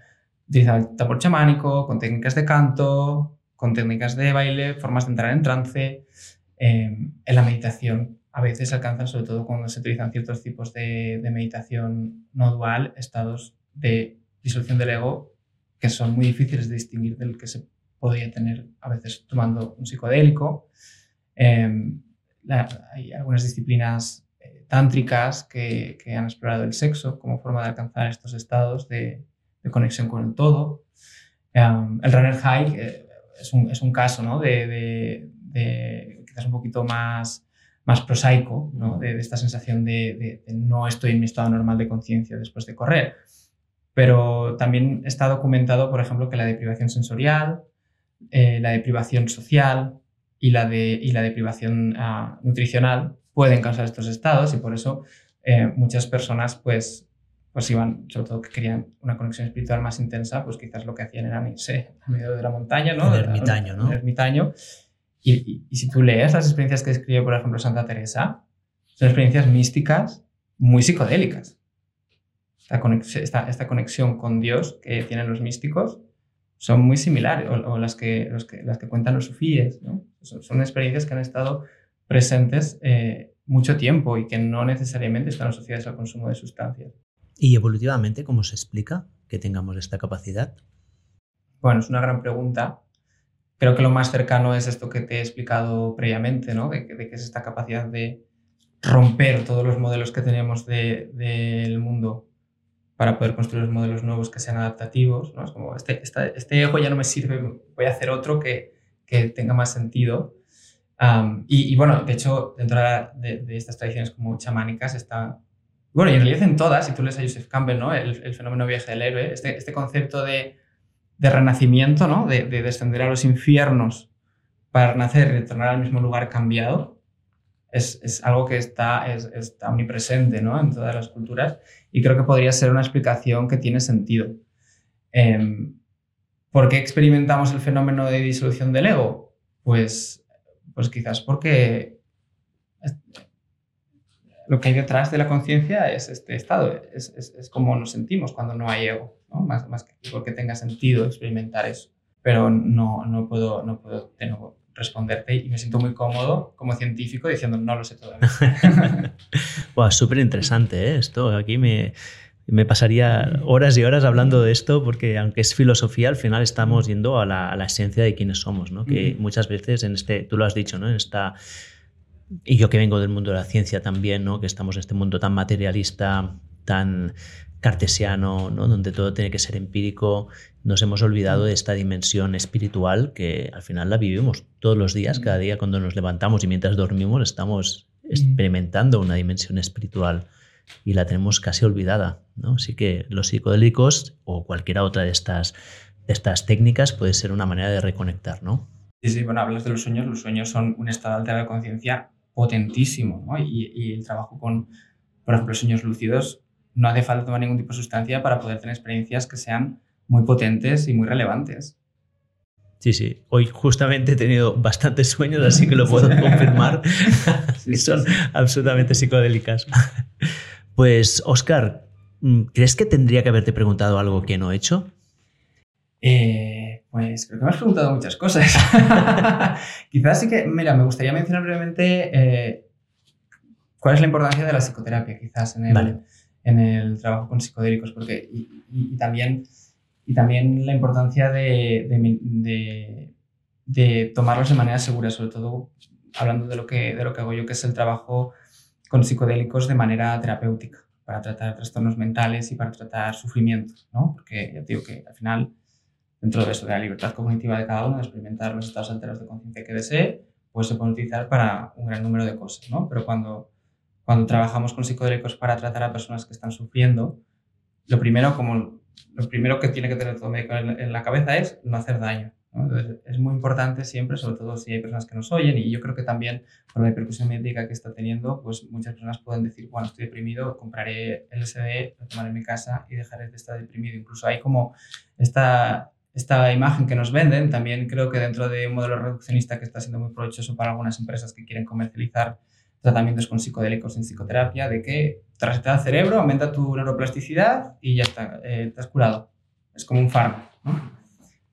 utilizaban el tambor chamánico, con técnicas de canto, con técnicas de baile, formas de entrar en trance. Em, en la meditación a veces alcanzan, sobre todo cuando se utilizan ciertos tipos de, de meditación no dual, estados de disolución del ego que son muy difíciles de distinguir del que se podría tener a veces tomando un psicodélico. Em, hay algunas disciplinas eh, tántricas que, han explorado el sexo como forma de alcanzar estos estados de, de conexión con el todo. Em, el runner high eh, es, un, es, un, caso ¿no? de, de, quizás un poquito más, más prosaico, ¿no? de, esta sensación de, no estoy en mi estado normal de conciencia después de correr. Pero también está documentado, por ejemplo, que la deprivación sensorial, eh, la deprivación social y la, de, y la deprivación ah, nutricional pueden causar estos estados y por eso eh, muchas personas pues, pues iban, sobre todo que querían una conexión espiritual más intensa, pues quizás lo que hacían era irse a medio de la montaña, ¿no? El ermitaño, ¿no? El ermitaño. Y, y, si tú lees las experiencias que escribe, por ejemplo, Santa Teresa, son experiencias místicas muy psicodélicas. Esta, esta conexión con Dios que tienen los místicos son muy similares, o, las, que, los que, las que cuentan los sufíes, ¿no? son, experiencias que han estado presentes eh, mucho tiempo y que no necesariamente están asociadas al consumo de sustancias. ¿Y evolutivamente cómo se explica que tengamos esta capacidad? Bueno, es una gran pregunta. Creo que lo más cercano es esto que te he explicado previamente, ¿no? De, que es esta capacidad de romper todos los modelos que tenemos del mundo para poder construir modelos nuevos que sean adaptativos. ¿no? Es como, este, este ego ya no me sirve, voy a hacer otro que, que tenga más sentido. y, bueno, de hecho, dentro de, estas tradiciones como chamánicas está... Bueno, y en realidad en todas, si tú lees a Joseph Campbell, ¿no? el, fenómeno viaje del héroe, este, este concepto de, de renacimiento, ¿no? de, descender a los infiernos para renacer y retornar al mismo lugar cambiado, es, algo que está, es, omnipresente ¿no? en todas las culturas y creo que podría ser una explicación que tiene sentido. Eh, ¿Por qué experimentamos el fenómeno de disolución del ego? Pues, pues quizás porque lo que hay detrás de la conciencia es este estado, es, es, es, como nos sentimos cuando no hay ego, ¿no? más, más que porque tenga sentido experimentar eso. Pero no, no puedo, no puedo de nuevo, responderte y me siento muy cómodo como científico diciendo no lo sé todavía. <laughs> wow, súper interesante ¿eh? esto. Aquí me, me pasaría horas y horas hablando de esto porque aunque es filosofía, al final estamos yendo a la, a la esencia de quiénes somos, ¿no? Que muchas veces en este, tú lo has dicho, ¿no? En esta, y yo que vengo del mundo de la ciencia también, ¿no? Que estamos en este mundo tan materialista, tan cartesiano, ¿no? donde todo tiene que ser empírico, nos hemos olvidado de esta dimensión espiritual que al final la vivimos todos los días, cada día cuando nos levantamos y mientras dormimos estamos experimentando una dimensión espiritual y la tenemos casi olvidada. ¿no? Así que los psicodélicos o cualquiera otra de estas, de estas técnicas puede ser una manera de reconectar. ¿no? Sí, sí, bueno, hablas de los sueños, los sueños son un estado alterado de conciencia potentísimo ¿no? y, y el trabajo con, por ejemplo, sueños lúcidos no hace falta tomar ningún tipo de sustancia para poder tener experiencias que sean muy potentes y muy relevantes. Sí, sí. Hoy justamente he tenido bastantes sueños, así que lo puedo <laughs> confirmar. son absolutamente psicodélicas. Pues, Oscar, ¿crees que tendría que haberte preguntado algo que no he hecho? Eh, pues creo que me has preguntado muchas cosas. <laughs> Quizás sí que, mira, me gustaría mencionar brevemente eh, cuál es la importancia de la psicoterapia, quizás en el, en el trabajo con psicodélicos, porque y, también, y también la importancia de, de, de, tomarlos de manera segura, sobre todo hablando de lo, que, de lo que hago yo, que es el trabajo con psicodélicos de manera terapéutica, para tratar trastornos mentales y para tratar sufrimiento, ¿no? Porque ya digo que al final, dentro de eso, de la libertad cognitiva de cada uno, de experimentar los estados alteros de conciencia que desee, pues se puede utilizar para un gran número de cosas, ¿no? Pero cuando cuando trabajamos con psicodélicos para tratar a personas que están sufriendo, lo primero, como, lo primero que tiene que tener todo médico en, la cabeza es no hacer daño. Entonces, es muy importante siempre, sobre todo si hay personas que nos oyen, y yo creo que también por la repercusión médica que está teniendo, pues muchas personas pueden decir, bueno, estoy deprimido, compraré LSD, lo tomaré en mi casa y dejaré de estar deprimido. Incluso hay como esta, esta imagen que nos venden, también creo que dentro de un modelo reduccionista que está siendo muy provechoso para algunas empresas que quieren comercializar tratamientos con psicodélicos en psicoterapia, de que tras el cerebro, aumenta tu neuroplasticidad y ya está, eh, te has curado. Es como un fármaco.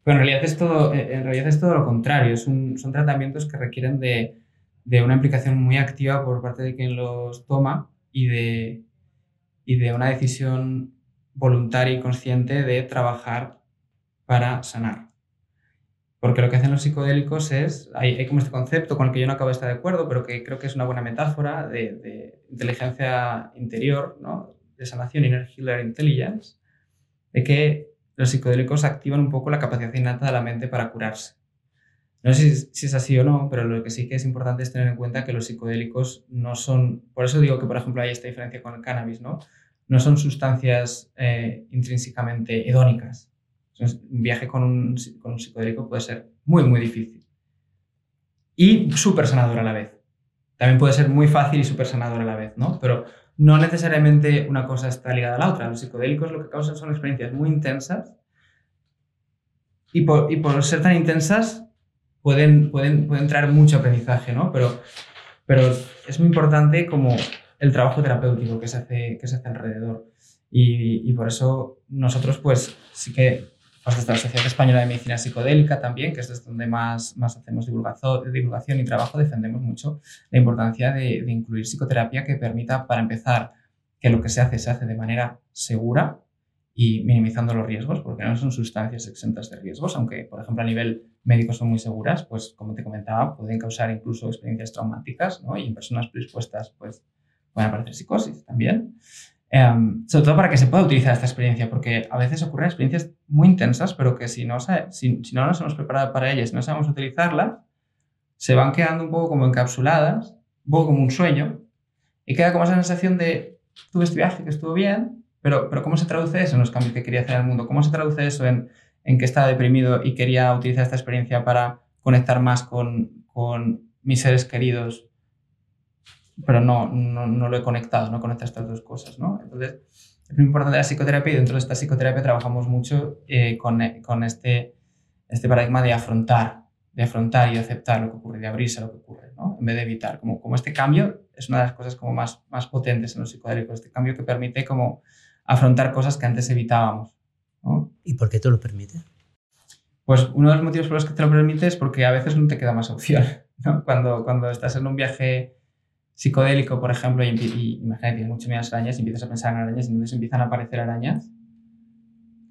Pero en realidad es todo, eh, en realidad es todo lo contrario. son tratamientos que requieren de, de, una implicación muy activa por parte de quien los toma y de, y de una decisión voluntaria y consciente de trabajar para sanar. Porque lo que hacen los psicodélicos es, hay, como este concepto con el que yo no acabo de estar de acuerdo, pero que creo que es una buena metáfora de, inteligencia interior, ¿no? de sanación, inner healer intelligence, de que los psicodélicos activan un poco la capacidad innata de la mente para curarse. No sé si, es así o no, pero lo que sí que es importante es tener en cuenta que los psicodélicos no son, por eso digo que por ejemplo hay esta diferencia con el cannabis, ¿no? No son sustancias eh, intrínsecamente hedónicas, un viaje con un, con un psicodélico puede ser muy, muy difícil. Y súper sanador a la vez. También puede ser muy fácil y súper sanador a la vez, ¿no? Pero no necesariamente una cosa está ligada a la otra. Los psicodélicos lo que causan son experiencias muy intensas y por, y por ser tan intensas pueden, pueden, pueden traer mucho aprendizaje, ¿no? Pero, pero es muy importante como el trabajo terapéutico que se hace, que se hace alrededor. Y, y por eso nosotros pues sí que pues desde la Sociedad Española de Medicina Psicodélica también, que es donde más, más hacemos divulgación y trabajo, defendemos mucho la importancia de, de, incluir psicoterapia que permita, para empezar, que lo que se hace se hace de manera segura y minimizando los riesgos, porque no son sustancias exentas de riesgos, aunque, por ejemplo, a nivel médico son muy seguras, pues, como te comentaba, pueden causar incluso experiencias traumáticas, ¿no? Y en personas predispuestas, pues, pueden aparecer psicosis también. Em, sobre todo para que se pueda utilizar esta experiencia, porque a veces ocurren experiencias muy intensas, pero que si no, si, si no nos hemos preparado para ellas, no sabemos utilizarlas, se van quedando un poco como encapsuladas, un poco como un sueño, y queda como esa sensación de, tuve este viaje que estuvo bien, pero, pero ¿cómo se traduce eso en los cambios que quería hacer en el mundo? ¿Cómo se traduce eso en, en que estaba deprimido y quería utilizar esta experiencia para conectar más con, con mis seres queridos pero no, no, no, lo he conectado, no conecta estas dos cosas, ¿no? Entonces, es muy importante la psicoterapia y dentro de esta psicoterapia trabajamos mucho eh, con, con, este, este paradigma de afrontar, de afrontar y aceptar lo que ocurre, de abrirse a lo que ocurre, ¿no? En vez de evitar. Como, como este cambio es una de las cosas como más, más potentes en los psicodélicos, este cambio que permite como afrontar cosas que antes evitábamos, ¿no? ¿Y por qué te lo permite? Pues uno de los motivos por los que te lo permite es porque a veces no te queda más opción, ¿no? Cuando, cuando estás en un viaje psicodélico, por ejemplo, y, y imagínate, tienes mucho miedo arañas y empiezas a pensar en arañas y entonces empiezan a aparecer arañas,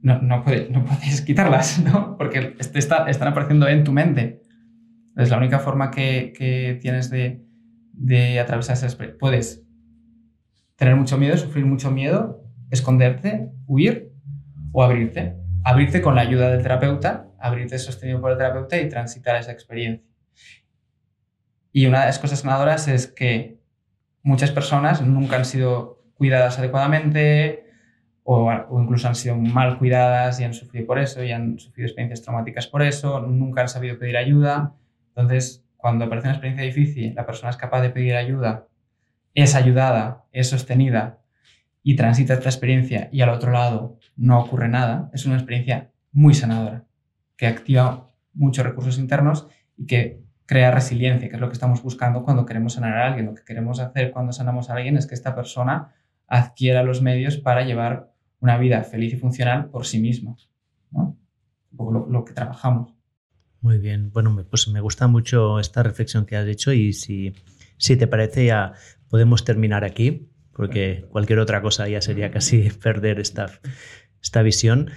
no, no, puede, no puedes <laughs> quitarlas, ¿no? Porque está, están apareciendo en tu mente. Es la única forma que, que tienes de, de atravesar esa experiencia. Puedes tener mucho miedo, sufrir mucho miedo, esconderte, huir o abrirte. Abrirte con la ayuda del terapeuta, abrirte sostenido por el terapeuta y transitar esa experiencia. Y una de las cosas ganadoras es que muchas personas nunca han sido cuidadas adecuadamente o, incluso han sido mal cuidadas y han sufrido por eso y han sufrido experiencias traumáticas por eso, nunca han sabido pedir ayuda. Entonces, cuando aparece una experiencia difícil, la persona es capaz de pedir ayuda, es ayudada, es sostenida y transita esta experiencia y al otro lado no ocurre nada, es una experiencia muy sanadora, que activa muchos recursos internos y que crea resiliencia, que es lo que estamos buscando cuando queremos sanar a alguien. Lo que queremos hacer cuando sanamos a alguien es que esta persona adquiera los medios para llevar una vida feliz y funcional por sí misma. ¿no? Lo, lo, que trabajamos. Muy bien. Bueno, pues me gusta mucho esta reflexión que has hecho y si, si te parece ya podemos terminar aquí, porque cualquier otra cosa ya sería casi <laughs> perder esta, esta visión.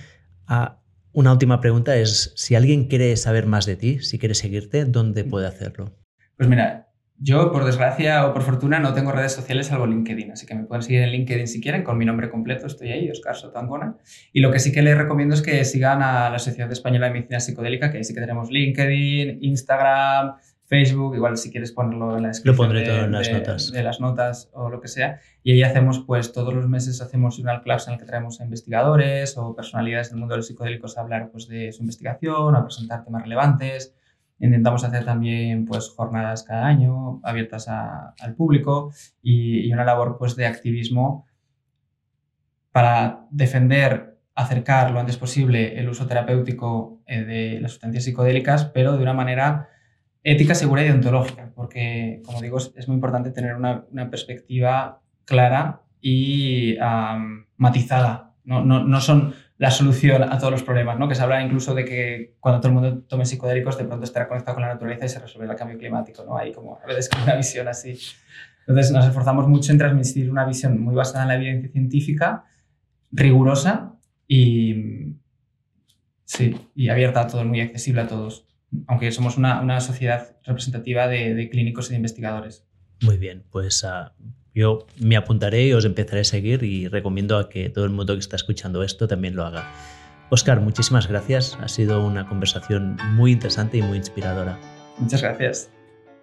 Ah, una última pregunta es, si alguien quiere saber más de ti, si quiere seguirte, ¿dónde puede hacerlo? Pues mira, yo por desgracia o por fortuna no tengo redes sociales salvo LinkedIn, así que me pueden seguir en LinkedIn si quieren, con mi nombre completo estoy ahí, Oscar Sotangona. Y lo que sí que les recomiendo es que sigan a la Sociedad Española de Medicina Psicodélica, que ahí sí que tenemos LinkedIn, Instagram, Facebook, igual si quieres ponerlo en la descripción. Lo pondré de, todo en las notas. De las notas o lo que sea. Y ahí hacemos, pues todos los meses hacemos una clase en el que traemos a investigadores o personalidades del mundo de los psicodélicos a hablar pues, de su investigación, a presentar temas relevantes. Intentamos hacer también pues, jornadas cada año abiertas al público y, y, una labor pues, de activismo para defender, acercar lo antes posible el uso terapéutico eh, de las sustancias psicodélicas, pero de una manera ética, segura y deontológica, porque, como digo, es, muy importante tener una, perspectiva clara y matizada. No, no, no, son la solución a todos los problemas, ¿no? que se habla incluso de que cuando todo el mundo tome psicodélicos de pronto estará conectado con la naturaleza y se resolverá el cambio climático. ¿no? Hay como a veces una visión así. Entonces nos esforzamos mucho en transmitir una visión muy basada en la evidencia científica, rigurosa y, sí, y abierta a todos, muy accesible a todos aunque somos una, una sociedad representativa de, de, clínicos y de investigadores. Muy bien, pues uh, yo me apuntaré y os empezaré a seguir y recomiendo a que todo el mundo que está escuchando esto también lo haga. Oscar, muchísimas gracias. Ha sido una conversación muy interesante y muy inspiradora. Muchas gracias.